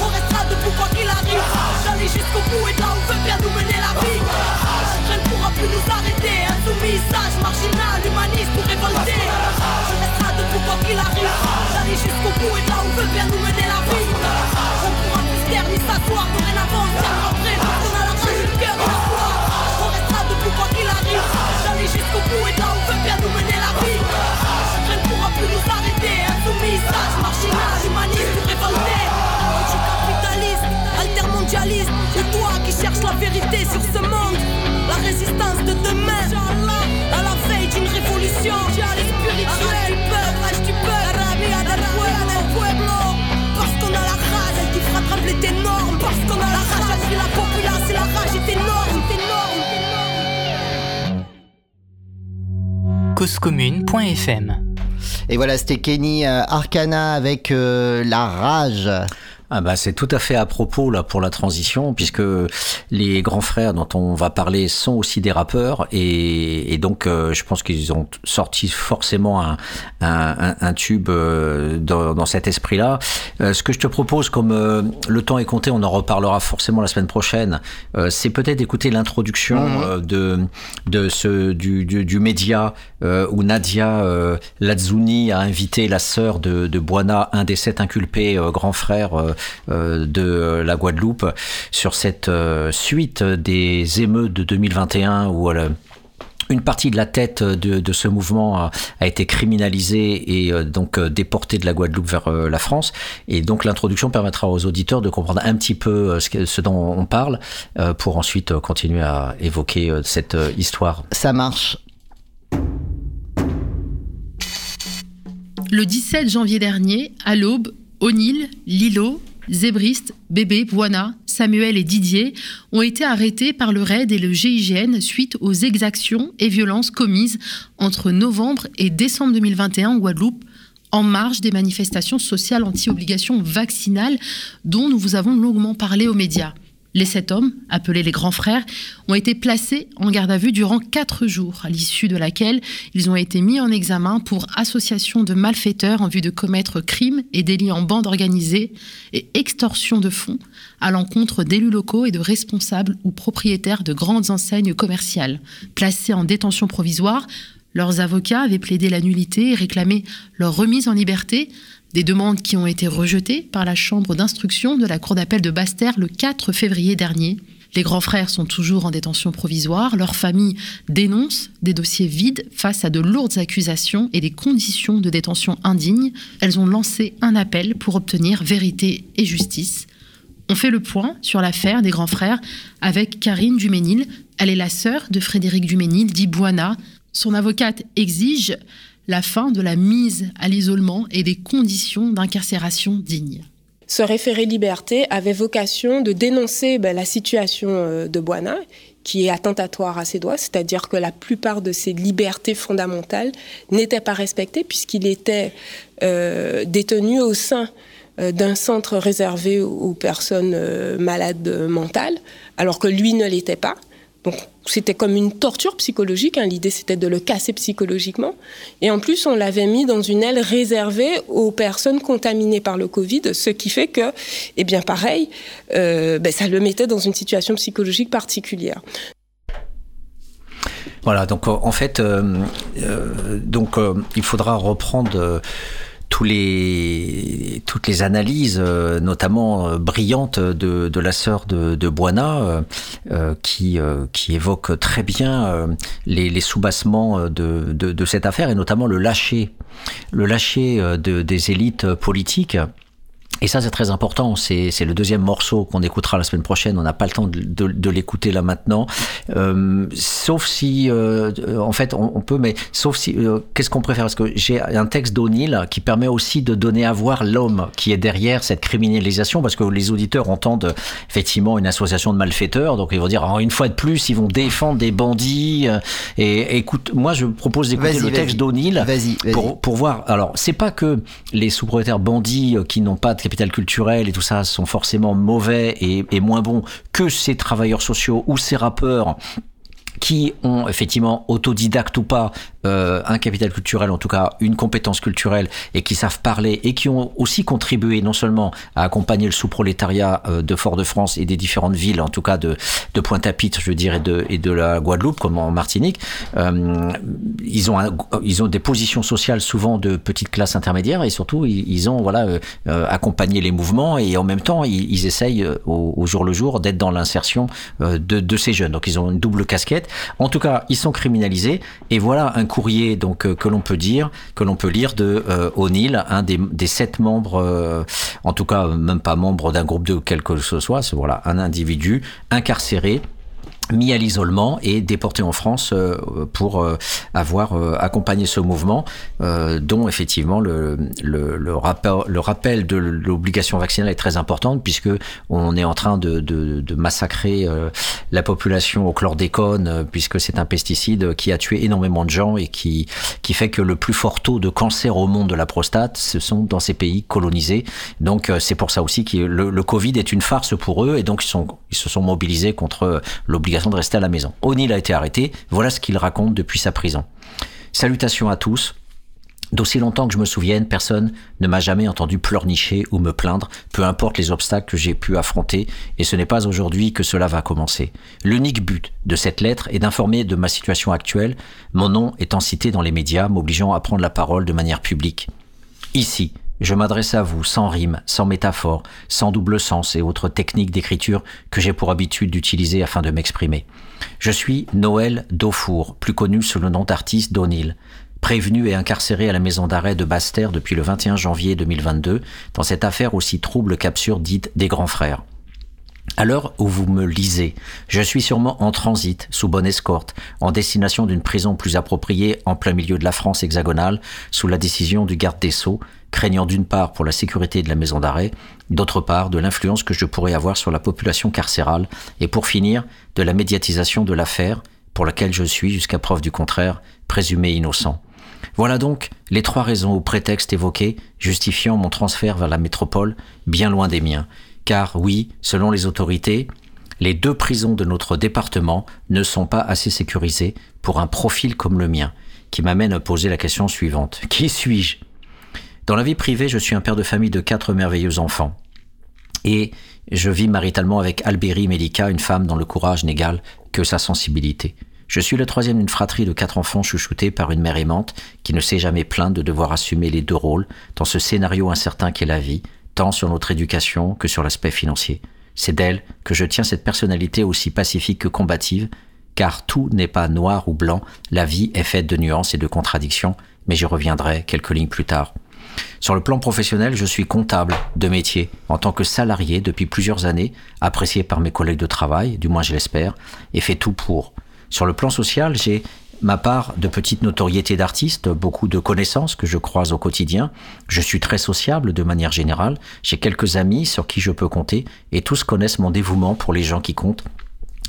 On restera debout quoi qu'il arrive. D'aller jusqu'au bout et là où veut bien nous mener la vie. Rien ne pourra plus nous arrêter. Insoumis, sage, marginal, humaniste ou révolté. On restera debout quoi qu'il arrive. D'aller jusqu'au bout et là où veut bien nous mener la vie. causecommune.fm Et voilà, c'était Kenny euh, Arcana avec euh, La Rage. Ah bah c'est tout à fait à propos là pour la transition puisque les grands frères dont on va parler sont aussi des rappeurs et, et donc euh, je pense qu'ils ont sorti forcément un, un, un tube euh, dans, dans, cet esprit-là. Euh, ce que je te propose, comme euh, le temps est compté, on en reparlera forcément la semaine prochaine, euh, c'est peut-être d'écouter l'introduction Mhm. de de ce du, du, du média où Nadia Lazzouni a invité la sœur de, de Buana, un des sept inculpés grands frères euh, de la Guadeloupe sur cette euh, suite des émeutes de 2021 où elle une partie de la tête de, de ce mouvement a, a, été criminalisée et euh, donc euh, déportée de la Guadeloupe vers euh, la France. Et donc l'introduction permettra aux auditeurs de comprendre un petit peu ce, que, ce dont on parle euh, pour ensuite continuer à évoquer euh, cette histoire. Ça marche. Le 17 janvier dernier, à l'aube, O'Neill, Lilo, Zébriste, Bébé, Buana, Samuel et Didier ont été arrêtés par le RAID et le GIGN suite aux exactions et violences commises entre novembre et décembre 2021 en Guadeloupe en marge des manifestations sociales anti-obligation vaccinale dont nous vous avons longuement parlé aux médias. Les sept hommes, appelés les grands frères, ont été placés en garde à vue durant quatre jours, à l'issue de laquelle ils ont été mis en examen pour association de malfaiteurs en vue de commettre crimes et délits en bande organisée et extorsion de fonds à l'encontre d'élus locaux et de responsables ou propriétaires de grandes enseignes commerciales. Placés en détention provisoire, leurs avocats avaient plaidé la nullité et réclamé leur remise en liberté, des demandes qui ont été rejetées par la chambre d'instruction de la Cour d'appel de Basse-Terre le 4 février dernier. Les grands frères sont toujours en détention provisoire. Leur famille dénonce des dossiers vides face à de lourdes accusations et des conditions de détention indignes. Elles ont lancé un appel pour obtenir vérité et justice. On fait le point sur l'affaire des grands frères avec Karine Duménil. Elle est la sœur de Frédéric Duménil, dit Buana. Son avocate exige la fin de la mise à l'isolement et des conditions d'incarcération dignes. Ce référé liberté avait vocation de dénoncer ben, la situation euh, de Boina, qui est attentatoire à ses droits, c'est-à-dire que la plupart de ses libertés fondamentales n'étaient pas respectées puisqu'il était euh, détenu au sein euh, d'un centre réservé aux personnes malades mentales, alors que lui ne l'était pas. C'était comme une torture psychologique. Hein. L'idée c'était de le casser psychologiquement. Et en plus on l'avait mis dans une aile réservée aux personnes contaminées par le Covid, ce qui fait que, eh bien pareil, euh, ben, ça le mettait dans une situation psychologique particulière. Voilà, donc en fait, euh, euh, donc il faudra reprendre les, toutes les analyses, euh, notamment euh, brillantes de, de, la sœur de, de Boina, euh, qui, qui évoque très bien les, les soubassements de, de, de, cette affaire et notamment le lâcher, le lâcher de, des élites politiques et ça, c'est très important. C'est, le deuxième morceau qu'on écoutera la semaine prochaine. On n'a pas le temps de, de, l'écouter là maintenant. Euh, sauf si, euh, en fait, on, peut, mais sauf si, euh, qu'est-ce qu'on préfère? Parce que j'ai un texte d'O'Neill qui permet aussi de donner à voir l'homme qui est derrière cette criminalisation, parce que les auditeurs entendent effectivement une association de malfaiteurs. Donc ils vont dire, oh, une fois de plus, ils vont défendre des bandits. Et, écoute, moi, je propose d'écouter le texte d'O'Neill pour, pour voir. Alors, c'est pas que les sous-propriétaires bandits qui n'ont pas de capital culturel et tout ça sont forcément mauvais et, moins bons que ces travailleurs sociaux ou ces rappeurs qui ont effectivement autodidacte ou pas euh, un capital culturel, en tout cas une compétence culturelle, et qui savent parler et qui ont aussi contribué non seulement à accompagner le sous-prolétariat euh, de Fort-de-France et des différentes villes, en tout cas de, Pointe-à-Pitre, je et de, et de la Guadeloupe, comme en Martinique, euh, ils, ont ils ont des positions sociales souvent de petite classe intermédiaire et surtout ils, ont voilà accompagné les mouvements et en même temps ils, essayent au, jour le jour d'être dans l'insertion de, de ces jeunes. Donc ils ont une double casquette. En tout cas, ils sont criminalisés et voilà un courrier donc euh, que l'on peut dire, que l'on peut lire de euh, O'Neill, un des, sept membres, euh, en tout cas même pas membre d'un groupe de quel que ce soit, c'est voilà un individu incarcéré mis à l'isolement et déporté en France euh, pour euh, avoir euh, accompagné ce mouvement, dont effectivement le, le, rappel, le rappel de l'obligation vaccinale est très importante puisque on est en train de, de, de massacrer la population au chlordécone puisque c'est un pesticide qui a tué énormément de gens et qui, qui fait que le plus fort taux de cancer au monde de la prostate, ce sont dans ces pays colonisés. Donc c'est pour ça aussi que le, le Covid est une farce pour eux et donc ils, sont, ils se sont mobilisés contre l'obligation de rester à la maison. O'Neill a été arrêté, voilà ce qu'il raconte depuis sa prison. Salutations à tous. D'aussi longtemps que je me souvienne, personne ne m'a jamais entendu pleurnicher ou me plaindre, peu importe les obstacles que j'ai pu affronter, et ce n'est pas aujourd'hui que cela va commencer. L'unique but de cette lettre est d'informer de ma situation actuelle, mon nom étant cité dans les médias, m'obligeant à prendre la parole de manière publique. Ici, je m'adresse à vous sans rime, sans métaphore, sans double sens et autres techniques d'écriture que j'ai pour habitude d'utiliser afin de m'exprimer. Je suis Noël Daufour, plus connu sous le nom d'artiste d'O'Neill, prévenu et incarcéré à la maison d'arrêt de Basse-Terre depuis le 21 janvier 2022 dans cette affaire aussi trouble qu'absurde dite des grands frères. À l'heure où vous me lisez, je suis sûrement en transit, sous bonne escorte, en destination d'une prison plus appropriée en plein milieu de la France hexagonale, sous la décision du garde des Sceaux, craignant d'une part pour la sécurité de la maison d'arrêt, d'autre part de l'influence que je pourrais avoir sur la population carcérale, et pour finir, de la médiatisation de l'affaire, pour laquelle je suis, jusqu'à preuve du contraire, présumé innocent. Voilà donc les trois raisons ou prétextes évoqués justifiant mon transfert vers la métropole, bien loin des miens. Car oui, selon les autorités, les deux prisons de notre département ne sont pas assez sécurisées pour un profil comme le mien, qui m'amène à poser la question suivante. Qui suis-je? Dans la vie privée, je suis un père de famille de quatre merveilleux enfants. Et je vis maritalement avec Albéry Melika, une femme dont le courage n'égale que sa sensibilité. Je suis le troisième d'une fratrie de quatre enfants chouchoutés par une mère aimante qui ne s'est jamais plainte de devoir assumer les deux rôles dans ce scénario incertain qu'est la vie, tant sur notre éducation que sur l'aspect financier. C'est d'elle que je tiens cette personnalité aussi pacifique que combative, car tout n'est pas noir ou blanc, la vie est faite de nuances et de contradictions, mais j'y reviendrai quelques lignes plus tard. Sur le plan professionnel, je suis comptable de métier en tant que salarié depuis plusieurs années, apprécié par mes collègues de travail, du moins je l'espère, et fait tout pour. Sur le plan social, j'ai ma part de petite notoriété d'artiste, beaucoup de connaissances que je croise au quotidien. Je suis très sociable de manière générale. J'ai quelques amis sur qui je peux compter et tous connaissent mon dévouement pour les gens qui comptent,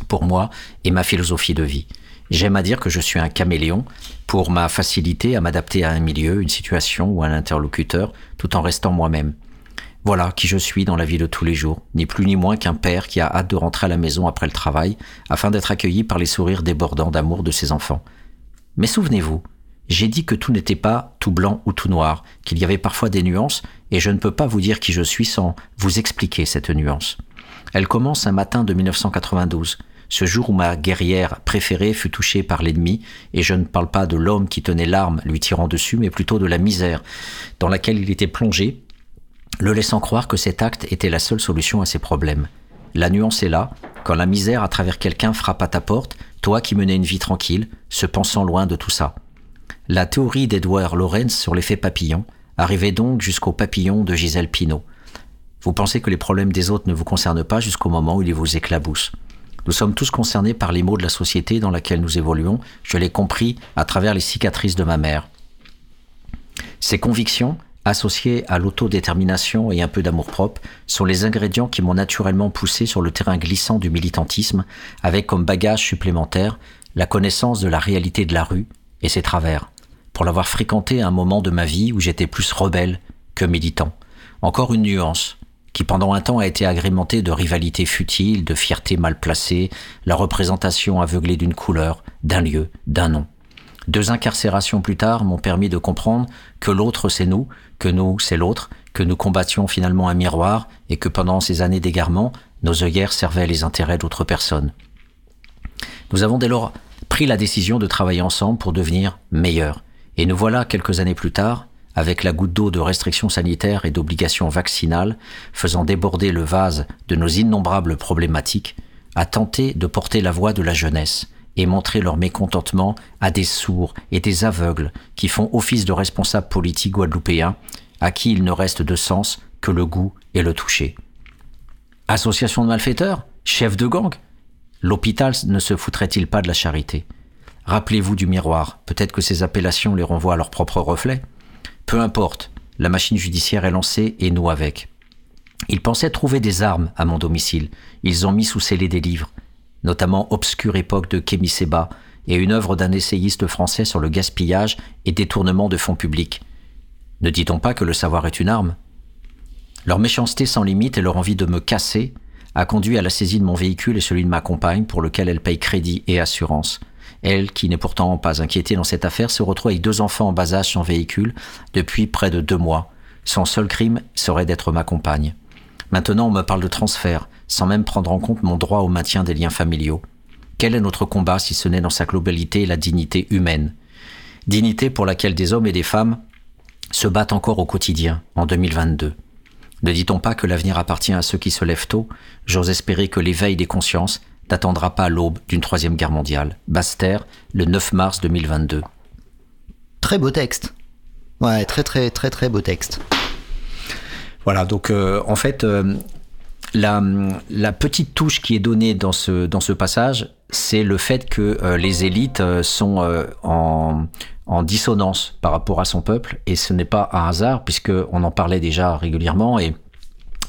pour moi et ma philosophie de vie. J'aime à dire que je suis un caméléon pour ma facilité à m'adapter à un milieu, une situation ou un interlocuteur tout en restant moi-même. Voilà qui je suis dans la vie de tous les jours, ni plus ni moins qu'un père qui a hâte de rentrer à la maison après le travail afin d'être accueilli par les sourires débordants d'amour de ses enfants. Mais souvenez-vous, j'ai dit que tout n'était pas tout blanc ou tout noir, qu'il y avait parfois des nuances, et je ne peux pas vous dire qui je suis sans vous expliquer cette nuance. Elle commence un matin de 1992, ce jour où ma guerrière préférée fut touchée par l'ennemi, et je ne parle pas de l'homme qui tenait l'arme lui tirant dessus, mais plutôt de la misère dans laquelle il était plongé le laissant croire que cet acte était la seule solution à ses problèmes. La nuance est là, quand la misère à travers quelqu'un frappe à ta porte, toi qui menais une vie tranquille, se pensant loin de tout ça. La théorie d'Edward Lorenz sur l'effet papillon arrivait donc jusqu'au papillon de Gisèle Pinault. Vous pensez que les problèmes des autres ne vous concernent pas jusqu'au moment où ils vous éclaboussent. Nous sommes tous concernés par les maux de la société dans laquelle nous évoluons, je l'ai compris à travers les cicatrices de ma mère. Ces convictions, associés à l'autodétermination et un peu d'amour-propre, sont les ingrédients qui m'ont naturellement poussé sur le terrain glissant du militantisme, avec comme bagage supplémentaire la connaissance de la réalité de la rue et ses travers, pour l'avoir fréquenté à un moment de ma vie où j'étais plus rebelle que militant. Encore une nuance, qui pendant un temps a été agrémentée de rivalités futiles, de fierté mal placée, la représentation aveuglée d'une couleur, d'un lieu, d'un nom. Deux incarcérations plus tard m'ont permis de comprendre que l'autre c'est nous, que nous c'est l'autre, que nous combattions finalement un miroir et que pendant ces années d'égarement, nos œillères servaient les intérêts d'autres personnes. Nous avons dès lors pris la décision de travailler ensemble pour devenir meilleurs. Et nous voilà quelques années plus tard, avec la goutte d'eau de restrictions sanitaires et d'obligations vaccinales, faisant déborder le vase de nos innombrables problématiques, à tenter de porter la voix de la jeunesse, et montrer leur mécontentement à des sourds et des aveugles qui font office de responsables politiques guadeloupéens, à qui il ne reste de sens que le goût et le toucher. Association de malfaiteurs Chef de gang L'hôpital ne se foutrait-il pas de la charité? Rappelez-vous du miroir, peut-être que ces appellations les renvoient à leur propre reflet. Peu importe, la machine judiciaire est lancée et nous avec. Ils pensaient trouver des armes à mon domicile. Ils ont mis sous scellé des livres notamment Obscure époque de Kémy Seba et une œuvre d'un essayiste français sur le gaspillage et détournement de fonds publics. Ne dit-on pas que le savoir est une arme? Leur méchanceté sans limite et leur envie de me casser a conduit à la saisie de mon véhicule et celui de ma compagne pour lequel elle paye crédit et assurance. Elle, qui n'est pourtant pas inquiétée dans cette affaire, se retrouve avec deux enfants en bas âge sans véhicule depuis près de deux mois. Son seul crime serait d'être ma compagne. Maintenant, on me parle de transfert, sans même prendre en compte mon droit au maintien des liens familiaux. Quel est notre combat si ce n'est dans sa globalité la dignité humaine? Dignité pour laquelle des hommes et des femmes se battent encore au quotidien, en 2022. Ne dit-on pas que l'avenir appartient à ceux qui se lèvent tôt? J'ose espérer que l'éveil des consciences n'attendra pas l'aube d'une troisième guerre mondiale. Basse-Terre, le 9 mars 2022. Très beau texte. Ouais, très très très très beau texte. Voilà, donc euh, en fait, euh, la, la, petite touche qui est donnée dans ce, dans ce passage, c'est le fait que euh, les élites sont en, en, dissonance par rapport à son peuple, et ce n'est pas un hasard, puisqu'on en parlait déjà régulièrement, et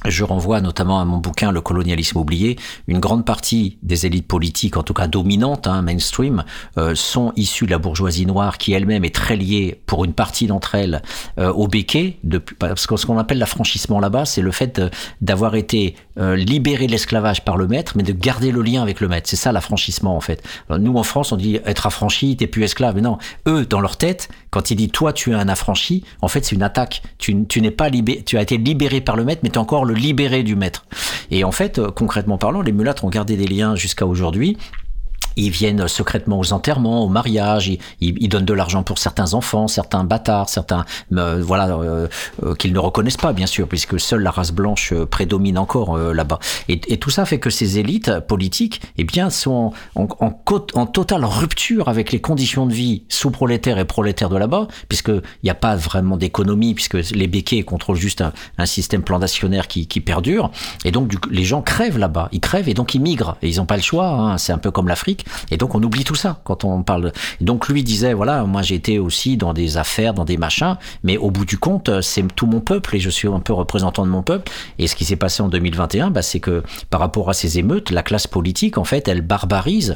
je renvoie notamment à mon bouquin Le colonialisme oublié. Une grande partie des élites politiques, en tout cas dominantes, hein, mainstream, euh, sont issues de la bourgeoisie noire qui elle-même est très liée, pour une partie d'entre elles, euh, au béquet. Parce que ce qu'on appelle l'affranchissement là-bas, c'est le fait d'avoir été euh, libéré de l'esclavage par le maître, mais de garder le lien avec le maître. C'est ça l'affranchissement en fait. nous en France, on dit être affranchi, t'es plus esclave. Mais non, eux, dans leur tête, quand ils disent toi tu es un affranchi, en fait c'est une attaque. Tu, n'es pas libéré, tu as été libéré par le maître, mais tu encore le libérer du maître. Et en fait, euh, concrètement parlant, les mulâtres ont gardé des liens jusqu'à aujourd'hui ils viennent secrètement aux enterrements, aux mariages, ils, donnent de l'argent pour certains enfants, certains bâtards, certains euh, voilà euh, euh, qu'ils ne reconnaissent pas bien sûr, puisque seule la race blanche prédomine encore là-bas. Et, tout ça fait que ces élites politiques, eh bien, sont en, en, totale rupture avec les conditions de vie sous-prolétaires et prolétaires de là-bas, puisqu'il n'y a pas vraiment d'économie, puisque les béquets contrôlent juste un, système plantationnaire qui, qui, perdure, et donc les gens crèvent là-bas, ils crèvent et donc ils migrent, et ils n'ont pas le choix. Hein. c'est un peu comme l'Afrique Et donc on oublie tout ça quand on parle. Donc lui disait voilà, moi j'ai été aussi dans des affaires, dans des machins, mais au bout du compte, c'est tout mon peuple et je suis un peu représentant de mon peuple. Et ce qui s'est passé en 2021, bah, c'est que par rapport à ces émeutes, la classe politique, en fait, elle barbarise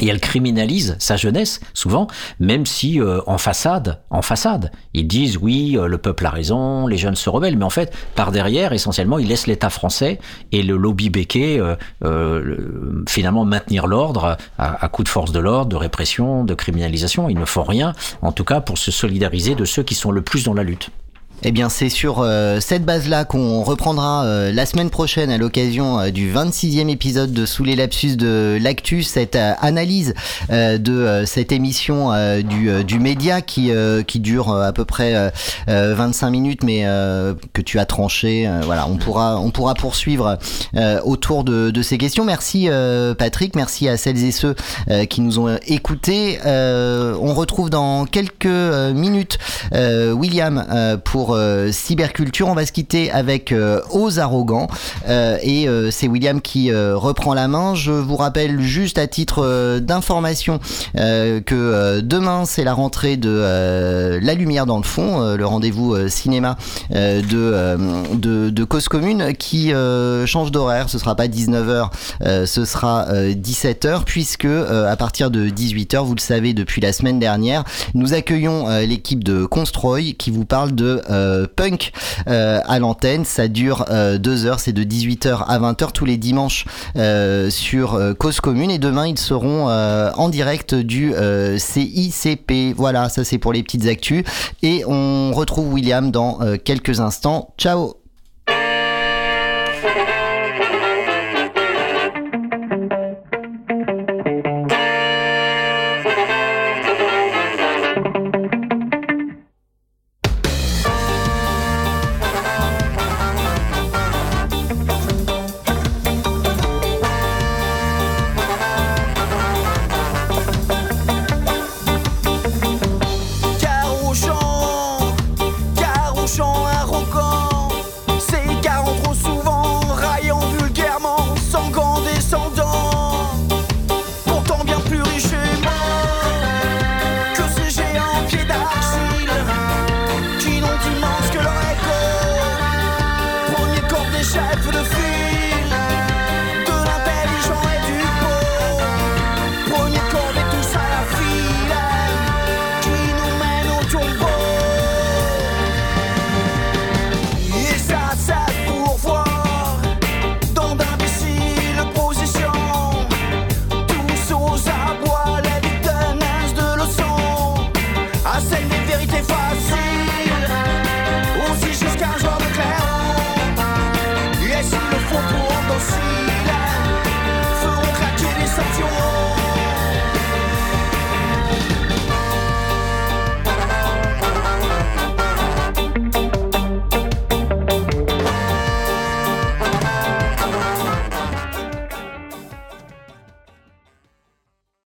et elle criminalise sa jeunesse souvent, même si euh, en façade, en façade, ils disent oui, euh, le peuple a raison, les jeunes se rebellent, mais en fait, par derrière, essentiellement, ils laissent l'État français et le lobby béquet euh, finalement maintenir l'ordre à, à coup de force de l'ordre, de répression, de criminalisation. Ils ne font rien, en tout cas, pour se solidariser de ceux qui sont le plus dans la lutte. Eh bien, c'est sur euh, cette base-là qu'on reprendra euh, la semaine prochaine à l'occasion euh, du 26e épisode de Sous les lapsus de l'actu, cette analyse de cette émission du, du média qui, qui dure à peu près 25 minutes, mais que tu as tranché. voilà, on pourra, on pourra poursuivre autour de, de, ces questions. Merci Patrick, merci à celles et ceux qui nous ont écoutés. on retrouve dans quelques minutes William pour euh, cyberculture. On va se quitter avec euh, Aux Arrogants euh, et c'est William qui reprend la main. Je vous rappelle juste à titre d'information que demain c'est la rentrée de La Lumière dans le fond, le rendez-vous cinéma de, Cause Commune qui change d'horaire. Ce sera pas 19h, ce sera 17h puisque à partir de 18h, vous le savez depuis la semaine dernière, nous accueillons l'équipe de Constroy qui vous parle de euh, punk euh, à l'antenne. Ça dure euh, deux heures, c'est de 18h à 20h tous les dimanches sur Cause Commune. Et demain, ils seront en direct du CICP. Voilà, ça c'est pour les petites actus. Et on retrouve William dans quelques instants. Ciao